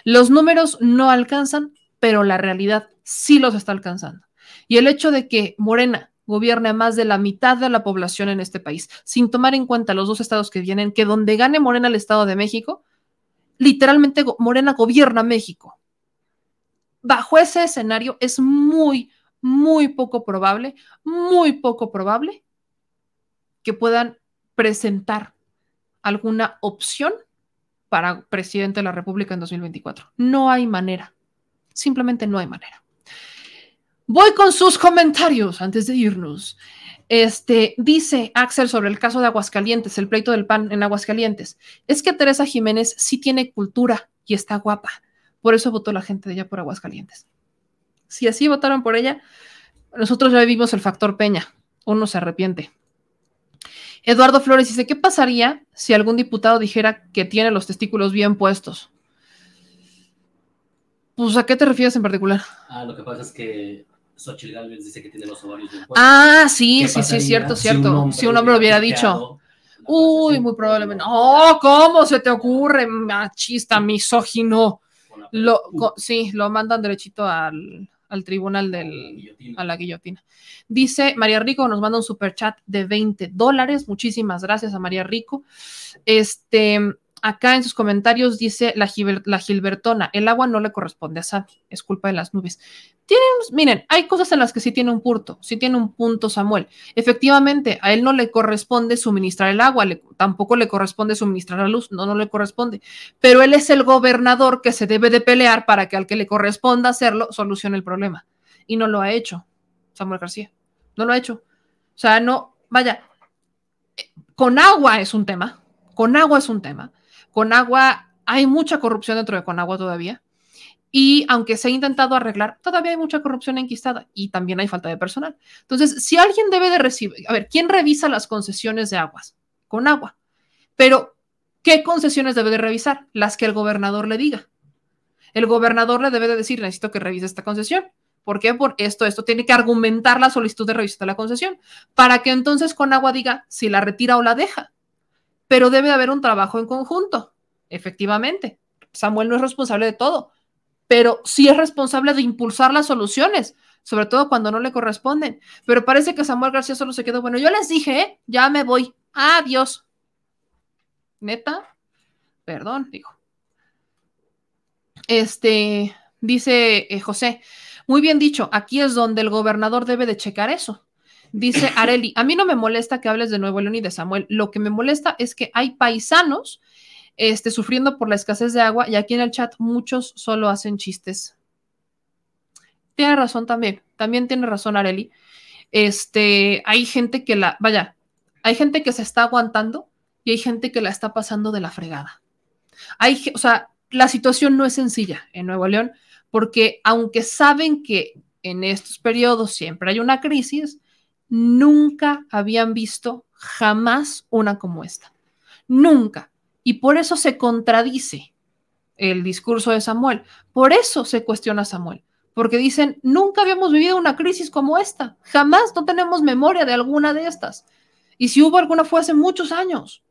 Los números no alcanzan, pero la realidad sí los está alcanzando. Y el hecho de que Morena gobierne a más de la mitad de la población en este país, sin tomar en cuenta los dos estados que vienen, que donde gane Morena el Estado de México, literalmente Morena gobierna México. Bajo ese escenario es muy, muy poco probable, muy poco probable que puedan presentar alguna opción para presidente de la República en 2024. No hay manera. Simplemente no hay manera. Voy con sus comentarios antes de irnos. Este dice Axel sobre el caso de Aguascalientes, el pleito del pan en Aguascalientes. Es que Teresa Jiménez sí tiene cultura y está guapa. Por eso votó la gente de ella por Aguascalientes. Si así votaron por ella, nosotros ya vivimos el factor Peña. Uno se arrepiente. Eduardo Flores dice, ¿qué pasaría si algún diputado dijera que tiene los testículos bien puestos? Pues, ¿a qué te refieres en particular? Ah, lo que pasa es que Xochitl Galvez dice que tiene los ovarios bien puestos. Ah, sí, sí, sí, cierto, cierto. Si un hombre, lo hubiera dicho. Uy, muy probablemente. Oh, ¿cómo se te ocurre, machista, misógino? Lo, sí, lo mandan derechito al, al tribunal del, a la guillotina. Dice María Rico, nos manda un super chat de 20 dólares. Muchísimas gracias a María Rico. Este, acá en sus comentarios dice la, Gilbertona, el agua no le corresponde a Sam, es culpa de las nubes. Tienen, miren, hay cosas en las que sí tiene un punto, sí tiene un punto Samuel. Efectivamente, a él no le corresponde suministrar el agua, tampoco le corresponde suministrar la luz, no, no le corresponde. Pero él es el gobernador que se debe de pelear para que al que le corresponda hacerlo solucione el problema. y no lo ha hecho Samuel García. No lo ha hecho. O sea, no, vaya, con agua es un tema, con agua es un tema. Con agua hay mucha corrupción dentro de Conagua todavía. Y aunque se ha intentado arreglar, todavía hay mucha corrupción enquistada y también hay falta de personal. Entonces, si alguien debe de recibir, a ver, ¿quién revisa las concesiones de aguas? Con agua. Pero, ¿qué concesiones debe de revisar? Las que el gobernador le diga. El gobernador le debe de decir, necesito que revise esta concesión. ¿Por qué? Por esto, esto tiene que argumentar la solicitud de revisión de la concesión para que entonces con agua diga si la retira o la deja. Pero debe de haber un trabajo en conjunto, efectivamente. Samuel no es responsable de todo pero sí es responsable de impulsar las soluciones, sobre todo cuando no le corresponden. Pero parece que Samuel García solo se quedó, bueno, yo les dije, ¿eh? ya me voy, adiós. Neta, perdón, dijo. Este, dice eh, José, muy bien dicho, aquí es donde el gobernador debe de checar eso. Dice Areli, a mí no me molesta que hables de Nuevo León y de Samuel, lo que me molesta es que hay paisanos este, sufriendo por la escasez de agua y aquí en el chat muchos solo hacen chistes. Tiene razón también, también tiene razón Areli. Este, hay gente que la, vaya, hay gente que se está aguantando y hay gente que la está pasando de la fregada. Hay, o sea, la situación no es sencilla en Nuevo León porque aunque saben que en estos periodos siempre hay una crisis, nunca habían visto jamás una como esta. Nunca. Y por eso se contradice el discurso de Samuel. Por eso se cuestiona Samuel. Porque dicen, nunca habíamos vivido una crisis como esta. Jamás no tenemos memoria de alguna de estas. Y si hubo alguna fue hace muchos años.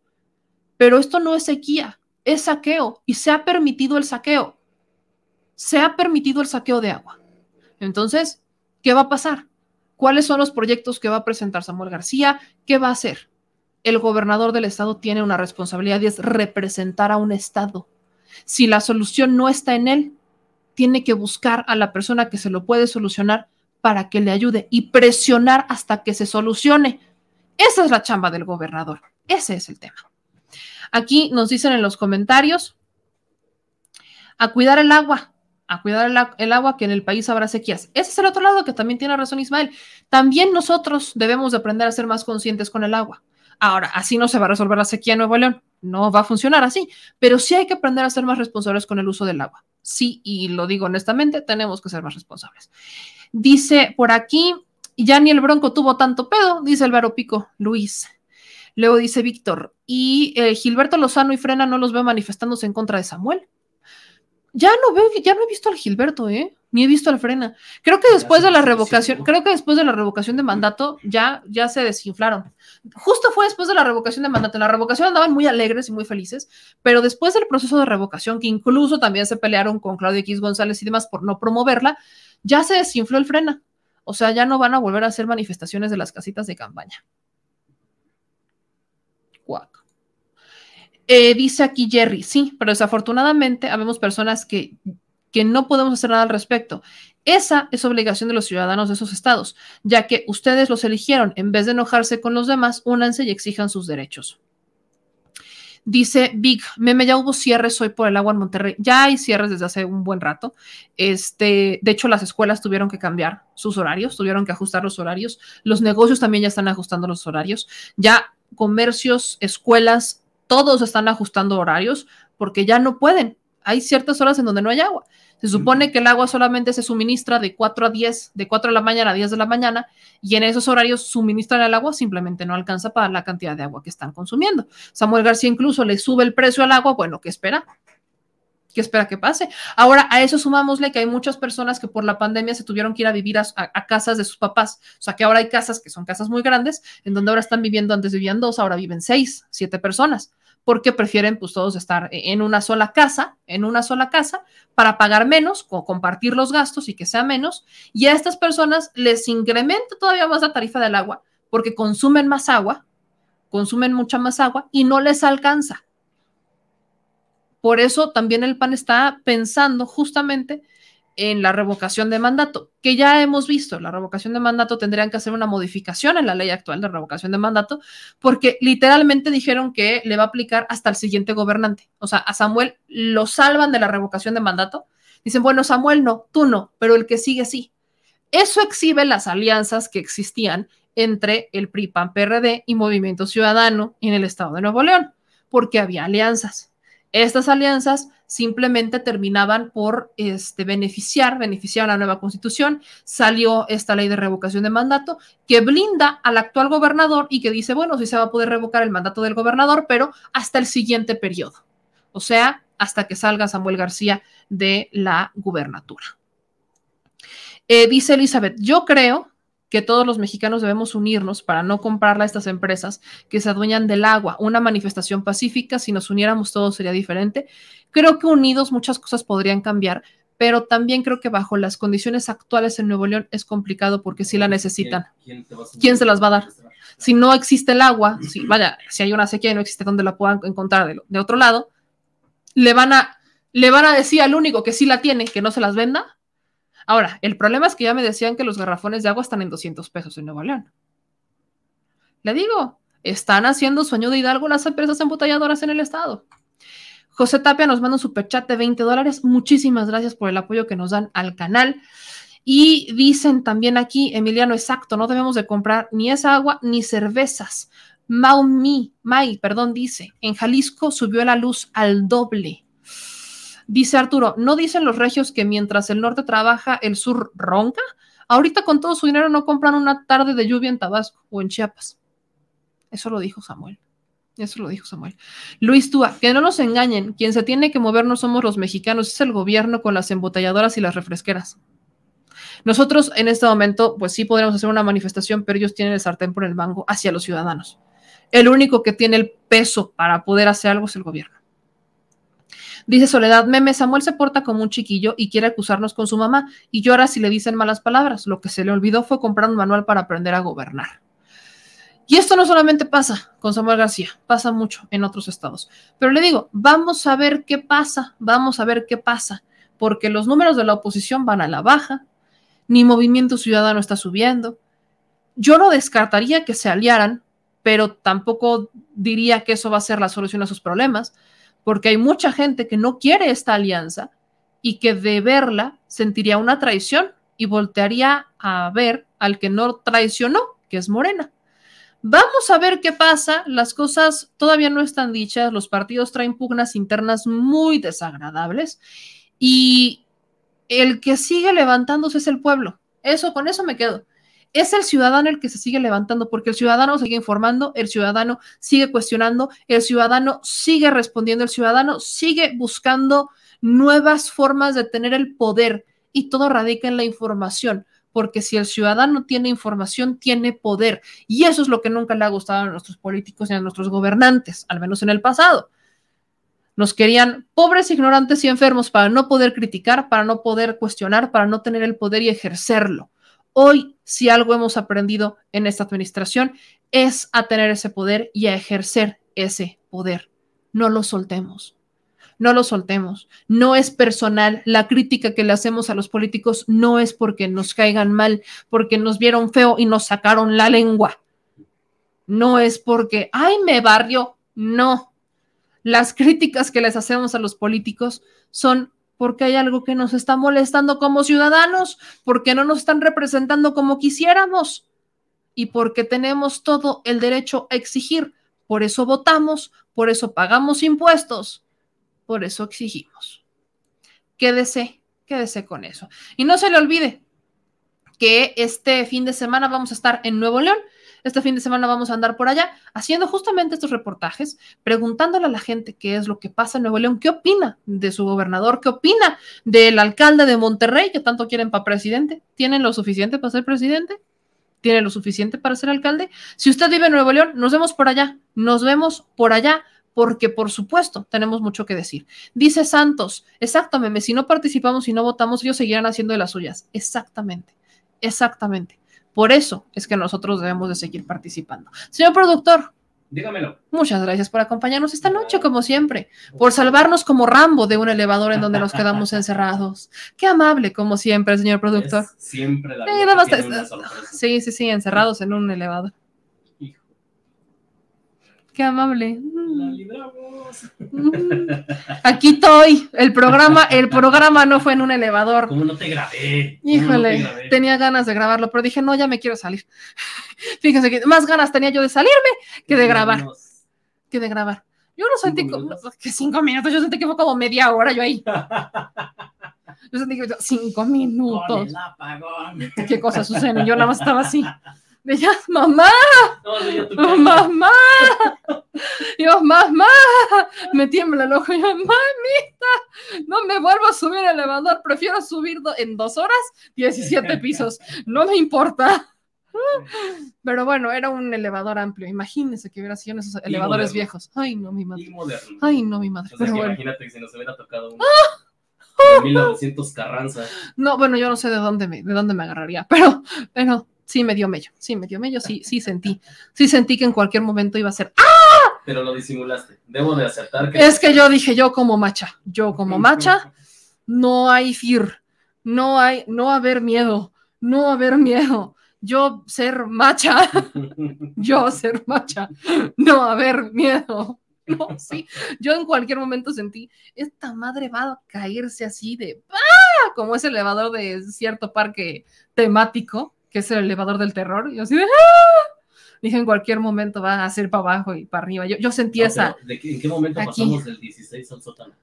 Pero esto no es sequía, es saqueo. Y se ha permitido el saqueo. Se ha permitido el saqueo de agua. Entonces, ¿qué va a pasar? ¿Cuáles son los proyectos que va a presentar Samuel García? ¿Qué va a hacer? el gobernador del estado tiene una responsabilidad y es representar a un estado. Si la solución no está en él, tiene que buscar a la persona que se lo puede solucionar para que le ayude y presionar hasta que se solucione. Esa es la chamba del gobernador. Ese es el tema. Aquí nos dicen en los comentarios, a cuidar el agua, a cuidar el, agua que en el país habrá sequías. Ese es el otro lado que también tiene razón Ismael. También nosotros debemos de aprender a ser más conscientes con el agua. Ahora, así no se va a resolver la sequía en Nuevo León, no va a funcionar así, pero sí hay que aprender a ser más responsables con el uso del agua. Sí, y lo digo honestamente, tenemos que ser más responsables. Dice por aquí, ya ni el Bronco tuvo tanto pedo, dice el Pico, Luis. Luego dice Víctor, y eh, Gilberto Lozano y Frena no los veo manifestándose en contra de Samuel. Ya no veo, ya no he visto al Gilberto, ¿eh? Ni he visto al Frena. Creo que después de la revocación, creo que después de la revocación de mandato ya, ya se desinflaron. Justo fue después de la revocación de mandato. En la revocación andaban muy alegres y muy felices, pero después del proceso de revocación, que incluso también se pelearon con Claudio X González y demás por no promoverla, ya se desinfló el Frena. O sea, ya no van a volver a hacer manifestaciones de las casitas de campaña. Cuac. Eh, dice aquí Jerry, sí, pero desafortunadamente habemos personas que que no podemos hacer nada al respecto. Esa es obligación de los ciudadanos de esos estados, ya que ustedes los eligieron. En vez de enojarse con los demás, únanse y exijan sus derechos. Dice Big, meme, ya hubo cierres hoy por el agua en Monterrey. Ya hay cierres desde hace un buen rato. Este, de hecho, las escuelas tuvieron que cambiar sus horarios, tuvieron que ajustar los horarios. Los negocios también ya están ajustando los horarios. Ya comercios, escuelas, todos están ajustando horarios porque ya no pueden hay ciertas horas en donde no hay agua. Se supone que el agua solamente se suministra de 4 a 10, de 4 de la mañana a 10 de la mañana, y en esos horarios suministran el agua simplemente no alcanza para la cantidad de agua que están consumiendo. Samuel García incluso le sube el precio al agua, bueno, ¿qué espera? ¿Qué espera que pase? Ahora, a eso sumámosle que hay muchas personas que por la pandemia se tuvieron que ir a vivir a, a, casas de sus papás. O sea, que ahora hay casas que son casas muy grandes, en donde ahora están viviendo, antes vivían dos, ahora viven seis, siete personas porque prefieren pues todos estar en una sola casa, en una sola casa, para pagar menos o compartir los gastos y que sea menos. Y a estas personas les incrementa todavía más la tarifa del agua porque consumen más agua, consumen mucha más agua y no les alcanza. Por eso también el PAN está pensando justamente en la revocación de mandato, que ya hemos visto, la revocación de mandato tendrían que hacer una modificación en la ley actual de revocación de mandato, porque literalmente dijeron que le va a aplicar hasta el siguiente gobernante. O sea, a Samuel lo salvan de la revocación de mandato. Dicen, bueno, Samuel no, tú no, pero el que sigue sí. Eso exhibe las alianzas que existían entre el PRI, PAN, PRD y Movimiento Ciudadano en el estado de Nuevo León, porque había alianzas. Estas alianzas simplemente terminaban por este, beneficiar, beneficiar a la nueva constitución. Salió esta ley de revocación de mandato que blinda al actual gobernador y que dice, bueno, sí se va a poder revocar el mandato del gobernador, pero hasta el siguiente periodo. O sea, hasta que salga Samuel García de la gubernatura. Eh, dice Elizabeth, yo creo que todos los mexicanos debemos unirnos para no comprarle a estas empresas que se adueñan del agua. Una manifestación pacífica, si nos uniéramos todos sería diferente. Creo que unidos muchas cosas podrían cambiar, pero también creo que bajo las condiciones actuales en Nuevo León es complicado porque si la necesitan. ¿Quién, quién, se las va a dar? Si no existe el agua, si, vaya, si hay una sequía y no existe donde la puedan encontrar de, de otro lado, le van, a, le van a decir al único que sí la tiene que no se las venda Ahora, el problema es que ya me decían que los garrafones de agua están en 200 pesos en Nuevo León. Le digo, están haciendo sueño de Hidalgo las empresas embottelladoras en el estado. José Tapia nos manda un superchat de 20 dólares. Muchísimas gracias por el apoyo que nos dan al canal. Y dicen también aquí, Emiliano, exacto, no debemos de comprar ni esa agua ni cervezas. Maumi, Mai, perdón, dice, en Jalisco subió la luz al doble. Dice Arturo, ¿no dicen los regios que mientras el norte trabaja, el sur ronca? Ahorita con todo su dinero no compran una tarde de lluvia en Tabasco o en Chiapas. Eso lo dijo Samuel. Eso lo dijo Samuel. Luis Túa, que no nos engañen, quien se tiene que mover no somos los mexicanos, es el gobierno con las embotelladoras y las refresqueras. Nosotros en este momento, pues sí podríamos hacer una manifestación, pero ellos tienen el sartén por el mango hacia los ciudadanos. El único que tiene el peso para poder hacer algo es el gobierno. Dice Soledad Meme, Samuel se porta como un chiquillo y quiere acusarnos con su mamá y llora si le dicen malas palabras. Lo que se le olvidó fue comprar un manual para aprender a gobernar. Y esto no solamente pasa con Samuel García, pasa mucho en otros estados. Pero le digo, vamos a ver qué pasa, vamos a ver qué pasa, porque los números de la oposición van a la baja, ni Movimiento Ciudadano está subiendo. Yo no descartaría que se aliaran, pero tampoco diría que eso va a ser la solución a sus problemas porque hay mucha gente que no quiere esta alianza y que de verla sentiría una traición y voltearía a ver al que no traicionó, que es Morena. Vamos a ver qué pasa. Las cosas todavía no están dichas. Los partidos traen pugnas internas muy desagradables y el que sigue levantándose es el pueblo. Eso, con eso me quedo es el ciudadano el que se sigue levantando, porque el ciudadano sigue informando, el ciudadano sigue cuestionando, el ciudadano sigue respondiendo, el ciudadano sigue buscando nuevas formas de tener el poder y todo radica en la información, porque si el ciudadano tiene información, tiene poder. Y eso es lo que nunca le ha gustado a nuestros políticos y a nuestros gobernantes, al menos en el pasado. Nos querían pobres, ignorantes y enfermos para no poder criticar, para no poder cuestionar, para no tener el poder y ejercerlo. Hoy, si algo hemos aprendido en esta administración, es a tener ese poder y a ejercer ese poder. No lo soltemos. No lo soltemos. No es personal. La crítica que le hacemos a los políticos no es porque nos caigan mal, porque nos vieron feo y nos sacaron la lengua. No es porque, ay, me barrio. No. Las críticas que les hacemos a los políticos son porque hay algo que nos está molestando como ciudadanos, porque no nos están representando como quisiéramos y porque tenemos todo el derecho a exigir. Por eso votamos, por eso pagamos impuestos, por eso exigimos. Quédese, quédese con eso. Y no se le olvide que este fin de semana vamos a estar en Nuevo León este fin de semana vamos a andar por allá haciendo justamente estos reportajes, preguntándole a la gente qué es lo que pasa en Nuevo León, qué opina de su gobernador, qué opina del alcalde de Monterrey, que tanto quieren para presidente. ¿Tienen lo suficiente para ser presidente? ¿Tienen lo suficiente para ser alcalde? Si usted vive en Nuevo León, nos vemos por allá, nos vemos por allá porque por supuesto tenemos mucho que decir. Dice Santos, exactamente, si no participamos y no votamos, ellos seguirán haciendo de las suyas. Exactamente, exactamente. Por eso es que nosotros debemos de seguir participando. Señor productor. Dígamelo. Muchas gracias por acompañarnos esta noche, como siempre, por salvarnos como Rambo de un elevador en donde nos quedamos encerrados. Qué amable, como siempre, señor productor. siempre la Sí, sí, sí, encerrados en un elevador. Qué amable. La Mm, libramos. mm. Aquí estoy. El programa, el programa no fue en un elevador. ¿Cómo no te grabé? ¿Cómo no te Híjole, grabé? tenía ganas de grabarlo, pero dije, no, ya me quiero salir. Fíjense que más ganas tenía yo de salirme que de grabar, que de grabar. Yo no sentí ¿Cinco como, que cinco minutos, yo sentí que fue como media hora yo ahí. Yo sentí que cinco Con minutos. el apagón. ¿Qué cosas suceden? Yo nada más estaba así. De ya, mamá, No, mamá. Yo, mamá, me tiembla el ojo. Yo, mamita, no me vuelvo a subir al elevador. Prefiero subir do- en dos horas 17 pisos. No me importa. Pero bueno, era un elevador amplio. Imagínense que hubiera sido en esos elevadores moderno. viejos. Ay, no, mi madre. Ay, no, mi madre. O sea, Pero que bueno. imagínate que si nos hubiera tocado un ¡Ah! de 1900 Carranza. No, bueno, yo no sé de dónde me, de dónde me agarraría, pero, pero sí me dio mello, sí me dio mello, sí, sí sentí, sí sentí que en cualquier momento iba a ser. ¡Ah! Pero lo disimulaste. Debo de aceptar que. Es que yo dije, yo como macha, yo como macha, no hay fear, no hay, no haber miedo, no haber miedo. Yo ser macha, yo ser macha, no haber miedo. No, sí, yo en cualquier momento sentí, esta madre va a caerse así de ¡ah! como ese elevador de cierto parque temático, que es el elevador del terror, y así de ¡ah! Dije, en cualquier momento va a hacer para abajo y para arriba. Yo, yo sentí No, esa, pero ¿de qué- ¿En qué momento Aquí. pasamos del 16 al sótano?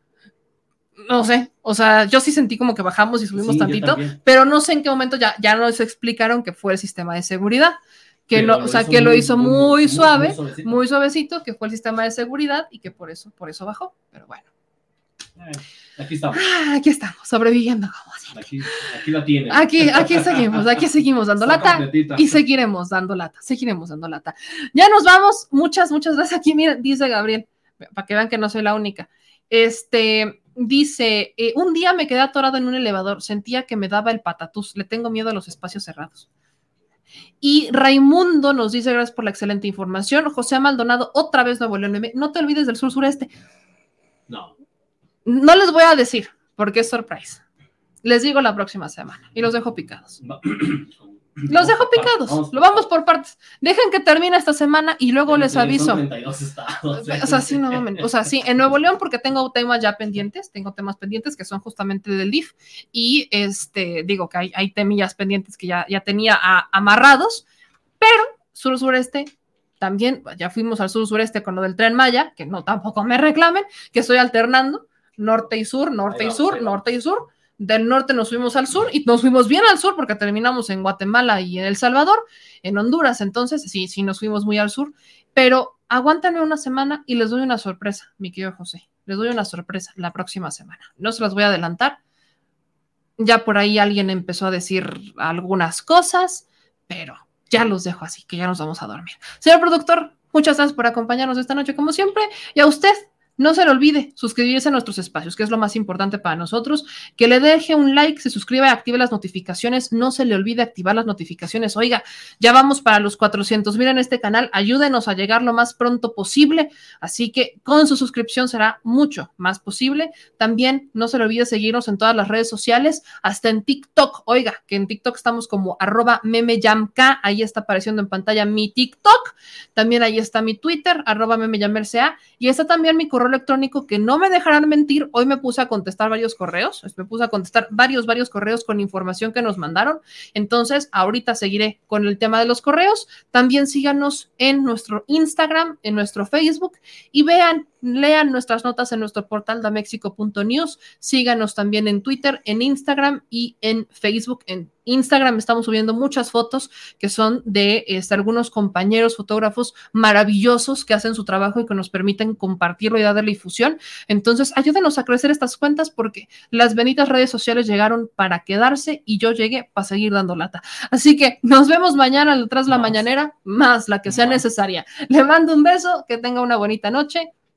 no sé, o sea, yo sí sentí como que bajamos y subimos Sí, yo tantito, pero no sé en qué momento ya, ya nos explicaron que fue el sistema de seguridad, que Pero no, lo o sea, que lo hizo muy- suave, muy suavecito. muy suavecito, que fue el sistema de seguridad y que por eso, por eso bajó. Pero bueno, Eh, Aquí estamos. ah, aquí estamos, sobreviviendo como siempre. Aquí, aquí la tienen. Aquí, aquí seguimos, aquí seguimos dando Está lata completita. y seguiremos dando lata, seguiremos dando lata. Ya nos vamos, muchas, muchas gracias. Aquí, miren, dice Gabriel, para que vean que no soy la única. Este, dice, eh, un día me quedé atorado en un elevador, sentía que me daba el patatús, le tengo miedo a los espacios cerrados. Y Raimundo nos dice, gracias por la excelente información. José Maldonado, otra vez Nuevo León. No te olvides del sur sureste. No. No les voy a decir, porque es surprise. Les digo la próxima semana y los dejo picados. Los dejo picados. Lo vamos por partes. Dejen que termine esta semana y luego les aviso. 32 estados. O sea, sí, no, mames. o sea, sí, en Nuevo León porque tengo temas ya pendientes, tengo temas pendientes que son justamente del DIF y este, digo que hay, hay temillas pendientes que ya, ya tenía a- amarrados, pero sur sureste también, ya fuimos al sur sureste con lo del tren Maya, que no tampoco me reclamen, que estoy alternando norte y sur, norte y sur, norte y sur. Del norte nos fuimos al sur y nos fuimos bien al sur porque terminamos en Guatemala y en El Salvador, en Honduras, entonces sí, sí nos fuimos muy al sur, pero aguántenme una semana y les doy una sorpresa, mi querido José. Les doy una sorpresa la próxima semana. No se las voy a adelantar. Ya por ahí alguien empezó a decir algunas cosas, pero ya los dejo así, que ya nos vamos a dormir. Señor productor, muchas gracias por acompañarnos esta noche como siempre y a usted. No se le olvide suscribirse a nuestros espacios, que es lo más importante para nosotros. Que le deje un like, se suscriba active las notificaciones. No se le olvide activar las notificaciones. Oiga, ya vamos para los 400 mil en este canal. Ayúdenos a llegar lo más pronto posible. Así que con su suscripción será mucho más posible. También no se le olvide seguirnos en todas las redes sociales, hasta en TikTok. Oiga, que en TikTok estamos como arroba memeyamk. Ahí está apareciendo en pantalla mi TikTok. También ahí está mi Twitter, arroba memeyamerca. Y está también mi correo electrónico que no me dejarán mentir. Hoy me puse a contestar varios correos. Me puse a contestar varios, varios correos con información que nos mandaron. Entonces, ahorita seguiré con el tema de los correos. También síganos en nuestro Instagram, en nuestro Facebook y vean, lean nuestras notas en nuestro portal damexico.news. Síganos también en Twitter, en Instagram y en Facebook. En Instagram estamos subiendo muchas fotos que son de este, algunos compañeros fotógrafos maravillosos que hacen su trabajo y que nos permiten compartirlo y darle difusión. Entonces, ayúdenos a crecer estas cuentas porque las benditas redes sociales llegaron para quedarse y yo llegué para seguir dando lata. Así que nos vemos mañana detrás de la mañanera, más la que sea necesaria. Le mando un beso, que tenga una bonita noche.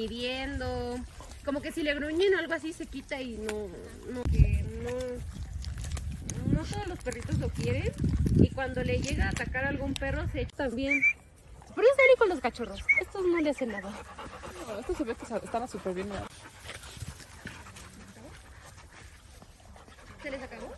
midiendo. Como que si le gruñen algo así se quita y no, no, que no, no todos los perritos lo quieren. Y cuando le llega a atacar algún perro se echa también. Pero es serio con los cachorros, estos no le hacen nada. No, estos se ve que están súper bien. ¿Se les acabó?